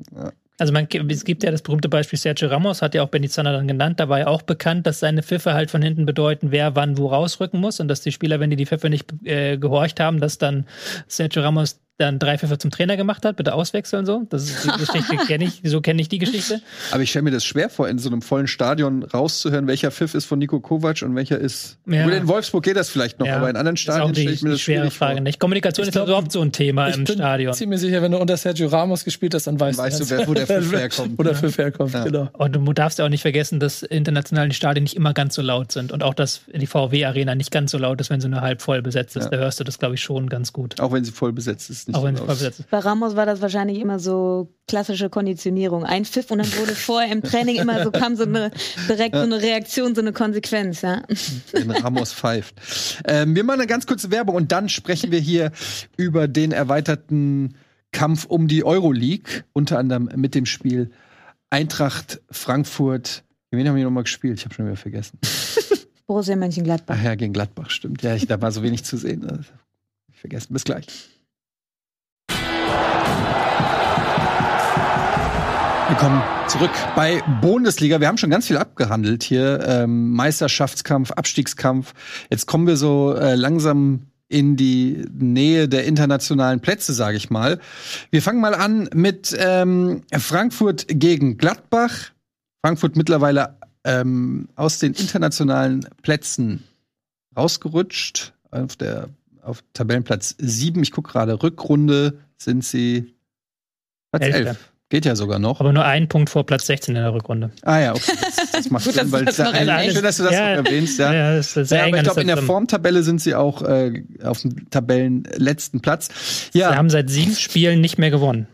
[SPEAKER 3] Also man, es gibt ja das berühmte Beispiel Sergio Ramos, hat ja auch Benny Zander dann genannt. Da war ja auch bekannt, dass seine Pfiffe halt von hinten bedeuten, wer wann wo rausrücken muss und dass die Spieler, wenn die die Pfiffe nicht äh, gehorcht haben, dass dann Sergio Ramos dann drei Pfiffe zum Trainer gemacht hat, bitte auswechseln so. Das ist die Geschichte kenne ich, so kenne ich die Geschichte.
[SPEAKER 1] Aber ich stelle mir das schwer vor, in so einem vollen Stadion rauszuhören, welcher Pfiff ist von Nico Kovac und welcher ist.
[SPEAKER 3] Ja.
[SPEAKER 1] Gut, in Wolfsburg geht das vielleicht noch,
[SPEAKER 3] Ja.
[SPEAKER 1] aber in anderen Stadien
[SPEAKER 3] die,
[SPEAKER 1] stelle ich mir das
[SPEAKER 3] schwere Frage
[SPEAKER 1] vor.
[SPEAKER 3] nicht. Kommunikation
[SPEAKER 4] Ich
[SPEAKER 3] ist
[SPEAKER 4] glaub,
[SPEAKER 3] überhaupt so ein Thema
[SPEAKER 4] Ich
[SPEAKER 3] im
[SPEAKER 4] bin
[SPEAKER 3] Stadion.
[SPEAKER 4] ziemlich sicher, wenn du unter Sergio Ramos gespielt hast, dann weißt,
[SPEAKER 1] Weißt
[SPEAKER 4] du,
[SPEAKER 1] wer- wo der Pfiff herkommt.
[SPEAKER 4] Wo der Pfiff herkommt,
[SPEAKER 1] Ja.
[SPEAKER 4] genau.
[SPEAKER 3] Und du darfst ja auch nicht vergessen, dass international die Stadien nicht immer ganz so laut sind und auch, dass die VW-Arena nicht ganz so laut ist, wenn sie nur halb voll besetzt ist.
[SPEAKER 1] Ja.
[SPEAKER 3] Da hörst du das, glaube ich, schon ganz gut.
[SPEAKER 1] Auch wenn sie voll besetzt ist. Nicht
[SPEAKER 3] Auch.
[SPEAKER 2] Bei Ramos war das wahrscheinlich immer so klassische Konditionierung. Ein Pfiff und dann wurde vorher im Training immer so kam so eine direkt so eine Reaktion, so eine Konsequenz, ja.
[SPEAKER 1] wenn Ramos pfeift. Ähm, wir machen eine ganz kurze Werbung und dann sprechen wir hier über den erweiterten Kampf um die Euroleague, unter anderem mit dem Spiel Eintracht Frankfurt. Wen haben die nochmal gespielt? Ich habe schon wieder vergessen.
[SPEAKER 2] Borussia Mönchengladbach.
[SPEAKER 1] Ach ja, gegen Gladbach, stimmt. Ja, ich, da war so wenig zu sehen. Ich vergessen. Bis gleich. Willkommen zurück bei Bundesliga. Wir haben schon ganz viel abgehandelt hier. Ähm, Meisterschaftskampf, Abstiegskampf. Jetzt kommen wir so äh, langsam in die Nähe der internationalen Plätze, sage ich mal. Wir fangen mal an mit ähm, Frankfurt gegen Gladbach. Frankfurt mittlerweile ähm, aus den internationalen Plätzen rausgerutscht. Auf der auf Tabellenplatz 7. Ich gucke gerade, Rückrunde sind sie Platz
[SPEAKER 3] Elfter.
[SPEAKER 1] 11. Geht ja sogar noch.
[SPEAKER 3] Aber nur ein Punkt vor Platz 16 in der Rückrunde.
[SPEAKER 1] Ah ja, okay. Das, das macht
[SPEAKER 2] Gut,
[SPEAKER 1] Sinn, weil
[SPEAKER 2] das erwähnst.
[SPEAKER 1] schön, dass du das
[SPEAKER 3] Ja.
[SPEAKER 1] noch erwähnst, ja.
[SPEAKER 3] Ja, das ist sehr
[SPEAKER 1] Ja, aber ich glaube, in der. Formtabelle sind sie auch äh, auf dem Tabellenletzten Platz.
[SPEAKER 3] Sie
[SPEAKER 1] Ja,
[SPEAKER 3] haben seit sieben Spielen nicht mehr gewonnen.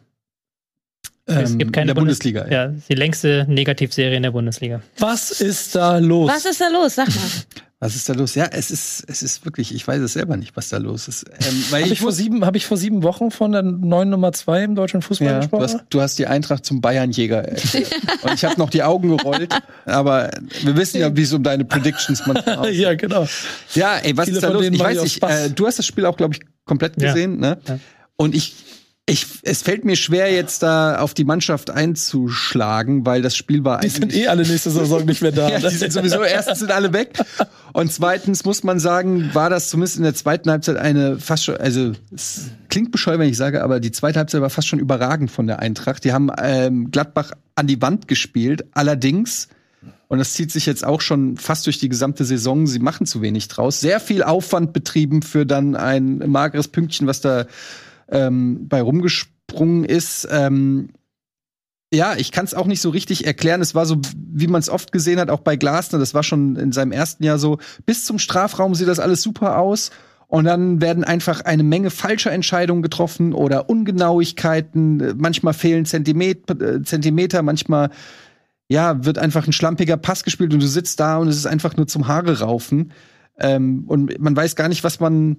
[SPEAKER 3] Es
[SPEAKER 1] ähm,
[SPEAKER 3] gibt keine
[SPEAKER 1] in der
[SPEAKER 3] Bundes-
[SPEAKER 1] Bundesliga.
[SPEAKER 3] Ja, die längste Negativserie in der Bundesliga.
[SPEAKER 4] Was ist da los?
[SPEAKER 2] Was ist da los? Sag mal.
[SPEAKER 1] Was ist da los? Ja, es ist, es ist wirklich, ich weiß es selber nicht, was da los ist. Ähm, weil
[SPEAKER 4] Habe
[SPEAKER 1] ich
[SPEAKER 4] ich, vor sieben, hab ich vor sieben Wochen von der neuen Nummer zwei im deutschen Fußball
[SPEAKER 1] Ja, du
[SPEAKER 4] gesprochen?
[SPEAKER 1] hast, du hast die Eintracht zum Bayernjäger erklärt. Und ich habe noch die Augen gerollt, aber wir wissen ja, wie es um deine Predictions manchmal aussieht.
[SPEAKER 4] ja, genau.
[SPEAKER 1] Ja, ey, was
[SPEAKER 4] Viele
[SPEAKER 1] ist da los? Ich weiß
[SPEAKER 4] ja
[SPEAKER 1] nicht, äh, du hast das Spiel auch, glaube ich, komplett
[SPEAKER 3] Ja.
[SPEAKER 1] gesehen, ne?
[SPEAKER 3] Ja.
[SPEAKER 1] Und ich, ich, es fällt mir schwer, jetzt da auf die Mannschaft einzuschlagen, weil das Spiel war
[SPEAKER 4] Die
[SPEAKER 1] eigentlich.
[SPEAKER 4] sind eh alle nächste Saison nicht mehr da.
[SPEAKER 1] ja, die sind sowieso, erstens sind alle weg. Und zweitens muss man sagen, war das zumindest in der zweiten Halbzeit eine fast schon, also es klingt bescheuert, wenn ich sage, aber die zweite Halbzeit war fast schon überragend von der Eintracht. Die haben ähm, Gladbach an die Wand gespielt. Allerdings, und das zieht sich jetzt auch schon fast durch die gesamte Saison, sie machen zu wenig draus. Sehr viel Aufwand betrieben für dann ein mageres Pünktchen, was da ähm, bei rumgesprungen ist. Ähm, ja, ich kann es auch nicht so richtig erklären. Es war so, wie man es oft gesehen hat, auch bei Glasner. Das war schon in seinem ersten Jahr so. Bis zum Strafraum sieht das alles super aus. Und dann werden einfach eine Menge falscher Entscheidungen getroffen oder Ungenauigkeiten. Manchmal fehlen Zentimeter, Zentimeter manchmal ja, wird einfach ein schlampiger Pass gespielt und du sitzt da und es ist einfach nur zum Haare raufen. Ähm, und man weiß gar nicht, was man.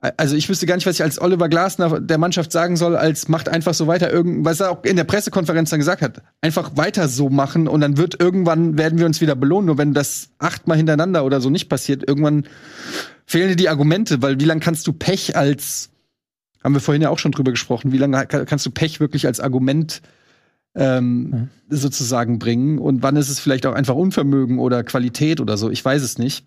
[SPEAKER 1] Also ich wüsste gar nicht, was ich als Oliver Glasner der Mannschaft sagen soll, als macht einfach so weiter irgend, was er auch in der Pressekonferenz dann gesagt hat, einfach weiter so machen und dann wird irgendwann werden wir uns wieder belohnen. Nur wenn das achtmal hintereinander oder so nicht passiert, irgendwann fehlen dir die Argumente, weil wie lange kannst du Pech als haben wir vorhin ja auch schon drüber gesprochen, wie lange ka- kannst du Pech wirklich als Argument ähm, sozusagen bringen und wann ist es vielleicht auch einfach Unvermögen oder Qualität oder so, ich weiß es nicht.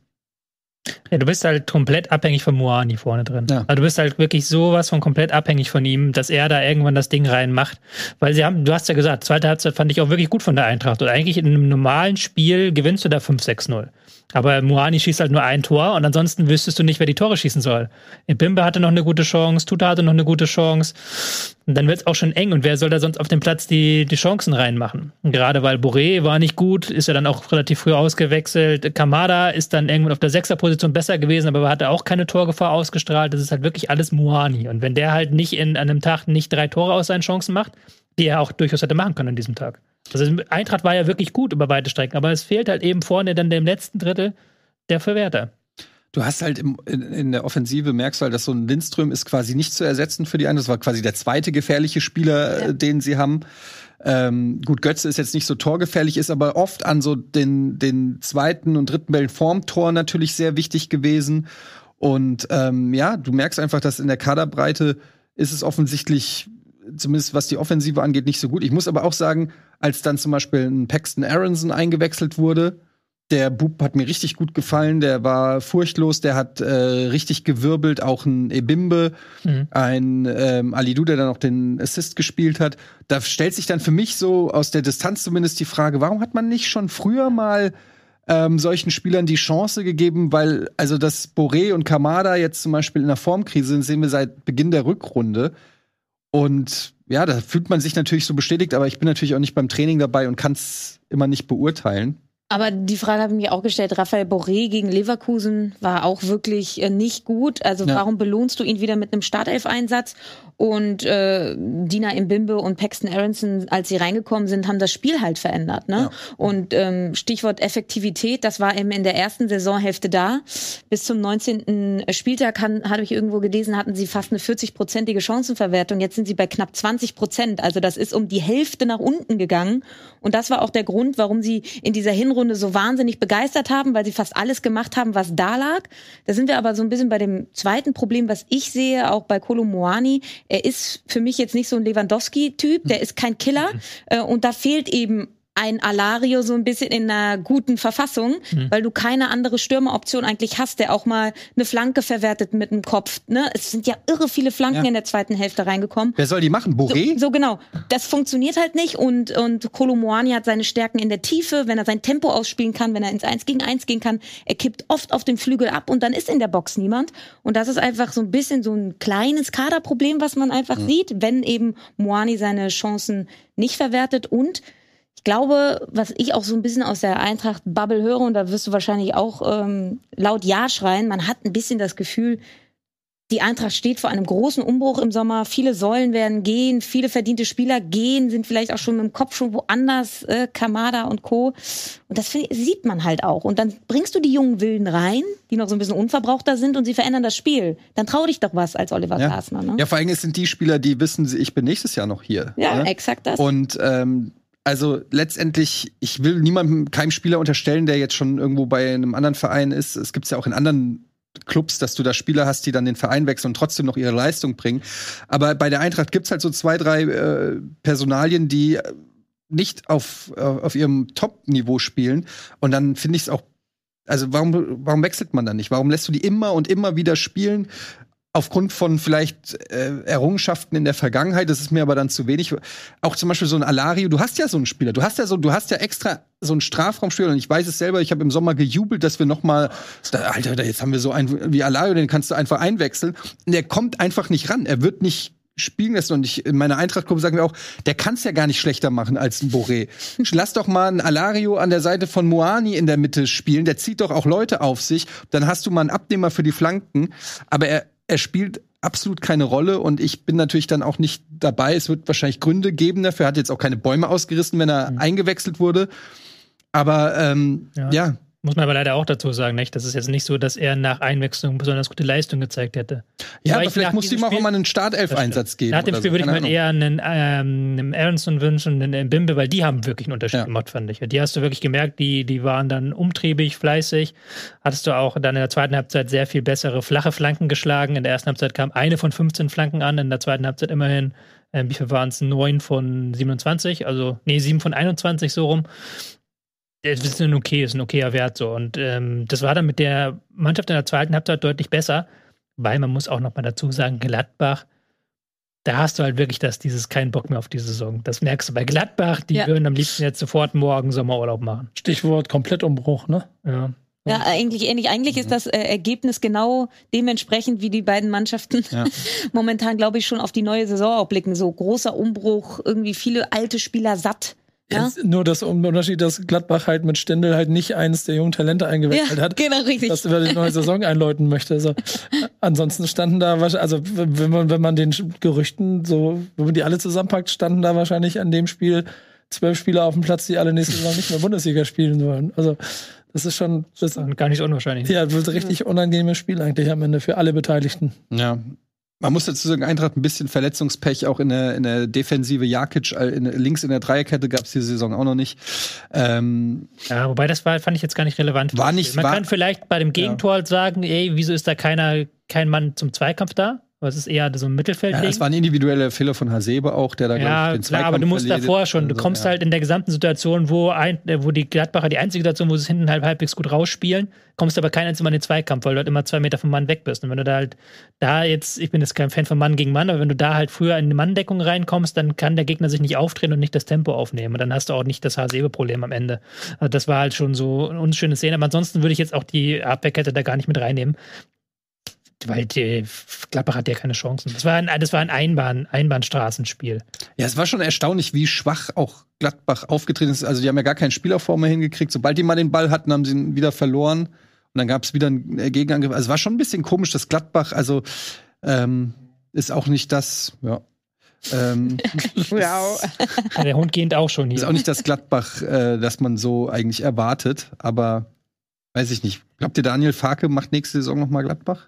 [SPEAKER 3] Ja, du bist halt komplett abhängig von Moani vorne drin.
[SPEAKER 1] Ja.
[SPEAKER 3] Also du bist halt wirklich sowas von komplett abhängig von ihm, dass er da irgendwann das Ding reinmacht. Weil sie haben, du hast ja gesagt, zweite Halbzeit fand ich auch wirklich gut von der Eintracht. Und eigentlich in einem normalen Spiel gewinnst du da 5-6-0. Aber Moani schießt halt nur ein Tor und ansonsten wüsstest du nicht, wer die Tore schießen soll. Bimbe hatte noch eine gute Chance, Tuta hatte noch eine gute Chance. Und dann wird es auch schon eng. Und wer soll da sonst auf dem Platz die, die Chancen reinmachen? Gerade weil Boré war nicht gut, ist er dann auch relativ früh ausgewechselt. Kamada ist dann irgendwann auf der Sechserposition besser gewesen, aber hatte auch keine Torgefahr ausgestrahlt. Das ist halt wirklich alles Moani. Und wenn der halt nicht in an einem Tag nicht drei Tore aus seinen Chancen macht, die er auch durchaus hätte machen können an diesem Tag. Also Eintracht war ja wirklich gut über weite Strecken, aber es fehlt halt eben vorne dann dem letzten Drittel der Verwerter.
[SPEAKER 1] Du hast halt im, in, in der Offensive merkst du halt, dass so ein Lindström ist quasi nicht zu ersetzen für die einen. Das war quasi der zweite gefährliche Spieler, äh, den sie haben. Ähm, gut, Götze ist jetzt nicht so torgefährlich, ist aber oft an so den, den zweiten und dritten Bällen vorm Tor natürlich sehr wichtig gewesen. Und ähm, ja, du merkst einfach, dass in der Kaderbreite ist es offensichtlich zumindest was die Offensive angeht, nicht so gut. Ich muss aber auch sagen, als dann zum Beispiel ein Paxton Aronson eingewechselt wurde, der Bub hat mir richtig gut gefallen, der war furchtlos, der hat äh, richtig gewirbelt, auch ein Ebimbe, mhm. ein ähm, Alidu, der dann auch den Assist gespielt hat. Da stellt sich dann für mich so aus der Distanz zumindest die Frage, warum hat man nicht schon früher mal ähm, solchen Spielern die Chance gegeben, weil also dass Boré und Kamada jetzt zum Beispiel in der Formkrise sind, sehen wir seit Beginn der Rückrunde. Und ja, da fühlt man sich natürlich so bestätigt, aber ich bin natürlich auch nicht beim Training dabei und kann es immer nicht beurteilen.
[SPEAKER 2] Aber die Frage habe ich mir auch gestellt. Raphael Boré gegen Leverkusen war auch wirklich äh, nicht gut. Also ja. warum belohnst du ihn wieder mit einem Startelf-Einsatz? Und äh, Dina Imbimbe und Paxton Aronson, als sie reingekommen sind, haben das Spiel halt verändert. Ne? Ja. Und ähm, Stichwort Effektivität, das war eben in der ersten Saisonhälfte da. Bis zum 19. Spieltag habe ich irgendwo gelesen, hatten sie fast eine 40-prozentige Chancenverwertung. Jetzt sind sie bei knapp 20 Prozent. Also das ist um die Hälfte nach unten gegangen. Und das war auch der Grund, warum sie in dieser Hinrunde so wahnsinnig begeistert haben, weil sie fast alles gemacht haben, was da lag. Da sind wir aber so ein bisschen bei dem zweiten Problem, was ich sehe, auch bei Kolo Moani. Er ist für mich jetzt nicht so ein Lewandowski-Typ, der ist kein Killer. Mhm. Äh, und da fehlt eben ein Alario so ein bisschen in einer guten Verfassung, mhm. weil du keine andere Stürmeroption eigentlich hast, der auch mal eine Flanke verwertet mit dem Kopf. Ne? Es sind ja irre viele Flanken ja. in der zweiten Hälfte reingekommen.
[SPEAKER 1] Wer soll die machen? Boré?
[SPEAKER 2] So, so, genau. Das funktioniert halt nicht und, und Kolomoani hat seine Stärken in der Tiefe, wenn er sein Tempo ausspielen kann, wenn er ins Eins gegen Eins gehen kann. Er kippt oft auf den Flügel ab und dann ist in der Box niemand. Und das ist einfach so ein bisschen so ein kleines Kaderproblem, was man einfach mhm. sieht, wenn eben Moani seine Chancen nicht verwertet und ich glaube, was ich auch so ein bisschen aus der Eintracht-Bubble höre, und da wirst du wahrscheinlich auch ähm, laut Ja schreien, man hat ein bisschen das Gefühl, die Eintracht steht vor einem großen Umbruch im Sommer. Viele Säulen werden gehen, viele verdiente Spieler gehen, sind vielleicht auch schon mit dem Kopf schon woanders, äh, Kamada und Co. Und das sieht man halt auch. Und dann bringst du die jungen Wilden rein, die noch so ein bisschen unverbrauchter sind und sie verändern das Spiel. Dann trau dich doch was als Oliver
[SPEAKER 1] ja.
[SPEAKER 2] Glasner. Ne?
[SPEAKER 1] Ja, vor allem sind die Spieler, die wissen, ich bin nächstes Jahr noch hier.
[SPEAKER 2] Ja, ne? exakt das.
[SPEAKER 1] Und ähm, also letztendlich, ich will niemandem, keinem Spieler unterstellen, der jetzt schon irgendwo bei einem anderen Verein ist. Es gibt ja auch in anderen Clubs, dass du da Spieler hast, die dann den Verein wechseln und trotzdem noch ihre Leistung bringen. Aber bei der Eintracht gibt's halt so zwei, drei äh, Personalien, die nicht auf, äh, auf ihrem Top-Niveau spielen. Und dann finde ich es auch also warum, warum wechselt man dann nicht? Warum lässt du die immer und immer wieder spielen? Aufgrund von vielleicht äh, Errungenschaften in der Vergangenheit, das ist mir aber dann zu wenig. Auch zum Beispiel so ein Alario, du hast ja so einen Spieler, du hast ja so, du hast ja extra so einen Strafraumspieler und ich weiß es selber, ich habe im Sommer gejubelt, dass wir noch mal, Alter, jetzt haben wir so einen wie Alario, den kannst du einfach einwechseln. Und der kommt einfach nicht ran, er wird nicht spielen lassen. Und ich, in meiner Eintracht-Gruppe sagen wir auch, der kann es ja gar nicht schlechter machen als ein Boré. Lass doch mal einen Alario an der Seite von Moani in der Mitte spielen. Der zieht doch auch Leute auf sich. Dann hast du mal einen Abnehmer für die Flanken. Aber er, er spielt absolut keine Rolle und ich bin natürlich dann auch nicht dabei. Es wird wahrscheinlich Gründe geben dafür. Er hat jetzt auch keine Bäume ausgerissen, wenn er mhm. eingewechselt wurde. Aber ähm, ja. ja.
[SPEAKER 3] Muss man aber leider auch dazu sagen, nicht? Das ist jetzt nicht so, dass er nach Einwechslung besonders gute Leistung gezeigt hätte.
[SPEAKER 1] Ja, aber vielleicht muss ihm auch mal einen Startelf-Einsatz geben.
[SPEAKER 3] Nach dem Spiel so. würde ich mir eher einen, ähm, einen Aronson wünschen, einen Bimbe, weil die haben wirklich einen Unterschied ja. gemacht, fand ich. Die hast du wirklich gemerkt, die, die waren dann umtriebig, fleißig. Hattest du auch dann in der zweiten Halbzeit sehr viel bessere flache Flanken geschlagen. In der ersten Halbzeit kam eine von 15 Flanken an, in der zweiten Halbzeit immerhin äh, wie viel waren es? Neun von 27, also nee, sieben von 21 so rum das ist ein okay, ist ein okayer Wert so. Und ähm, das war dann mit der Mannschaft in der zweiten Halbzeit deutlich besser, weil man muss auch noch mal dazu sagen, Gladbach, da hast du halt wirklich das, dieses kein Bock mehr auf die Saison. Das merkst du bei Gladbach, die ja. würden am liebsten jetzt sofort morgen Sommerurlaub machen.
[SPEAKER 4] Stichwort Komplettumbruch, ne?
[SPEAKER 2] Ja. Ja, eigentlich ähnlich. Eigentlich ist das äh, Ergebnis genau dementsprechend, wie die beiden Mannschaften ja. momentan, glaube ich, schon auf die neue Saison auch blicken. So großer Umbruch, irgendwie viele alte Spieler satt.
[SPEAKER 4] Ja? Nur das Unterschied, dass Gladbach halt mit Stendel halt nicht eines der jungen Talente eingewechselt ja, hat,
[SPEAKER 2] genau, richtig.
[SPEAKER 4] das über die neue Saison einläuten möchte. Also, ansonsten standen da also wenn man, wenn man den Gerüchten so, wenn man die alle zusammenpackt, standen da wahrscheinlich an dem Spiel zwölf Spieler auf dem Platz, die alle nächste Saison nicht mehr Bundesliga spielen wollen. Also das ist schon
[SPEAKER 3] das ist gar nicht unwahrscheinlich.
[SPEAKER 4] Ja, wird richtig unangenehmes Spiel eigentlich am Ende für alle Beteiligten.
[SPEAKER 1] Ja, man muss dazu sagen, Eintracht ein bisschen Verletzungspech auch in der, in der Defensive. Jakic in, links in der Dreierkette gab es diese Saison auch noch nicht.
[SPEAKER 3] Ähm, ja, wobei das war, fand ich jetzt gar nicht relevant.
[SPEAKER 1] War nicht,
[SPEAKER 3] Man
[SPEAKER 1] war,
[SPEAKER 3] kann vielleicht bei dem Gegentor ja. sagen, ey, wieso ist da keiner, kein Mann zum Zweikampf da? Aber es ist eher so ein Mittelfeldding.
[SPEAKER 1] Ja, das war ein individueller Fehler von Hasebe auch, der da,
[SPEAKER 3] Ja,
[SPEAKER 1] glaube ich, den Zweikampf
[SPEAKER 3] aber du musst davor schon, du
[SPEAKER 1] Also,
[SPEAKER 3] kommst
[SPEAKER 1] ja.
[SPEAKER 3] halt in der gesamten Situation, wo, ein, äh, wo die Gladbacher die einzige Situation, wo sie es hinten halb, halbwegs gut rausspielen, kommst aber kein einziges Mal in den Zweikampf, weil du halt immer zwei Meter vom Mann weg bist. Und wenn du da halt, da jetzt, ich bin jetzt kein Fan von Mann gegen Mann, aber wenn du da halt früher in eine Manndeckung reinkommst, dann kann der Gegner sich nicht aufdrehen und nicht das Tempo aufnehmen. Und dann hast du auch nicht das Hasebe-Problem am Ende. Also das war halt schon so eine unschöne Szene. Aber ansonsten würde ich jetzt auch die Abwehrkette da gar nicht mit reinnehmen. Weil die Gladbach hat ja keine Chancen. Das war ein, das war ein Einbahn, Einbahnstraßenspiel.
[SPEAKER 1] Ja, es war schon erstaunlich, wie schwach auch Gladbach aufgetreten ist. Also die haben ja gar keinen Spieler vor mehr hingekriegt. Sobald die mal den Ball hatten, haben sie ihn wieder verloren. Und dann gab es wieder einen äh, Gegenangriff. Also es war schon ein bisschen komisch, dass Gladbach, also ähm, ist auch nicht das, ja. Ähm,
[SPEAKER 2] Wow.
[SPEAKER 3] Ja, der Hund geht auch schon
[SPEAKER 1] ist
[SPEAKER 3] hier.
[SPEAKER 1] auch nicht das Gladbach, äh, das man so eigentlich erwartet. Aber weiß ich nicht. Glaubt ihr, Daniel Farke macht nächste Saison noch mal Gladbach?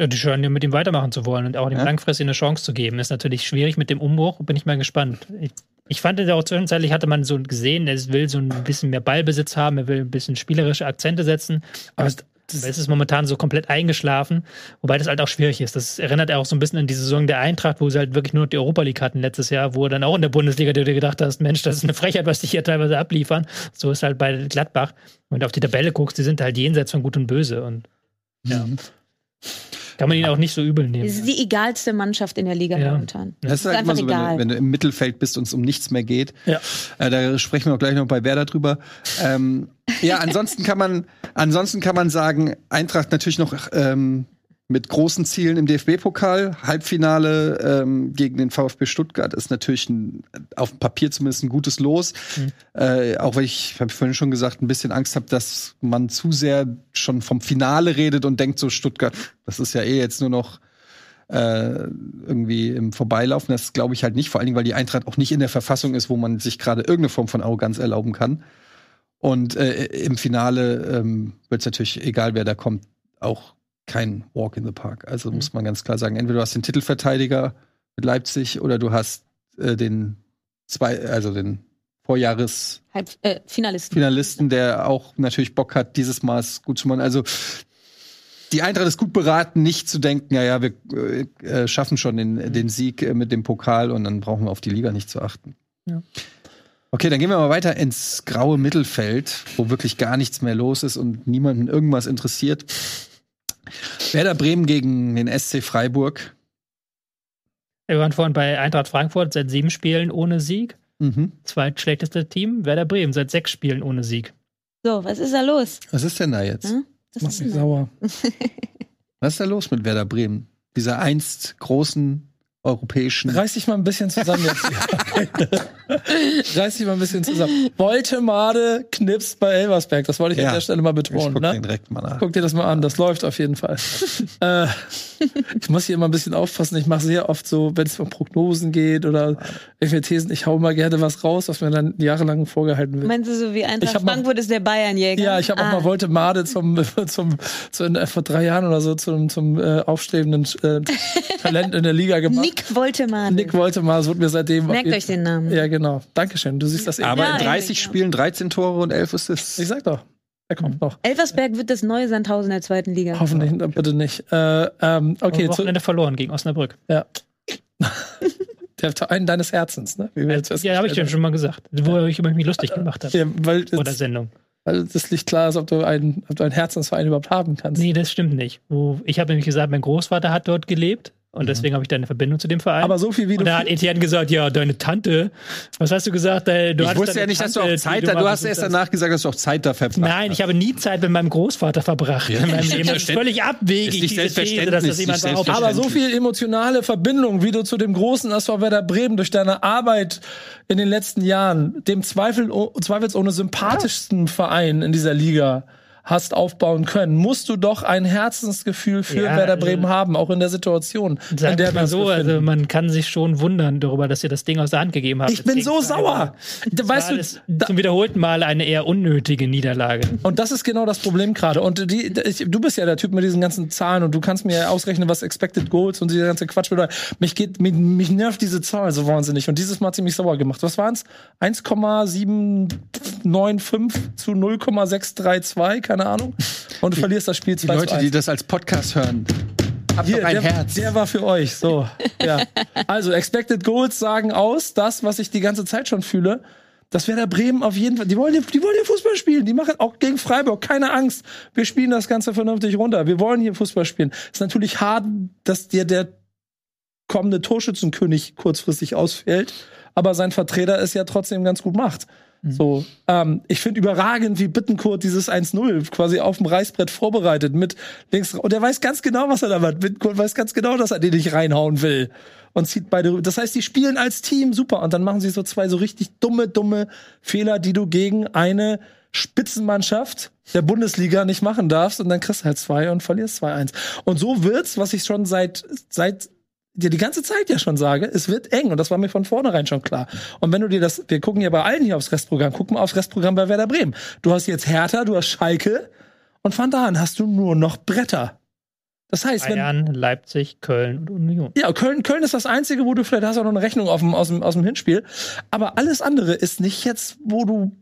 [SPEAKER 3] Ja, die scheinen ja mit ihm weitermachen zu wollen und auch dem
[SPEAKER 1] Ja?
[SPEAKER 3] langfristig eine Chance zu geben. Ist natürlich schwierig mit dem Umbruch, bin ich mal gespannt. Ich, ich fand es auch zwischenzeitlich hatte man so gesehen, er will so ein bisschen mehr Ballbesitz haben, er will ein bisschen spielerische Akzente setzen. Aber es, es ist momentan so komplett eingeschlafen, wobei das halt auch schwierig ist. Das erinnert auch so ein bisschen an die Saison der Eintracht, wo sie halt wirklich nur die Europa League hatten letztes Jahr, wo dann auch in der Bundesliga du dir gedacht hast, Mensch, das ist eine Frechheit, was die hier teilweise abliefern. So ist halt bei Gladbach. Wenn du auf die Tabelle guckst, die sind halt jenseits von Gut und Böse und ja. Kann man ihn auch nicht so übel nehmen.
[SPEAKER 2] Es ist die egalste Mannschaft in der Liga
[SPEAKER 3] Ja.
[SPEAKER 2] momentan.
[SPEAKER 1] Das ist halt immer so, wenn du, wenn du im Mittelfeld bist und es um nichts mehr geht.
[SPEAKER 4] Ja.
[SPEAKER 1] Äh, da sprechen wir auch gleich noch bei Werder drüber. Ähm, ja, ansonsten kann man, ansonsten kann man sagen, Eintracht natürlich noch ähm, mit großen Zielen im DFB-Pokal. Halbfinale ähm, gegen den VfB Stuttgart ist natürlich ein, auf dem Papier zumindest ein gutes Los. Äh, auch wenn ich, habe ich vorhin schon gesagt, ein bisschen Angst habe, dass man zu sehr schon vom Finale redet und denkt so Stuttgart, das ist ja eh jetzt nur noch äh, irgendwie im Vorbeilaufen. Das glaube ich halt nicht, vor allen Dingen, weil die Eintracht auch nicht in der Verfassung ist, wo man sich gerade irgendeine Form von Arroganz erlauben kann. Und äh, im Finale ähm, wird es natürlich, egal wer da kommt, auch kein Walk in the Park. Also muss man ganz klar sagen, entweder du hast den Titelverteidiger mit Leipzig oder du hast äh, den zwei, also den Vorjahres
[SPEAKER 2] Halb, äh, Finalisten.
[SPEAKER 1] Finalisten, der auch natürlich Bock hat, dieses Maß gut zu machen. Also die Eintracht ist gut beraten, nicht zu denken, ja, ja, wir äh, äh, schaffen schon den, den Sieg äh, mit dem Pokal und dann brauchen wir auf die Liga nicht zu achten.
[SPEAKER 3] Ja.
[SPEAKER 1] Okay, dann gehen wir mal weiter ins graue Mittelfeld, wo wirklich gar nichts mehr los ist und niemanden irgendwas interessiert. Werder Bremen gegen den SC Freiburg.
[SPEAKER 3] Wir waren vorhin bei Eintracht Frankfurt seit sieben Spielen ohne Sieg.
[SPEAKER 1] Mhm.
[SPEAKER 3] Zweitschlechteste Team, Werder Bremen seit sechs Spielen ohne Sieg.
[SPEAKER 2] So, was ist da los?
[SPEAKER 1] Was ist denn da jetzt?
[SPEAKER 2] Hm? Was
[SPEAKER 4] Macht mich sauer.
[SPEAKER 1] Was ist da los mit Werder Bremen? Dieser einst großen europäischen
[SPEAKER 4] Reiß dich mal ein bisschen zusammen jetzt. Reiß dich mal ein bisschen zusammen. Woltemade knipst bei Elversberg. Das wollte ich
[SPEAKER 1] Ja.
[SPEAKER 4] an der Stelle mal
[SPEAKER 1] Ich
[SPEAKER 4] betonen.
[SPEAKER 1] guck
[SPEAKER 4] Ne?
[SPEAKER 1] den direkt mal nach.
[SPEAKER 4] Guck dir das mal an, das läuft auf jeden Fall. äh, ich muss hier immer ein bisschen aufpassen. Ich mache sehr oft so, wenn es um Prognosen geht oder irgendwelche Thesen, ich hau mal gerne was raus, was mir dann jahrelang vorgehalten wird.
[SPEAKER 2] Meinst du so wie
[SPEAKER 4] Ich
[SPEAKER 2] Eintracht
[SPEAKER 4] hab mal-
[SPEAKER 2] Frankfurt ist der Bayernjäger?
[SPEAKER 4] Ja, ich habe auch
[SPEAKER 2] Ah.
[SPEAKER 4] mal Woltemade zum, zum, zu, äh, vor drei Jahren oder so zum, zum äh, aufstrebenden äh, Talent in der Liga gemacht.
[SPEAKER 2] Nick Woltemann.
[SPEAKER 4] Nick Woltemade, es wird mir seitdem.
[SPEAKER 2] Merkt euch den Namen.
[SPEAKER 4] Ja, genau. Dankeschön. Du siehst das eben.
[SPEAKER 1] Aber
[SPEAKER 2] Ja,
[SPEAKER 1] in 30
[SPEAKER 2] eigentlich, ja.
[SPEAKER 1] Spielen 13 Tore und 11 Assists.
[SPEAKER 4] Ich sag doch, er kommt noch.
[SPEAKER 2] Elversberg wird das neue Sandhausen der zweiten Liga.
[SPEAKER 4] Hoffentlich, bitte nicht. Äh, ähm, okay,
[SPEAKER 3] Am
[SPEAKER 4] zu,
[SPEAKER 3] Wochenende verloren gegen Osnabrück.
[SPEAKER 4] ja. Der Verein deines Herzens, ne? Wie wir jetzt
[SPEAKER 3] Ja, habe ich dir schon mal gesagt, wo ich über mich lustig gemacht habe.
[SPEAKER 4] Ja, weil,
[SPEAKER 3] Vor der Sendung.
[SPEAKER 4] weil das nicht klar ist, ob du einen, ob du einen Herzensverein überhaupt haben kannst.
[SPEAKER 3] Nee, das stimmt nicht. Wo, ich habe nämlich gesagt, mein Großvater hat dort gelebt und deswegen habe ich da eine Verbindung zu dem Verein.
[SPEAKER 4] Aber so viel wie
[SPEAKER 3] und
[SPEAKER 4] du.
[SPEAKER 3] da hat Etienne gesagt, ja, deine Tante, was hast du gesagt? Äh, Du
[SPEAKER 1] ich wusste ja nicht, dass du
[SPEAKER 3] Tante,
[SPEAKER 1] auch Zeit da. Du
[SPEAKER 3] mal
[SPEAKER 1] hast erst danach gesagt, dass du auch Zeit da verbracht
[SPEAKER 3] Nein, ich habe nie Zeit mit meinem Großvater verbracht. in meinem Leben. Das ist völlig abwegig,
[SPEAKER 1] Ist nicht
[SPEAKER 3] diese These, dass das jemand
[SPEAKER 1] nicht
[SPEAKER 3] behauptet.
[SPEAKER 4] aber so viel emotionale Verbindung, wie du zu dem großen SV Werder Bremen durch deine Arbeit in den letzten Jahren, dem Zweifel, zweifelsohne sympathischsten Verein in dieser Liga hast aufbauen können, musst du doch ein Herzensgefühl für
[SPEAKER 3] Ja,
[SPEAKER 4] Werder
[SPEAKER 3] also-
[SPEAKER 4] Bremen haben, auch in der Situation, in der
[SPEAKER 3] wir so, also man kann sich schon wundern darüber, dass ihr das Ding aus der Hand gegeben habt.
[SPEAKER 4] Ich bin so sauer.
[SPEAKER 3] Das
[SPEAKER 4] Weißt du, da,
[SPEAKER 3] zum wiederholten Mal eine eher unnötige Niederlage.
[SPEAKER 4] Und das ist genau das Problem gerade. Und die, ich, du bist ja der Typ mit diesen ganzen Zahlen und du kannst mir ja ausrechnen, was Expected Goals und dieser ganze Quatsch bedeutet. Mich geht, mich, mich nervt diese Zahl so wahnsinnig. Und dieses Mal hat sie mich sauer gemacht. Was waren's? 1,795 zu 0,632, keine Ahnung. Und du verlierst das Spiel
[SPEAKER 1] Die
[SPEAKER 4] 2
[SPEAKER 1] Leute,
[SPEAKER 4] zu 1.
[SPEAKER 1] die das als Podcast hören, Hab
[SPEAKER 4] Hier,
[SPEAKER 1] ein
[SPEAKER 4] der,
[SPEAKER 1] Herz.
[SPEAKER 4] der war für euch. So, ja. Also, Expected Goals sagen aus, das, was ich die ganze Zeit schon fühle. Das Werder Bremen auf jeden Fall. Die wollen, die wollen hier Fußball spielen. Die machen auch gegen Freiburg. Keine Angst. Wir spielen das Ganze vernünftig runter. Wir wollen hier Fußball spielen. Ist natürlich hart, dass dir der kommende Torschützenkönig kurzfristig ausfällt. Aber sein Vertreter es ja trotzdem ganz gut macht. So, ähm, ich finde überragend, wie Bittenkurt dieses 1-0 quasi auf dem Reißbrett vorbereitet mit links. Und er weiß ganz genau, was er da macht. Bittenkurt weiß ganz genau, dass er den nicht reinhauen will. Und zieht beide. Das heißt, die spielen als Team super. Und dann machen sie so zwei so richtig dumme, dumme Fehler, die du gegen eine Spitzenmannschaft der Bundesliga nicht machen darfst. Und dann kriegst du halt zwei und verlierst 2-1. Und so wird's, was ich schon seit, seit dir die ganze Zeit ja schon sage, es wird eng und das war mir von vornherein schon klar. Und wenn du dir das, wir gucken ja bei allen hier aufs Restprogramm, guck mal aufs Restprogramm bei Werder Bremen. Du hast jetzt Hertha, du hast Schalke und von da an hast du nur noch Bretter. Das heißt, wenn,
[SPEAKER 3] Bayern, Leipzig, Köln und Union.
[SPEAKER 4] ja, Köln, Köln ist das einzige, wo du vielleicht hast auch noch eine Rechnung auf dem, aus, dem, aus dem Hinspiel. Aber alles andere ist nicht jetzt, wo du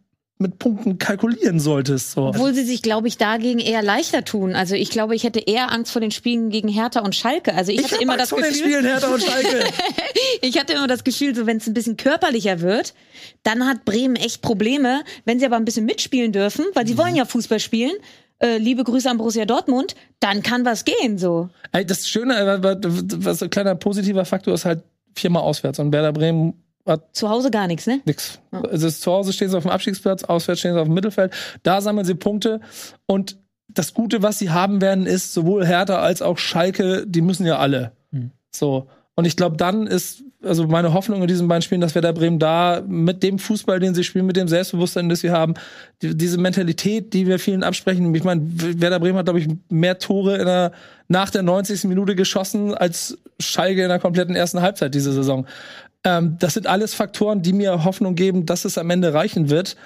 [SPEAKER 4] mit Punkten kalkulieren solltest. So.
[SPEAKER 2] Obwohl sie sich, glaube ich, dagegen eher leichter tun. Also ich glaube, ich hätte eher Angst vor den Spielen gegen Hertha und Schalke. Also ich,
[SPEAKER 4] Ich
[SPEAKER 2] hatte immer
[SPEAKER 4] Angst
[SPEAKER 2] das
[SPEAKER 4] vor den
[SPEAKER 2] Gefühl,
[SPEAKER 4] Spielen Hertha und Schalke.
[SPEAKER 2] ich hatte immer das Gefühl, so wenn es ein bisschen körperlicher wird, dann hat Bremen echt Probleme. Wenn sie aber ein bisschen mitspielen dürfen, weil sie wollen ja Fußball spielen. Äh, liebe Grüße an Borussia Dortmund, dann kann was gehen so.
[SPEAKER 4] Ey, das Schöne, äh, was ein kleiner positiver Faktor ist halt viermal auswärts. Und Werder Bremen hat
[SPEAKER 2] Zu Hause gar nichts, ne?
[SPEAKER 4] nix. Also es ist, zu Hause stehen sie auf dem Abstiegsplatz, auswärts stehen sie auf dem Mittelfeld. Da sammeln sie Punkte. Und das Gute, was sie haben werden, ist sowohl Hertha als auch Schalke, die müssen ja alle. So. Und ich glaube, dann ist, also meine Hoffnung in diesen beiden Spielen, dass Werder Bremen da mit dem Fußball, den sie spielen, mit dem Selbstbewusstsein, das sie haben, die, diese Mentalität, die wir vielen absprechen. Ich meine, Werder Bremen hat, glaube ich, mehr Tore in der, nach der 90. Minute geschossen als Schalke in der kompletten ersten Halbzeit diese Saison. Ähm, das sind alles Faktoren, die mir Hoffnung geben, dass es am Ende reichen wird.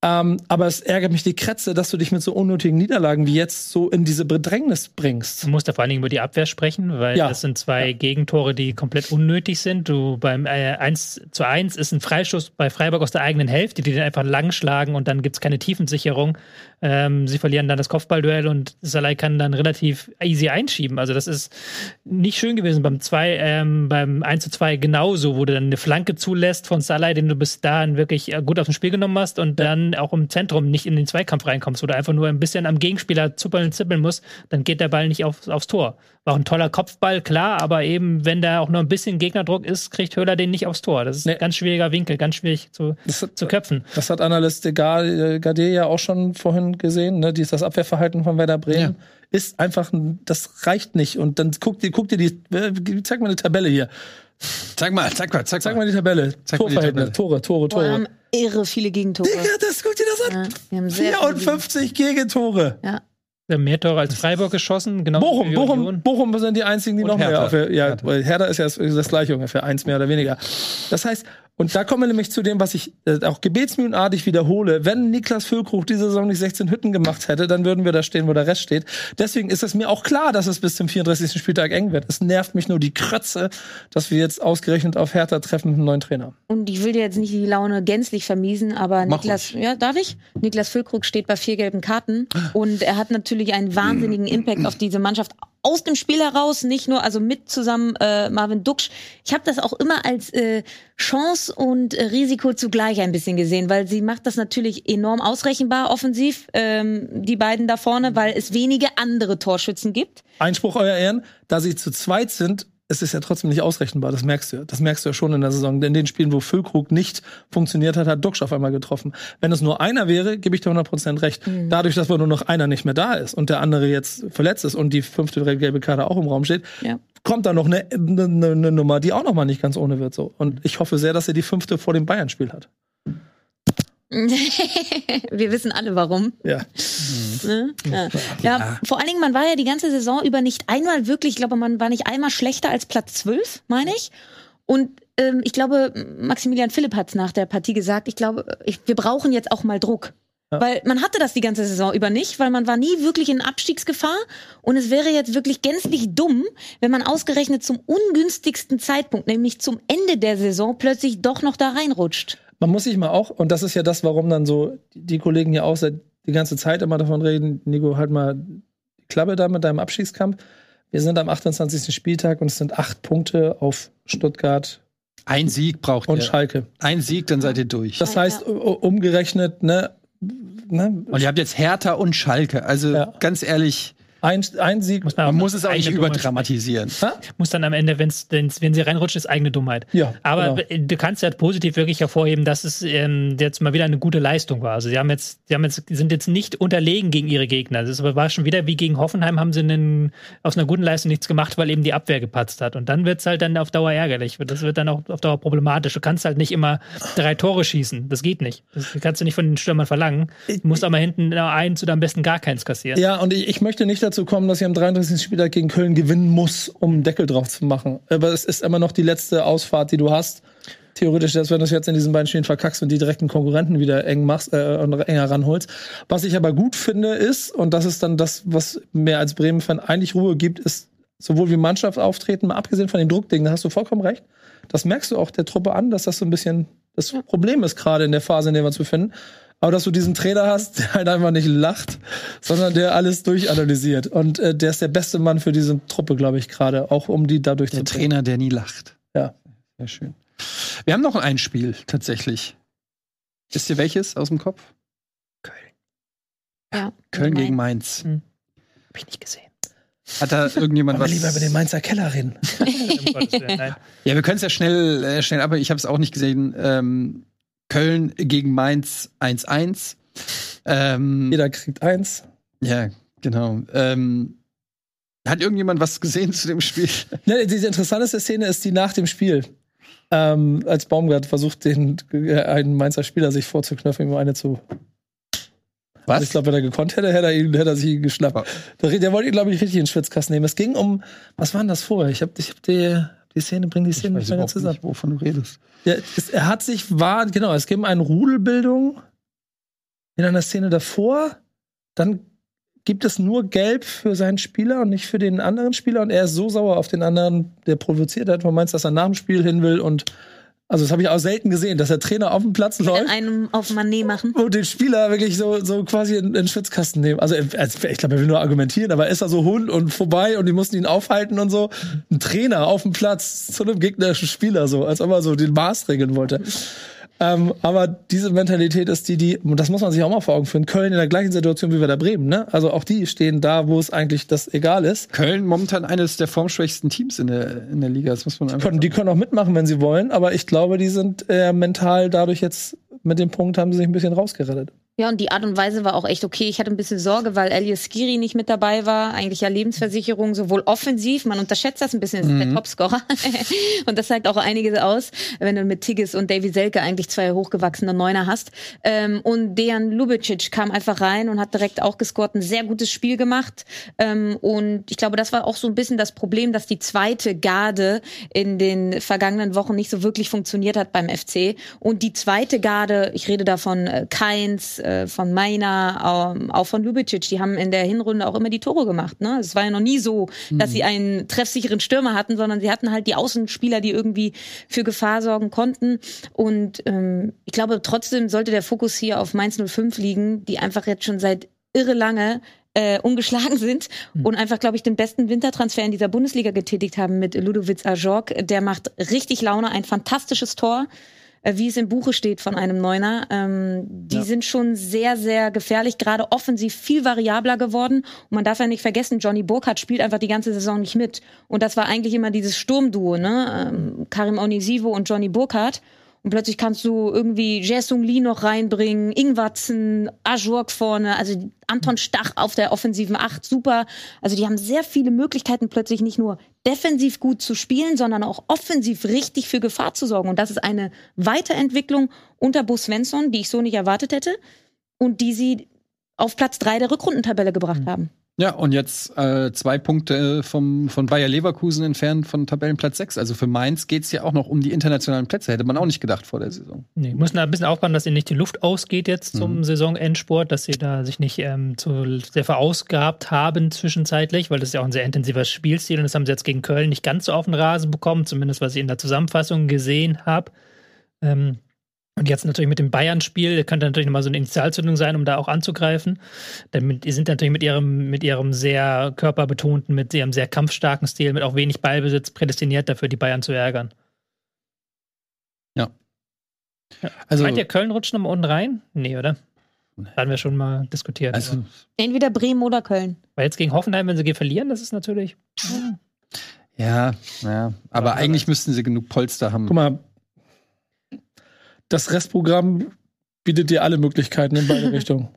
[SPEAKER 4] Ähm, aber es ärgert mich die Krätze, dass du dich mit so unnötigen Niederlagen wie jetzt so in diese Bedrängnis bringst.
[SPEAKER 3] Du musst da vor allen Dingen über die Abwehr sprechen, weil
[SPEAKER 4] Ja.
[SPEAKER 3] das sind zwei Gegentore, die komplett unnötig sind. Du beim äh, 1 zu 1 ist ein Freistoß bei Freiburg aus der eigenen Hälfte, die den einfach lang schlagen und dann gibt's keine Tiefensicherung. Ähm, sie verlieren dann das Kopfballduell und Salai kann dann relativ easy einschieben. Also das ist nicht schön gewesen. Beim 2, ähm, beim 1 zu 2 genauso, wo du dann eine Flanke zulässt von Salai, den du bis dahin wirklich äh, gut auf dem Spiel genommen hast und dann auch im Zentrum nicht in den Zweikampf reinkommst, wo du einfach nur ein bisschen am Gegenspieler zuppeln und zippeln musst, dann geht der Ball nicht auf, aufs Tor. War auch ein toller Kopfball, klar, aber eben, wenn da auch nur ein bisschen Gegnerdruck ist, kriegt Höhler den nicht aufs Tor. Das ist
[SPEAKER 4] Nee.
[SPEAKER 3] ein ganz schwieriger Winkel, ganz schwierig zu,
[SPEAKER 4] Das hat-
[SPEAKER 3] zu köpfen.
[SPEAKER 4] Das hat Analyst Gade ja auch schon vorhin gesehen. Ne? Das Abwehrverhalten von Werder Bremen ist einfach, ein- das reicht nicht. Und dann guck dir, guck dir die, äh, zeig mal eine Tabelle hier.
[SPEAKER 1] Zeig mal, zeig mal, zeig
[SPEAKER 4] Zeig
[SPEAKER 1] mal.
[SPEAKER 4] mal die Tabelle.
[SPEAKER 1] Zeig
[SPEAKER 4] Torverhältnis. Tore, Tore,
[SPEAKER 2] Boah, wir
[SPEAKER 4] Tore.
[SPEAKER 2] haben irre viele Gegentore.
[SPEAKER 4] Digga, das, guck dir das an.
[SPEAKER 2] Ja, wir haben sehr
[SPEAKER 4] 54 Gegentore.
[SPEAKER 2] Ja.
[SPEAKER 3] Mehr Tore als Freiburg geschossen, genau.
[SPEAKER 4] Bochum, Bochum. Bochum sind die einzigen, die
[SPEAKER 1] Und
[SPEAKER 4] noch mehr
[SPEAKER 1] Hertha.
[SPEAKER 4] auf der, ja,
[SPEAKER 1] Hertha.
[SPEAKER 4] Hertha ist ja das, das gleiche ungefähr, eins mehr oder weniger. Das heißt, und da kommen wir nämlich zu dem, was ich äh, auch gebetsmühlenartig wiederhole. Wenn Niklas Füllkrug diese Saison nicht 16 Hütten gemacht hätte, dann würden wir da stehen, wo der Rest steht. Deswegen ist es mir auch klar, dass es bis zum 34. Spieltag eng wird. Es nervt mich nur die Krötze, dass wir jetzt ausgerechnet auf Hertha treffen mit einem neuen Trainer.
[SPEAKER 2] Und ich will dir jetzt nicht die Laune gänzlich vermiesen, aber
[SPEAKER 1] Mach
[SPEAKER 2] Niklas, ja, darf ich? Niklas Füllkrug steht bei vier gelben Karten und er hat natürlich einen wahnsinnigen Impact auf diese Mannschaft aus dem Spiel heraus, nicht nur, also mit zusammen äh, Marvin Duksch. Ich habe das auch immer als äh, Chance und äh, Risiko zugleich ein bisschen gesehen, weil sie macht das natürlich enorm ausrechenbar offensiv, ähm, die beiden da vorne, weil es wenige andere Torschützen gibt.
[SPEAKER 4] Einspruch, euer Ehren, da sie zu zweit sind, es ist ja trotzdem nicht ausrechenbar. Das merkst du ja. Das merkst du ja schon in der Saison. In den Spielen, wo Füllkrug nicht funktioniert hat, hat Duxch auf einmal getroffen. Wenn es nur einer wäre, gebe ich dir 100% recht. Dadurch, dass nur noch einer nicht mehr da ist und der andere jetzt verletzt ist und die fünfte gelbe Karte auch im Raum steht,
[SPEAKER 2] Ja.
[SPEAKER 4] kommt da noch eine, eine, eine Nummer, die auch noch mal nicht ganz ohne wird. So. Und ich hoffe sehr, dass er die fünfte vor dem Bayern-Spiel hat.
[SPEAKER 2] Wir wissen alle warum.
[SPEAKER 4] Ja.
[SPEAKER 2] Ne? Ja. ja, vor allen Dingen, man war ja die ganze Saison über nicht einmal wirklich, ich glaube, man war nicht einmal schlechter als Platz 12, meine ich. Und ähm, ich glaube, Maximilian Philipp hat es nach der Partie gesagt, ich glaube, ich, wir brauchen jetzt auch mal Druck. Weil man hatte das die ganze Saison über nicht, weil man war nie wirklich in Abstiegsgefahr. Und es wäre jetzt wirklich gänzlich dumm, wenn man ausgerechnet zum ungünstigsten Zeitpunkt, nämlich zum Ende der Saison, plötzlich doch noch da reinrutscht.
[SPEAKER 4] Man muss sich mal auch, und das ist ja das, warum dann so die Kollegen hier auch seit die ganze Zeit immer davon reden, Nico, halt mal die Klappe da mit deinem Abschiedskampf. wir sind am 28. Spieltag und es sind acht Punkte auf Stuttgart
[SPEAKER 1] Ein Sieg braucht
[SPEAKER 4] und
[SPEAKER 1] ihr.
[SPEAKER 4] Schalke.
[SPEAKER 1] Ein Sieg, dann seid ihr durch.
[SPEAKER 4] Das heißt, umgerechnet, ne, ne
[SPEAKER 1] und ihr habt jetzt Hertha und Schalke. Also
[SPEAKER 4] Ja.
[SPEAKER 1] ganz ehrlich,
[SPEAKER 4] ein, ein Sieg.
[SPEAKER 3] Muss
[SPEAKER 1] man muss es auch nicht
[SPEAKER 3] Dummheit
[SPEAKER 1] überdramatisieren.
[SPEAKER 3] muss dann am Ende, wenn's, wenn's, wenn sie reinrutschen, ist eigene Dummheit.
[SPEAKER 4] Ja,
[SPEAKER 3] Aber
[SPEAKER 4] genau.
[SPEAKER 3] du kannst ja positiv wirklich hervorheben, dass es ähm, jetzt mal wieder eine gute Leistung war. Also sie haben jetzt, sie haben jetzt, sind jetzt nicht unterlegen gegen ihre Gegner. Das war schon wieder wie gegen Hoffenheim haben sie einen, aus einer guten Leistung nichts gemacht, weil eben die Abwehr gepatzt hat. Und dann wird's halt dann auf Dauer ärgerlich. Das wird dann auch auf Dauer problematisch. Du kannst halt nicht immer drei Tore schießen. Das geht nicht. Das kannst du nicht von den Stürmern verlangen. Du musst aber hinten eins oder am besten gar keins kassieren.
[SPEAKER 4] Ja, und ich, ich möchte nicht dazu kommen, dass ich am 33. Spieltag gegen Köln gewinnen muss, um einen Deckel drauf zu machen. Aber es ist immer noch die letzte Ausfahrt, die du hast. Theoretisch, dass wenn du es jetzt in diesen beiden Spielen verkackst und die direkten Konkurrenten wieder eng machst äh, und enger ranholst. Was ich aber gut finde ist, und das ist dann das, was mir als Bremen-Fan eigentlich Ruhe gibt, ist sowohl wie Mannschaft auftreten, mal abgesehen von den Druckdingen, da hast du vollkommen recht. Das merkst du auch der Truppe an, dass das so ein bisschen das Problem ist, gerade in der Phase, in der wir uns befinden. Aber dass du diesen Trainer hast, der halt einfach nicht lacht, sondern der alles durchanalysiert. Und äh, der ist der beste Mann für diese Truppe, glaube ich, gerade, auch um die dadurch
[SPEAKER 1] Der
[SPEAKER 4] zu bringen.
[SPEAKER 1] Trainer, der nie lacht.
[SPEAKER 4] Ja.
[SPEAKER 1] Sehr schön. Wir haben noch ein Spiel tatsächlich. Wisst ihr welches aus dem Kopf?
[SPEAKER 2] Ja.
[SPEAKER 1] Köln gegen Mainz.
[SPEAKER 3] Hab ich nicht gesehen.
[SPEAKER 1] Hat da irgendjemand was?
[SPEAKER 4] lieber über den Mainzer Keller reden.
[SPEAKER 1] Ja, wir können es ja schnell, äh, schnell, aber ich habe es auch nicht gesehen. Ähm, Köln gegen Mainz 1-1. Ähm,
[SPEAKER 4] Jeder kriegt eins.
[SPEAKER 1] ja, genau. Ähm, hat irgendjemand was gesehen zu dem Spiel?
[SPEAKER 4] Ne, diese interessanteste Szene ist die nach dem Spiel. Ähm, als Baumgart versucht, den äh, einen Mainzer Spieler sich vorzuknöpfen, ihm eine zu. Also ich glaube, wenn er gekonnt hätte, hätte er, ihn, hätte er sich ihn geschnappt. Der, der wollte ihn, glaube ich, richtig in den Schwitzkasten nehmen. Es ging um, was war denn das vorher? Ich habe ich hab die, die Szene, bring die Szene nicht mehr zusammen.
[SPEAKER 1] nicht, wovon du redest.
[SPEAKER 4] Ja, es, er hat sich, war, genau, es um eine Rudelbildung in einer Szene davor. Dann gibt es nur Gelb für seinen Spieler und nicht für den anderen Spieler. Und er ist so sauer auf den anderen, der provoziert hat, man meint, dass er nach dem Spiel hin will. Und also, das habe ich auch selten gesehen, dass der Trainer auf dem Platz läuft
[SPEAKER 2] einem auf Manet machen.
[SPEAKER 4] und den Spieler wirklich so, so quasi in, in den Schwitzkasten nehmen. Also, als- ich glaube, er will nur argumentieren, aber er ist da so Hund und vorbei und die mussten ihn aufhalten und so. Ein Trainer auf dem Platz zu einem gegnerischen Spieler, so, als ob er so den Maß regeln wollte. Ähm, aber diese Mentalität ist die, die, und das muss man sich auch mal vor Augen führen, Köln in der gleichen Situation wie wir da Bremen, ne? Also auch die stehen da, wo es eigentlich das egal ist.
[SPEAKER 1] Köln momentan eines der formschwächsten Teams in der, in der Liga. Das muss man einfach
[SPEAKER 4] Können, die können auch mitmachen, wenn sie wollen, aber ich glaube, die sind äh, mental dadurch jetzt mit dem Punkt haben sie sich ein bisschen rausgerettet.
[SPEAKER 2] Ja, und die Art und Weise war auch echt okay. Ich hatte ein bisschen Sorge, weil Elias Skiri nicht mit dabei war. Eigentlich ja Lebensversicherung, sowohl offensiv, man unterschätzt das ein bisschen, das ist der Topscorer. und das sagt auch einiges aus, wenn du mit Tigges und Davy Selke eigentlich zwei hochgewachsene Neuner hast. Ähm, und Dejan Lubicic kam einfach rein und hat direkt auch gescored, ein sehr gutes Spiel gemacht. Ähm, und ich glaube, das war auch so ein bisschen das Problem, dass die zweite Garde in den vergangenen Wochen nicht so wirklich funktioniert hat beim FC. Und die zweite Garde, ich rede da von äh, Keins, äh, von Meiner, ähm, auch von Lubicic, die haben in der Hinrunde auch immer die Tore gemacht. Ne? Es war ja noch nie so, dass sie einen treffsicheren Stürmer hatten, sondern sie hatten halt die Außenspieler, die irgendwie für Gefahr sorgen konnten. Und ähm, ich glaube, trotzdem sollte der Fokus hier auf Mainz 05 liegen, die einfach jetzt schon seit irre lange äh, ungeschlagen sind und einfach, glaube ich, den besten Wintertransfer in dieser Bundesliga getätigt haben mit Ludovic Ajorg. Der macht richtig Laune, ein fantastisches Tor, wie es im Buche steht von einem Neuner. Ähm, die sind schon sehr, sehr gefährlich, gerade offensiv viel variabler geworden. Und man darf ja nicht vergessen, Johnny Burkhardt spielt einfach die ganze Saison nicht mit. Und das war eigentlich immer dieses Sturmduo, ne? Ähm, Karim Onisivo und Johnny Burkhardt. Und plötzlich kannst du irgendwie Jaesung Lee noch reinbringen, Ingwatzen, Ajorg vorne, also Anton Stach auf der offensiven Acht, super. Also die haben sehr viele Möglichkeiten, plötzlich nicht nur defensiv gut zu spielen, sondern auch offensiv richtig für Gefahr zu sorgen. Und das ist eine Weiterentwicklung unter Bo Svensson, die ich so nicht erwartet hätte und die sie auf Platz drei der Rückrundentabelle gebracht haben.
[SPEAKER 1] Ja, und jetzt äh, zwei Punkte vom, von Bayer Leverkusen entfernt von Tabellenplatz 6. Also für Mainz geht's ja auch noch um die internationalen Plätze. Hätte man auch nicht gedacht vor der Saison.
[SPEAKER 3] Nee, müssen da ein bisschen aufpassen, dass ihnen nicht die Luft ausgeht jetzt zum
[SPEAKER 1] Mhm.
[SPEAKER 3] Saisonendsport, dass sie da sich nicht ähm, zu sehr verausgabt haben zwischenzeitlich, weil das ist ja auch ein sehr intensiver Spielstil und das haben sie jetzt gegen Köln nicht ganz so auf den Rasen bekommen, zumindest was ich in der Zusammenfassung gesehen habe. Ähm, Und jetzt natürlich mit dem Bayern-Spiel könnte natürlich nochmal so eine Initialzündung sein, um da auch anzugreifen. Denn die sind natürlich mit ihrem, mit ihrem sehr körperbetonten, mit ihrem sehr kampfstarken Stil, mit auch wenig Ballbesitz prädestiniert dafür, die Bayern zu ärgern.
[SPEAKER 1] Ja.
[SPEAKER 3] ja. Also, Meint ihr, Köln rutscht nochmal unten rein? Nee, oder? Nee. Hatten wir schon mal diskutiert.
[SPEAKER 2] Also, Entweder Bremen oder Köln.
[SPEAKER 3] Weil jetzt gegen Hoffenheim, wenn sie verlieren, das ist natürlich.
[SPEAKER 1] Ja, ja. Aber eigentlich müssten sie genug Polster haben.
[SPEAKER 4] Guck mal, das Restprogramm bietet dir alle Möglichkeiten in beide Richtungen.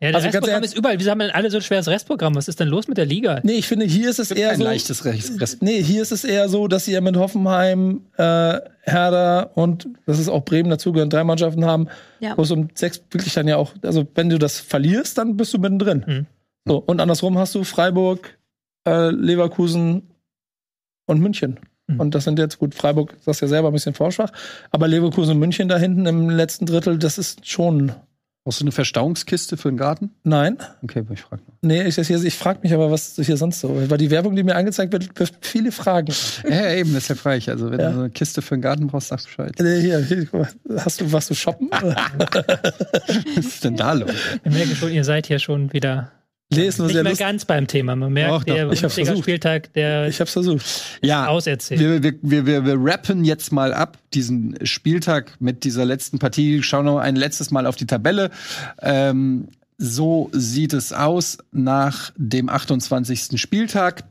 [SPEAKER 3] Ja, das also Restprogramm ist überall. Wieso haben denn alle so ein schweres Restprogramm? Was ist denn los mit der Liga?
[SPEAKER 4] Nee, ich finde, hier ist es eher
[SPEAKER 1] ein
[SPEAKER 4] so.
[SPEAKER 1] leichtes Rest.
[SPEAKER 4] Nee, hier ist es eher so, dass sie ja mit Hoffenheim, äh, Herder und das ist auch Bremen dazugehören, drei Mannschaften haben, ja. wo es um sechs wirklich dann ja auch, also wenn du das verlierst, dann bist du mittendrin. Mhm. So, und andersrum hast du Freiburg, äh, Leverkusen und München. Mhm. Und das sind jetzt gut, Freiburg, das ist ja selber ein bisschen vorschwach. Aber Leverkusen und München da hinten im letzten Drittel, das ist schon.
[SPEAKER 1] Brauchst du eine Verstauungskiste für den Garten?
[SPEAKER 4] Nein.
[SPEAKER 1] Okay, ich frage
[SPEAKER 4] noch. Nee, ich, ich, ich frage mich aber, was hier sonst so. Weil die Werbung, die mir angezeigt wird, wirft viele Fragen.
[SPEAKER 1] Ja, eben, deshalb frage ich. Also, wenn ja. du eine Kiste für den Garten brauchst, sagst Bescheid.
[SPEAKER 4] Nee, hier, hier, hast du, was du shoppen?
[SPEAKER 1] was ist denn da los?
[SPEAKER 3] Ich merke schon, ihr seid hier schon wieder
[SPEAKER 4] Lesen
[SPEAKER 3] Nicht mehr ganz beim Thema. Man merkt,
[SPEAKER 1] doch.
[SPEAKER 3] der
[SPEAKER 4] ich hab's versucht.
[SPEAKER 3] Spieltag, der
[SPEAKER 4] ich hab's versucht.
[SPEAKER 1] Ja,
[SPEAKER 3] auserzählt.
[SPEAKER 1] Wir, wir, wir, wir, wir rappen jetzt mal ab diesen Spieltag mit dieser letzten Partie. Schauen noch ein letztes Mal auf die Tabelle. Ähm, so sieht es aus nach dem 28. Spieltag.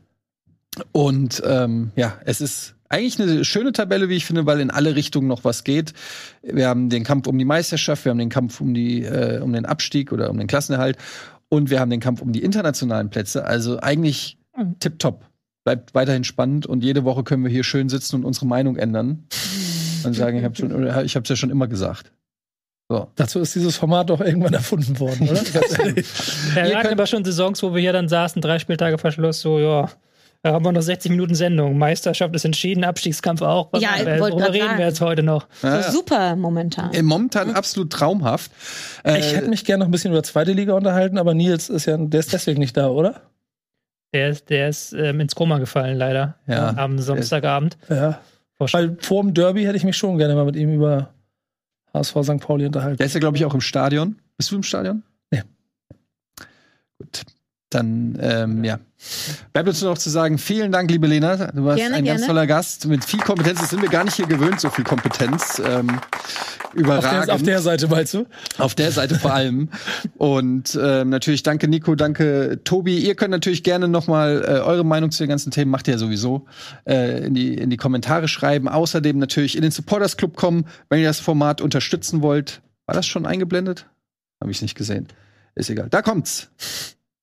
[SPEAKER 1] Und ähm, ja, es ist eigentlich eine schöne Tabelle, wie ich finde, weil in alle Richtungen noch was geht. Wir haben den Kampf um die Meisterschaft, wir haben den Kampf um die äh, um den Abstieg oder um den Klassenerhalt und wir haben den Kampf um die internationalen Plätze. Also eigentlich mhm. tipptopp. Bleibt weiterhin spannend und jede Woche können wir hier schön sitzen und unsere Meinung ändern. Und sagen, ich habe hab's ja schon immer gesagt.
[SPEAKER 4] So. Dazu ist dieses Format doch irgendwann erfunden worden, oder?
[SPEAKER 3] ja, wir hatten aber schon Saisons, wo wir hier dann saßen, drei Spieltage Verschluss, so, ja, da haben wir noch 60 Minuten Sendung. Meisterschaft ist entschieden, Abstiegskampf auch.
[SPEAKER 2] Was ja,
[SPEAKER 3] wir, worüber reden sagen. wir jetzt heute noch?
[SPEAKER 2] Ja, so super momentan.
[SPEAKER 1] Äh, momentan absolut traumhaft.
[SPEAKER 4] Äh, ich hätte mich gerne noch ein bisschen über zweite Liga unterhalten, aber Nils ist ja, der ist deswegen nicht da, oder?
[SPEAKER 3] Der ist, der ist ähm, ins Koma gefallen, leider.
[SPEAKER 1] Ja.
[SPEAKER 3] Am Samstagabend.
[SPEAKER 4] Ja. Weil vor dem Derby hätte ich mich schon gerne mal mit ihm über HSV St. Pauli unterhalten.
[SPEAKER 1] Der ist ja, glaube ich, auch im Stadion. Bist du im Stadion?
[SPEAKER 4] Nee.
[SPEAKER 1] Gut. Dann, ähm, ja. Bleibt uns nur noch zu sagen, vielen Dank, liebe Lena. Du warst gerne, ein gerne. ganz toller Gast mit viel Kompetenz. Das sind wir gar nicht hier gewöhnt, so viel Kompetenz. Ähm, überragend.
[SPEAKER 4] Auf der, auf der, Seite meinst du?
[SPEAKER 1] Auf der Seite vor allem. Und ähm, natürlich danke Nico, danke Tobi. Ihr könnt natürlich gerne noch mal äh, eure Meinung zu den ganzen Themen, macht ihr ja sowieso, äh, in, die, in die Kommentare schreiben. Außerdem natürlich in den Supporters Club kommen, wenn ihr das Format unterstützen wollt. War das schon eingeblendet? Habe ich nicht gesehen. Ist egal. Da kommt's.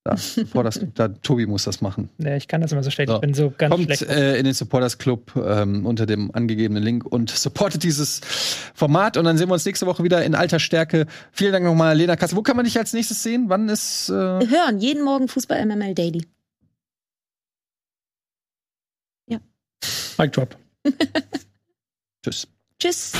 [SPEAKER 1] Da, Supporters Club, da, Tobi muss das machen.
[SPEAKER 3] Ja, ich kann das immer so schlecht. So. Ich bin so ganz
[SPEAKER 1] Kommt
[SPEAKER 3] schlecht.
[SPEAKER 1] Äh, in den Supporters Club ähm, unter dem angegebenen Link und supportet dieses Format. Und dann sehen wir uns nächste Woche wieder in alter Stärke. Vielen Dank nochmal, Lena Kasse. Wo kann man dich als nächstes sehen? Wann ist. Äh
[SPEAKER 2] Hören, jeden Morgen Fußball MML Daily. Ja.
[SPEAKER 4] Mic drop.
[SPEAKER 1] Tschüss.
[SPEAKER 2] Tschüss.